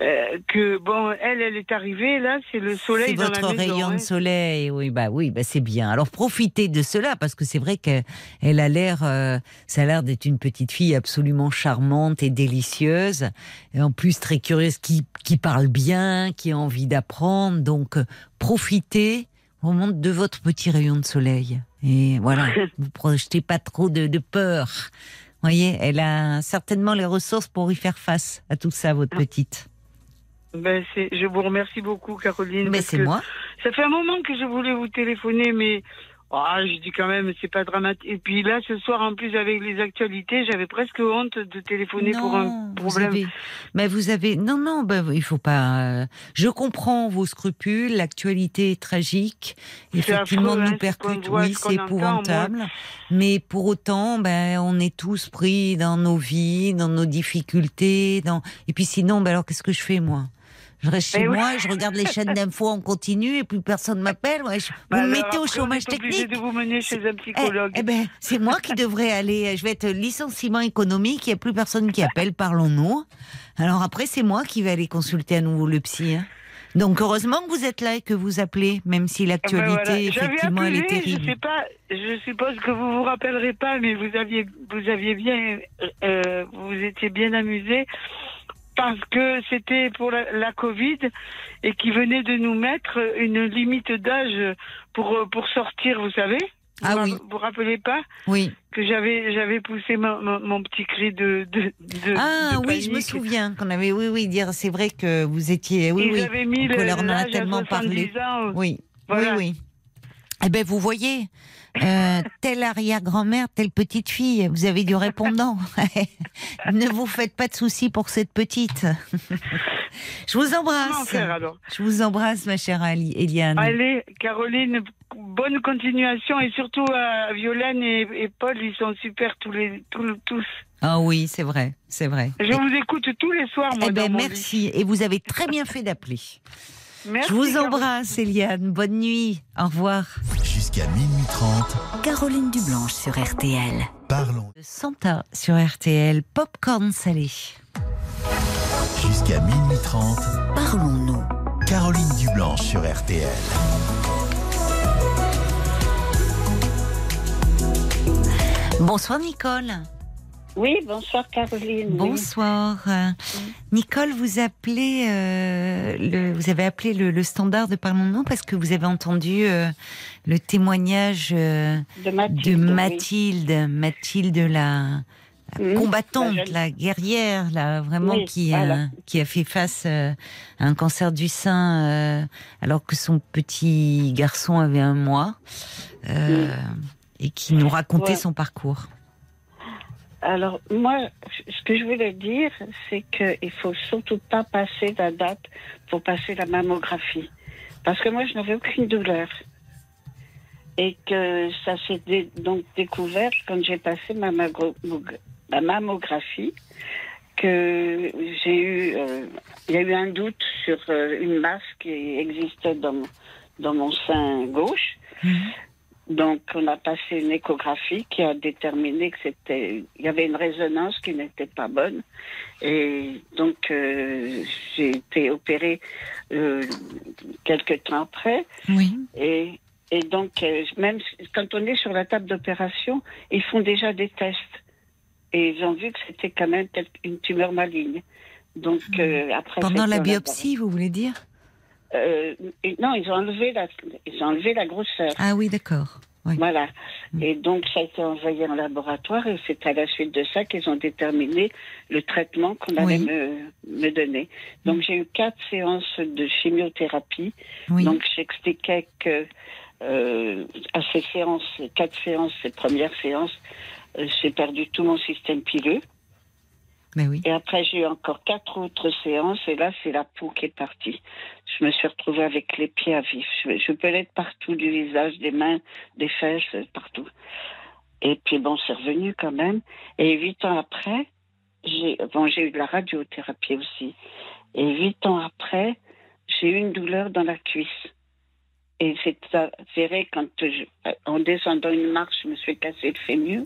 euh, que bon, elle, elle est arrivée là, c'est le soleil C'est dans votre la rayon hein. de soleil, oui, bah oui, bah c'est bien. Alors profitez de cela parce que c'est vrai qu'elle elle a l'air, euh, ça a l'air d'être une petite fille absolument charmante et délicieuse, et en plus très curieuse, qui, qui parle bien, qui a envie d'apprendre. Donc euh, profitez vraiment de votre petit rayon de soleil. Et voilà, vous projetez pas trop de, de peur. Vous voyez, elle a certainement les ressources pour y faire face à tout ça, votre petite. Ben, c'est, je vous remercie beaucoup, Caroline. Mais c'est moi. Ça fait un moment que je voulais vous téléphoner, mais ah, je dis quand même, c'est pas dramatique. Et puis là, ce soir, en plus, avec les actualités, j'avais presque honte de téléphoner pour un Non, vous problème. avez, mais vous avez, non, non, ben, il faut pas. euh, je comprends vos scrupules. L'actualité est tragique. Effectivement, affreux, hein, nous ce percute. voit, Oui, ce qu'on c'est entend, épouvantable. Mais pour autant, ben, on est tous pris dans nos vies, dans nos difficultés. Dans... Et puis sinon, ben alors, qu'est-ce que je fais moi? Je reste chez Eh oui. moi, je regarde les chaînes d'infos en continu et plus personne m'appelle. Ouais, je- vous Bah me mettez au chômage technique. de vous mener chez un Eh, psychologue. eh ben, c'est moi qui devrais aller. Je vais être licenciement économique. Il n'y a plus personne qui appelle. Parlons-nous. Alors après, c'est moi qui vais aller consulter à nouveau le psy. hein. Donc heureusement que vous êtes là et que vous appelez, même si Ah ben l'actualité, voilà. Effectivement, elle est terrible. Je sais pas, je suppose que vous vous rappellerez pas, mais vous aviez, vous aviez bien, euh, vous étiez bien amusé parce que c'était pour la, la Covid et qui venait de nous mettre une limite d'âge pour pour sortir, vous savez. Ah vous oui. Vous vous rappelez pas Oui. que j'avais j'avais poussé mon, petit cri de de, de Ah de oui, je me souviens qu'on avait, oui, oui, dire. C'est vrai que vous étiez, oui, Ils oui. avaient mis le- on en a tellement parlé. 70 ans. Oui, Voilà. oui, oui. Eh ben, vous voyez, euh, telle arrière-grand-mère, telle petite fille, vous avez du répondant. ne vous faites pas de soucis pour cette petite. Je vous embrasse. faire alors Je vous embrasse, ma chère Ali- Eliane. Allez, Caroline, bonne continuation et surtout à Violaine et, et Paul, ils sont super tous les tous. tous. Ah oui, c'est vrai, c'est vrai. Je vous écoute tous les soirs, moi. Eh ben, dans mon merci. Et vous avez très bien fait d'appeler. Merci, Je vous Caroline. embrasse, Eliane. Bonne nuit. Au revoir. Jusqu'à minuit 30, Caroline Dublanche sur RTL. parlons. Santa sur RTL, popcorn salé. Jusqu'à minuit 30, Parlons-nous. Caroline Dublanche sur RTL. Bonsoir Nicole. Oui, bonsoir Caroline. Bonsoir. Nicole, vous appelez, euh, le, vous avez appelé le, le standard de Parlons-nous parce que vous avez entendu euh, le témoignage euh, de Mathilde. de oui. Mathilde, la, la Mhm. combattante, La jeune- la guerrière, là, vraiment Oui, qui, voilà. qui a fait face à un cancer du sein alors que son petit garçon avait un mois euh, et qui nous racontait Ouais. son parcours. Alors, moi, ce que je voulais dire, c'est qu'il faut surtout pas passer la date pour passer la mammographie. Parce que moi, je n'avais aucune douleur. Et que ça s'est donc découvert quand j'ai passé ma, mammographie, que j'ai eu, euh, il y a eu un doute sur euh, une masse qui existait dans, dans mon sein gauche. Donc, on a passé une échographie qui a déterminé que c'était, il y avait une résonance qui n'était pas bonne. Et donc, euh, j'ai été opérée euh, quelques temps après. Oui. Et, et donc, euh, même quand on est sur la table d'opération, ils font déjà des tests. Et ils ont vu que c'était quand même une tumeur maligne. Donc, euh, après. Pendant la biopsie, vous voulez dire? Euh, non, ils ont enlevé la, ils ont enlevé la grosseur. Ah oui, d'accord. Oui. Voilà. Et donc, ça a été envoyé en laboratoire et c'est à la suite de ça qu'ils ont déterminé le traitement qu'on allait Oui. me, me donner. Donc, j'ai eu quatre séances de chimiothérapie. Oui. Donc, j'expliquais que euh, à ces séances, ces quatre séances, ces premières séances, euh, j'ai perdu tout mon système pileux. Et après, j'ai eu encore quatre autres séances, et là, c'est la peau qui est partie. Je me suis retrouvée avec les pieds à vif. Je, peux l'être partout, du visage, des mains, des fesses, partout. Et puis, bon, c'est revenu quand même. Et huit ans après, j'ai bon, j'ai eu de la radiothérapie aussi. Et huit ans après, j'ai eu une douleur dans la cuisse. Et c'est avéré quand, je, en descendant une marche, je me suis cassé le fémur.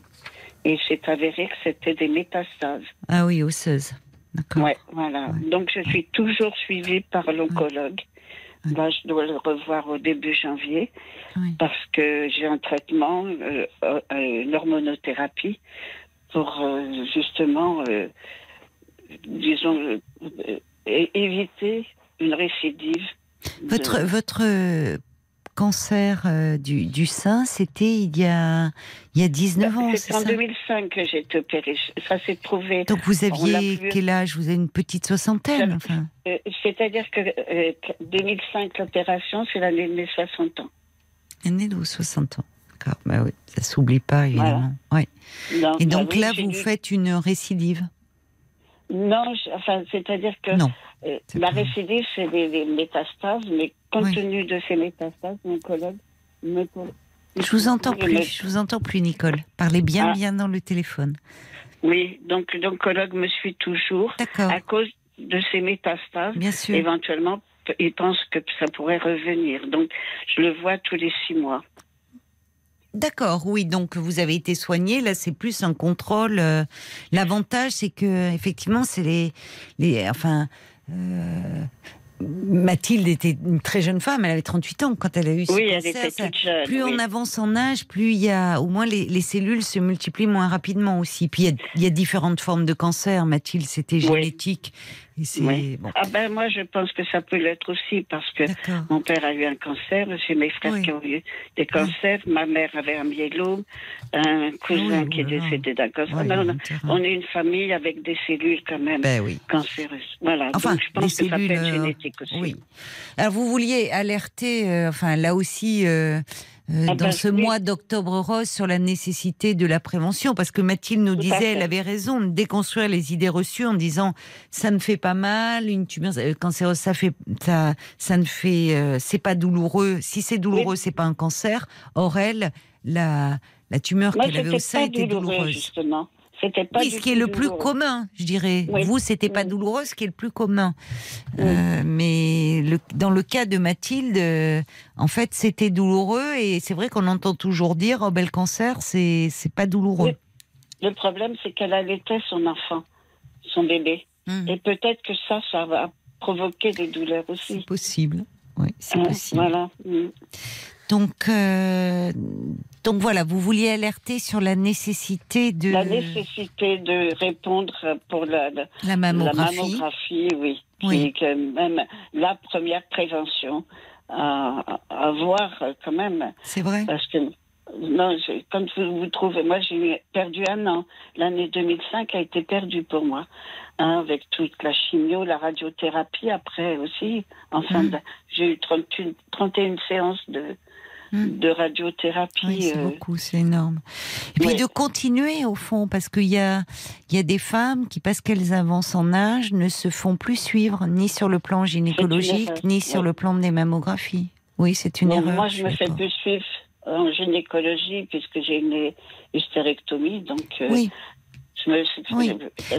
Et c'est avéré que c'était des métastases. Ah oui, osseuse. D'accord. Ouais, voilà. Donc je suis toujours suivie par l'oncologue. Ouais. Là, je dois le revoir au début janvier parce que j'ai un traitement, euh, euh, une hormonothérapie pour euh, justement, euh, disons, euh, euh, éviter une récidive. de- Votre, votre euh, cancer euh, du, du sein, c'était il y a, il y a 19 ans, c'est en ça 2005 que j'ai été opérée. Ça s'est prouvé. Donc vous aviez quel âge? Vous avez une petite soixantaine Ça- enfin. Euh, C'est-à-dire que euh, que 2005, l'opération, c'est l'année de mes 60 ans. Né de 60 ans. D'accord. Bah oui, ça s'oublie pas évidemment. Ouais. Donc, Et donc bah oui, là, vous faites une récidive Non, je- enfin, c'est-à-dire que Non. euh, la récidive, c'est des, des métastases, mais compte Oui. tenu de ces métastases, mon collègue me. Je vous entends me- plus. Je vous entends plus, Nicole. Parlez bien, Ah. bien dans le téléphone. Oui, donc l'oncologue me suit toujours D'accord. à cause de ces métastases. Bien sûr. Éventuellement, il pense que ça pourrait revenir. Donc, je le vois tous les six mois. D'accord, oui. Donc vous avez été soigné. Là, c'est plus un contrôle. euh, L'avantage, c'est que effectivement, c'est les, les, enfin. euh, Mathilde était une très jeune femme, elle avait 38 ans quand elle a eu ce Oui, elle cancer. était Ça- toute jeune. plus oui. on avance en âge, plus il y a, au moins les, les cellules se multiplient moins rapidement aussi. Puis il y a, il y a différentes formes de cancer. Mathilde, c'était génétique. Oui. bon. Ah ben moi, je pense que ça peut l'être aussi parce que. Mon père a eu un cancer, j'ai mes frères Oui. qui ont eu des cancers, ma mère avait un myélome, un cousin qui est oh là. décédé d'un cancer. Non, non, on est une famille avec des cellules quand même Ben cancéreuses. Voilà, Enfin, donc je pense que ça peut cellules, être euh, génétique aussi. Oui. Alors vous vouliez alerter, euh, enfin là aussi, euh, euh, Ah dans ben, ce oui. mois d'octobre rose sur la nécessité de la prévention, parce que Mathilde nous disait, elle avait raison, de déconstruire les idées reçues en disant ça ne fait pas mal, une tumeur euh, cancéreuse, ça fait, ça, ça ne fait, euh, c'est pas douloureux. Si c'est douloureux, c'est pas un cancer. Or elle, la, la tumeur qu'elle avait au sein était douloureuse. justement. C'était pas Oui, du ce qui est le plus douloureux. commun, je dirais. Oui. Vous, c'était pas Oui. douloureux, ce qui est le plus commun. Euh, mais le- dans le cas de Mathilde, euh, en fait, c'était douloureux et c'est vrai qu'on entend toujours dire, oh ben le cancer, c'est c'est pas douloureux. Le problème, c'est qu'elle allaitait son enfant, son bébé. Hmm. Et peut-être que ça, ça va provoquer des douleurs C'est aussi. possible. Oui, c'est Hein, possible. Voilà. Mm. Donc, euh, donc voilà, vous vouliez alerter sur la nécessité de La nécessité de répondre pour la, la, la la mammographie. mammographie, oui. Oui. Quand même la première prévention à, à avoir quand même. C'est vrai. Parce que, non, quand vous vous trouvez, moi j'ai perdu un an. L'année 2005 a été perdue pour moi. Hein, avec toute la chimio, la radiothérapie après aussi. Enfin, Mm. ben, j'ai eu 31, 31 séances de, Mm. de radiothérapie. Oui, c'est euh, beaucoup, c'est énorme. Et puis ouais. de continuer au fond, parce qu'il y a, y a des femmes qui, parce qu'elles avancent en âge, ne se font plus suivre ni sur le plan gynécologique, ni sur ouais. le plan des mammographies. Oui, c'est une erreur. Moi, je me suis fais plus suivre en gynécologie puisque j'ai une hystérectomie. Donc, euh, Oui. Me Oui.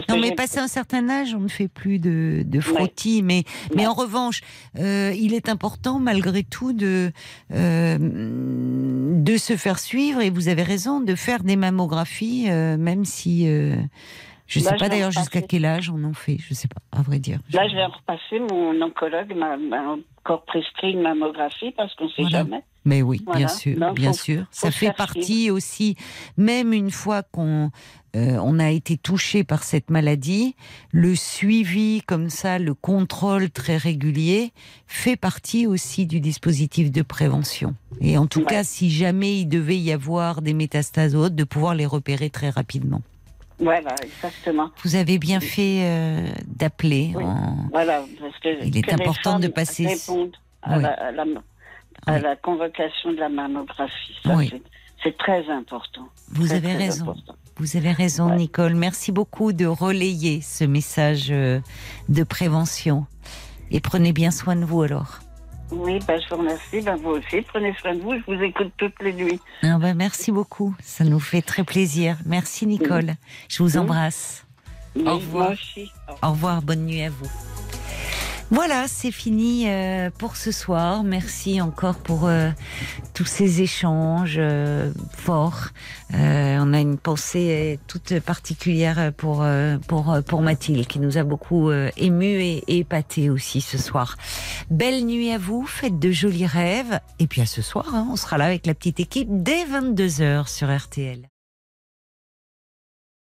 Non, mais passé un certain âge, on ne fait plus de, de frottis. Mais, mais Ouais. en revanche, euh, il est important, malgré tout, de, euh, de se faire suivre. Et vous avez raison, de faire des mammographies, euh, même si. je ne sais je pas d'ailleurs jusqu'à quel âge on en fait. Je ne sais pas, à vrai dire. Là, je vais repasser. Mon oncologue m'a encore prescrit une mammographie parce qu'on ne sait Voilà. jamais. Mais oui, Voilà. bien sûr, bien faut- sûr. Ça faut fait partie aussi, même une fois qu'on euh, on a été touché par cette maladie, le suivi comme ça, le contrôle très régulier fait partie aussi du dispositif de prévention. Et en tout Ouais. cas, si jamais il devait y avoir des métastases ou autres, de pouvoir les repérer très rapidement. Voilà, exactement. Vous avez bien fait euh, d'appeler. Oui. en- Voilà, parce que Il est important de passer- répondent à, Oui. la, à la- à Oui. la convocation de la mammographie. Oui. c'est- C'est très important. Vous Très, avez très raison. important. Vous avez raison, Ouais. Nicole. Merci beaucoup de relayer ce message euh, de prévention. Et prenez bien soin de vous alors. Oui, ben, je vous remercie. Ben, vous aussi, prenez soin de vous. Je vous écoute toutes les nuits. Ah ben, merci beaucoup. Ça nous fait très plaisir. Merci, Nicole. Je vous embrasse. Oui, revoir. Moi aussi. Au revoir. Bonne nuit à vous. Voilà, c'est fini euh, pour ce soir. Merci encore pour euh, tous ces échanges euh, forts. On a une pensée toute particulière pour pour pour Mathilde qui nous a beaucoup ému et, et épaté aussi ce soir. Belle nuit à vous, faites de jolis rêves et puis à ce soir, hein, on sera là avec la petite équipe dès 22 h sur RTL.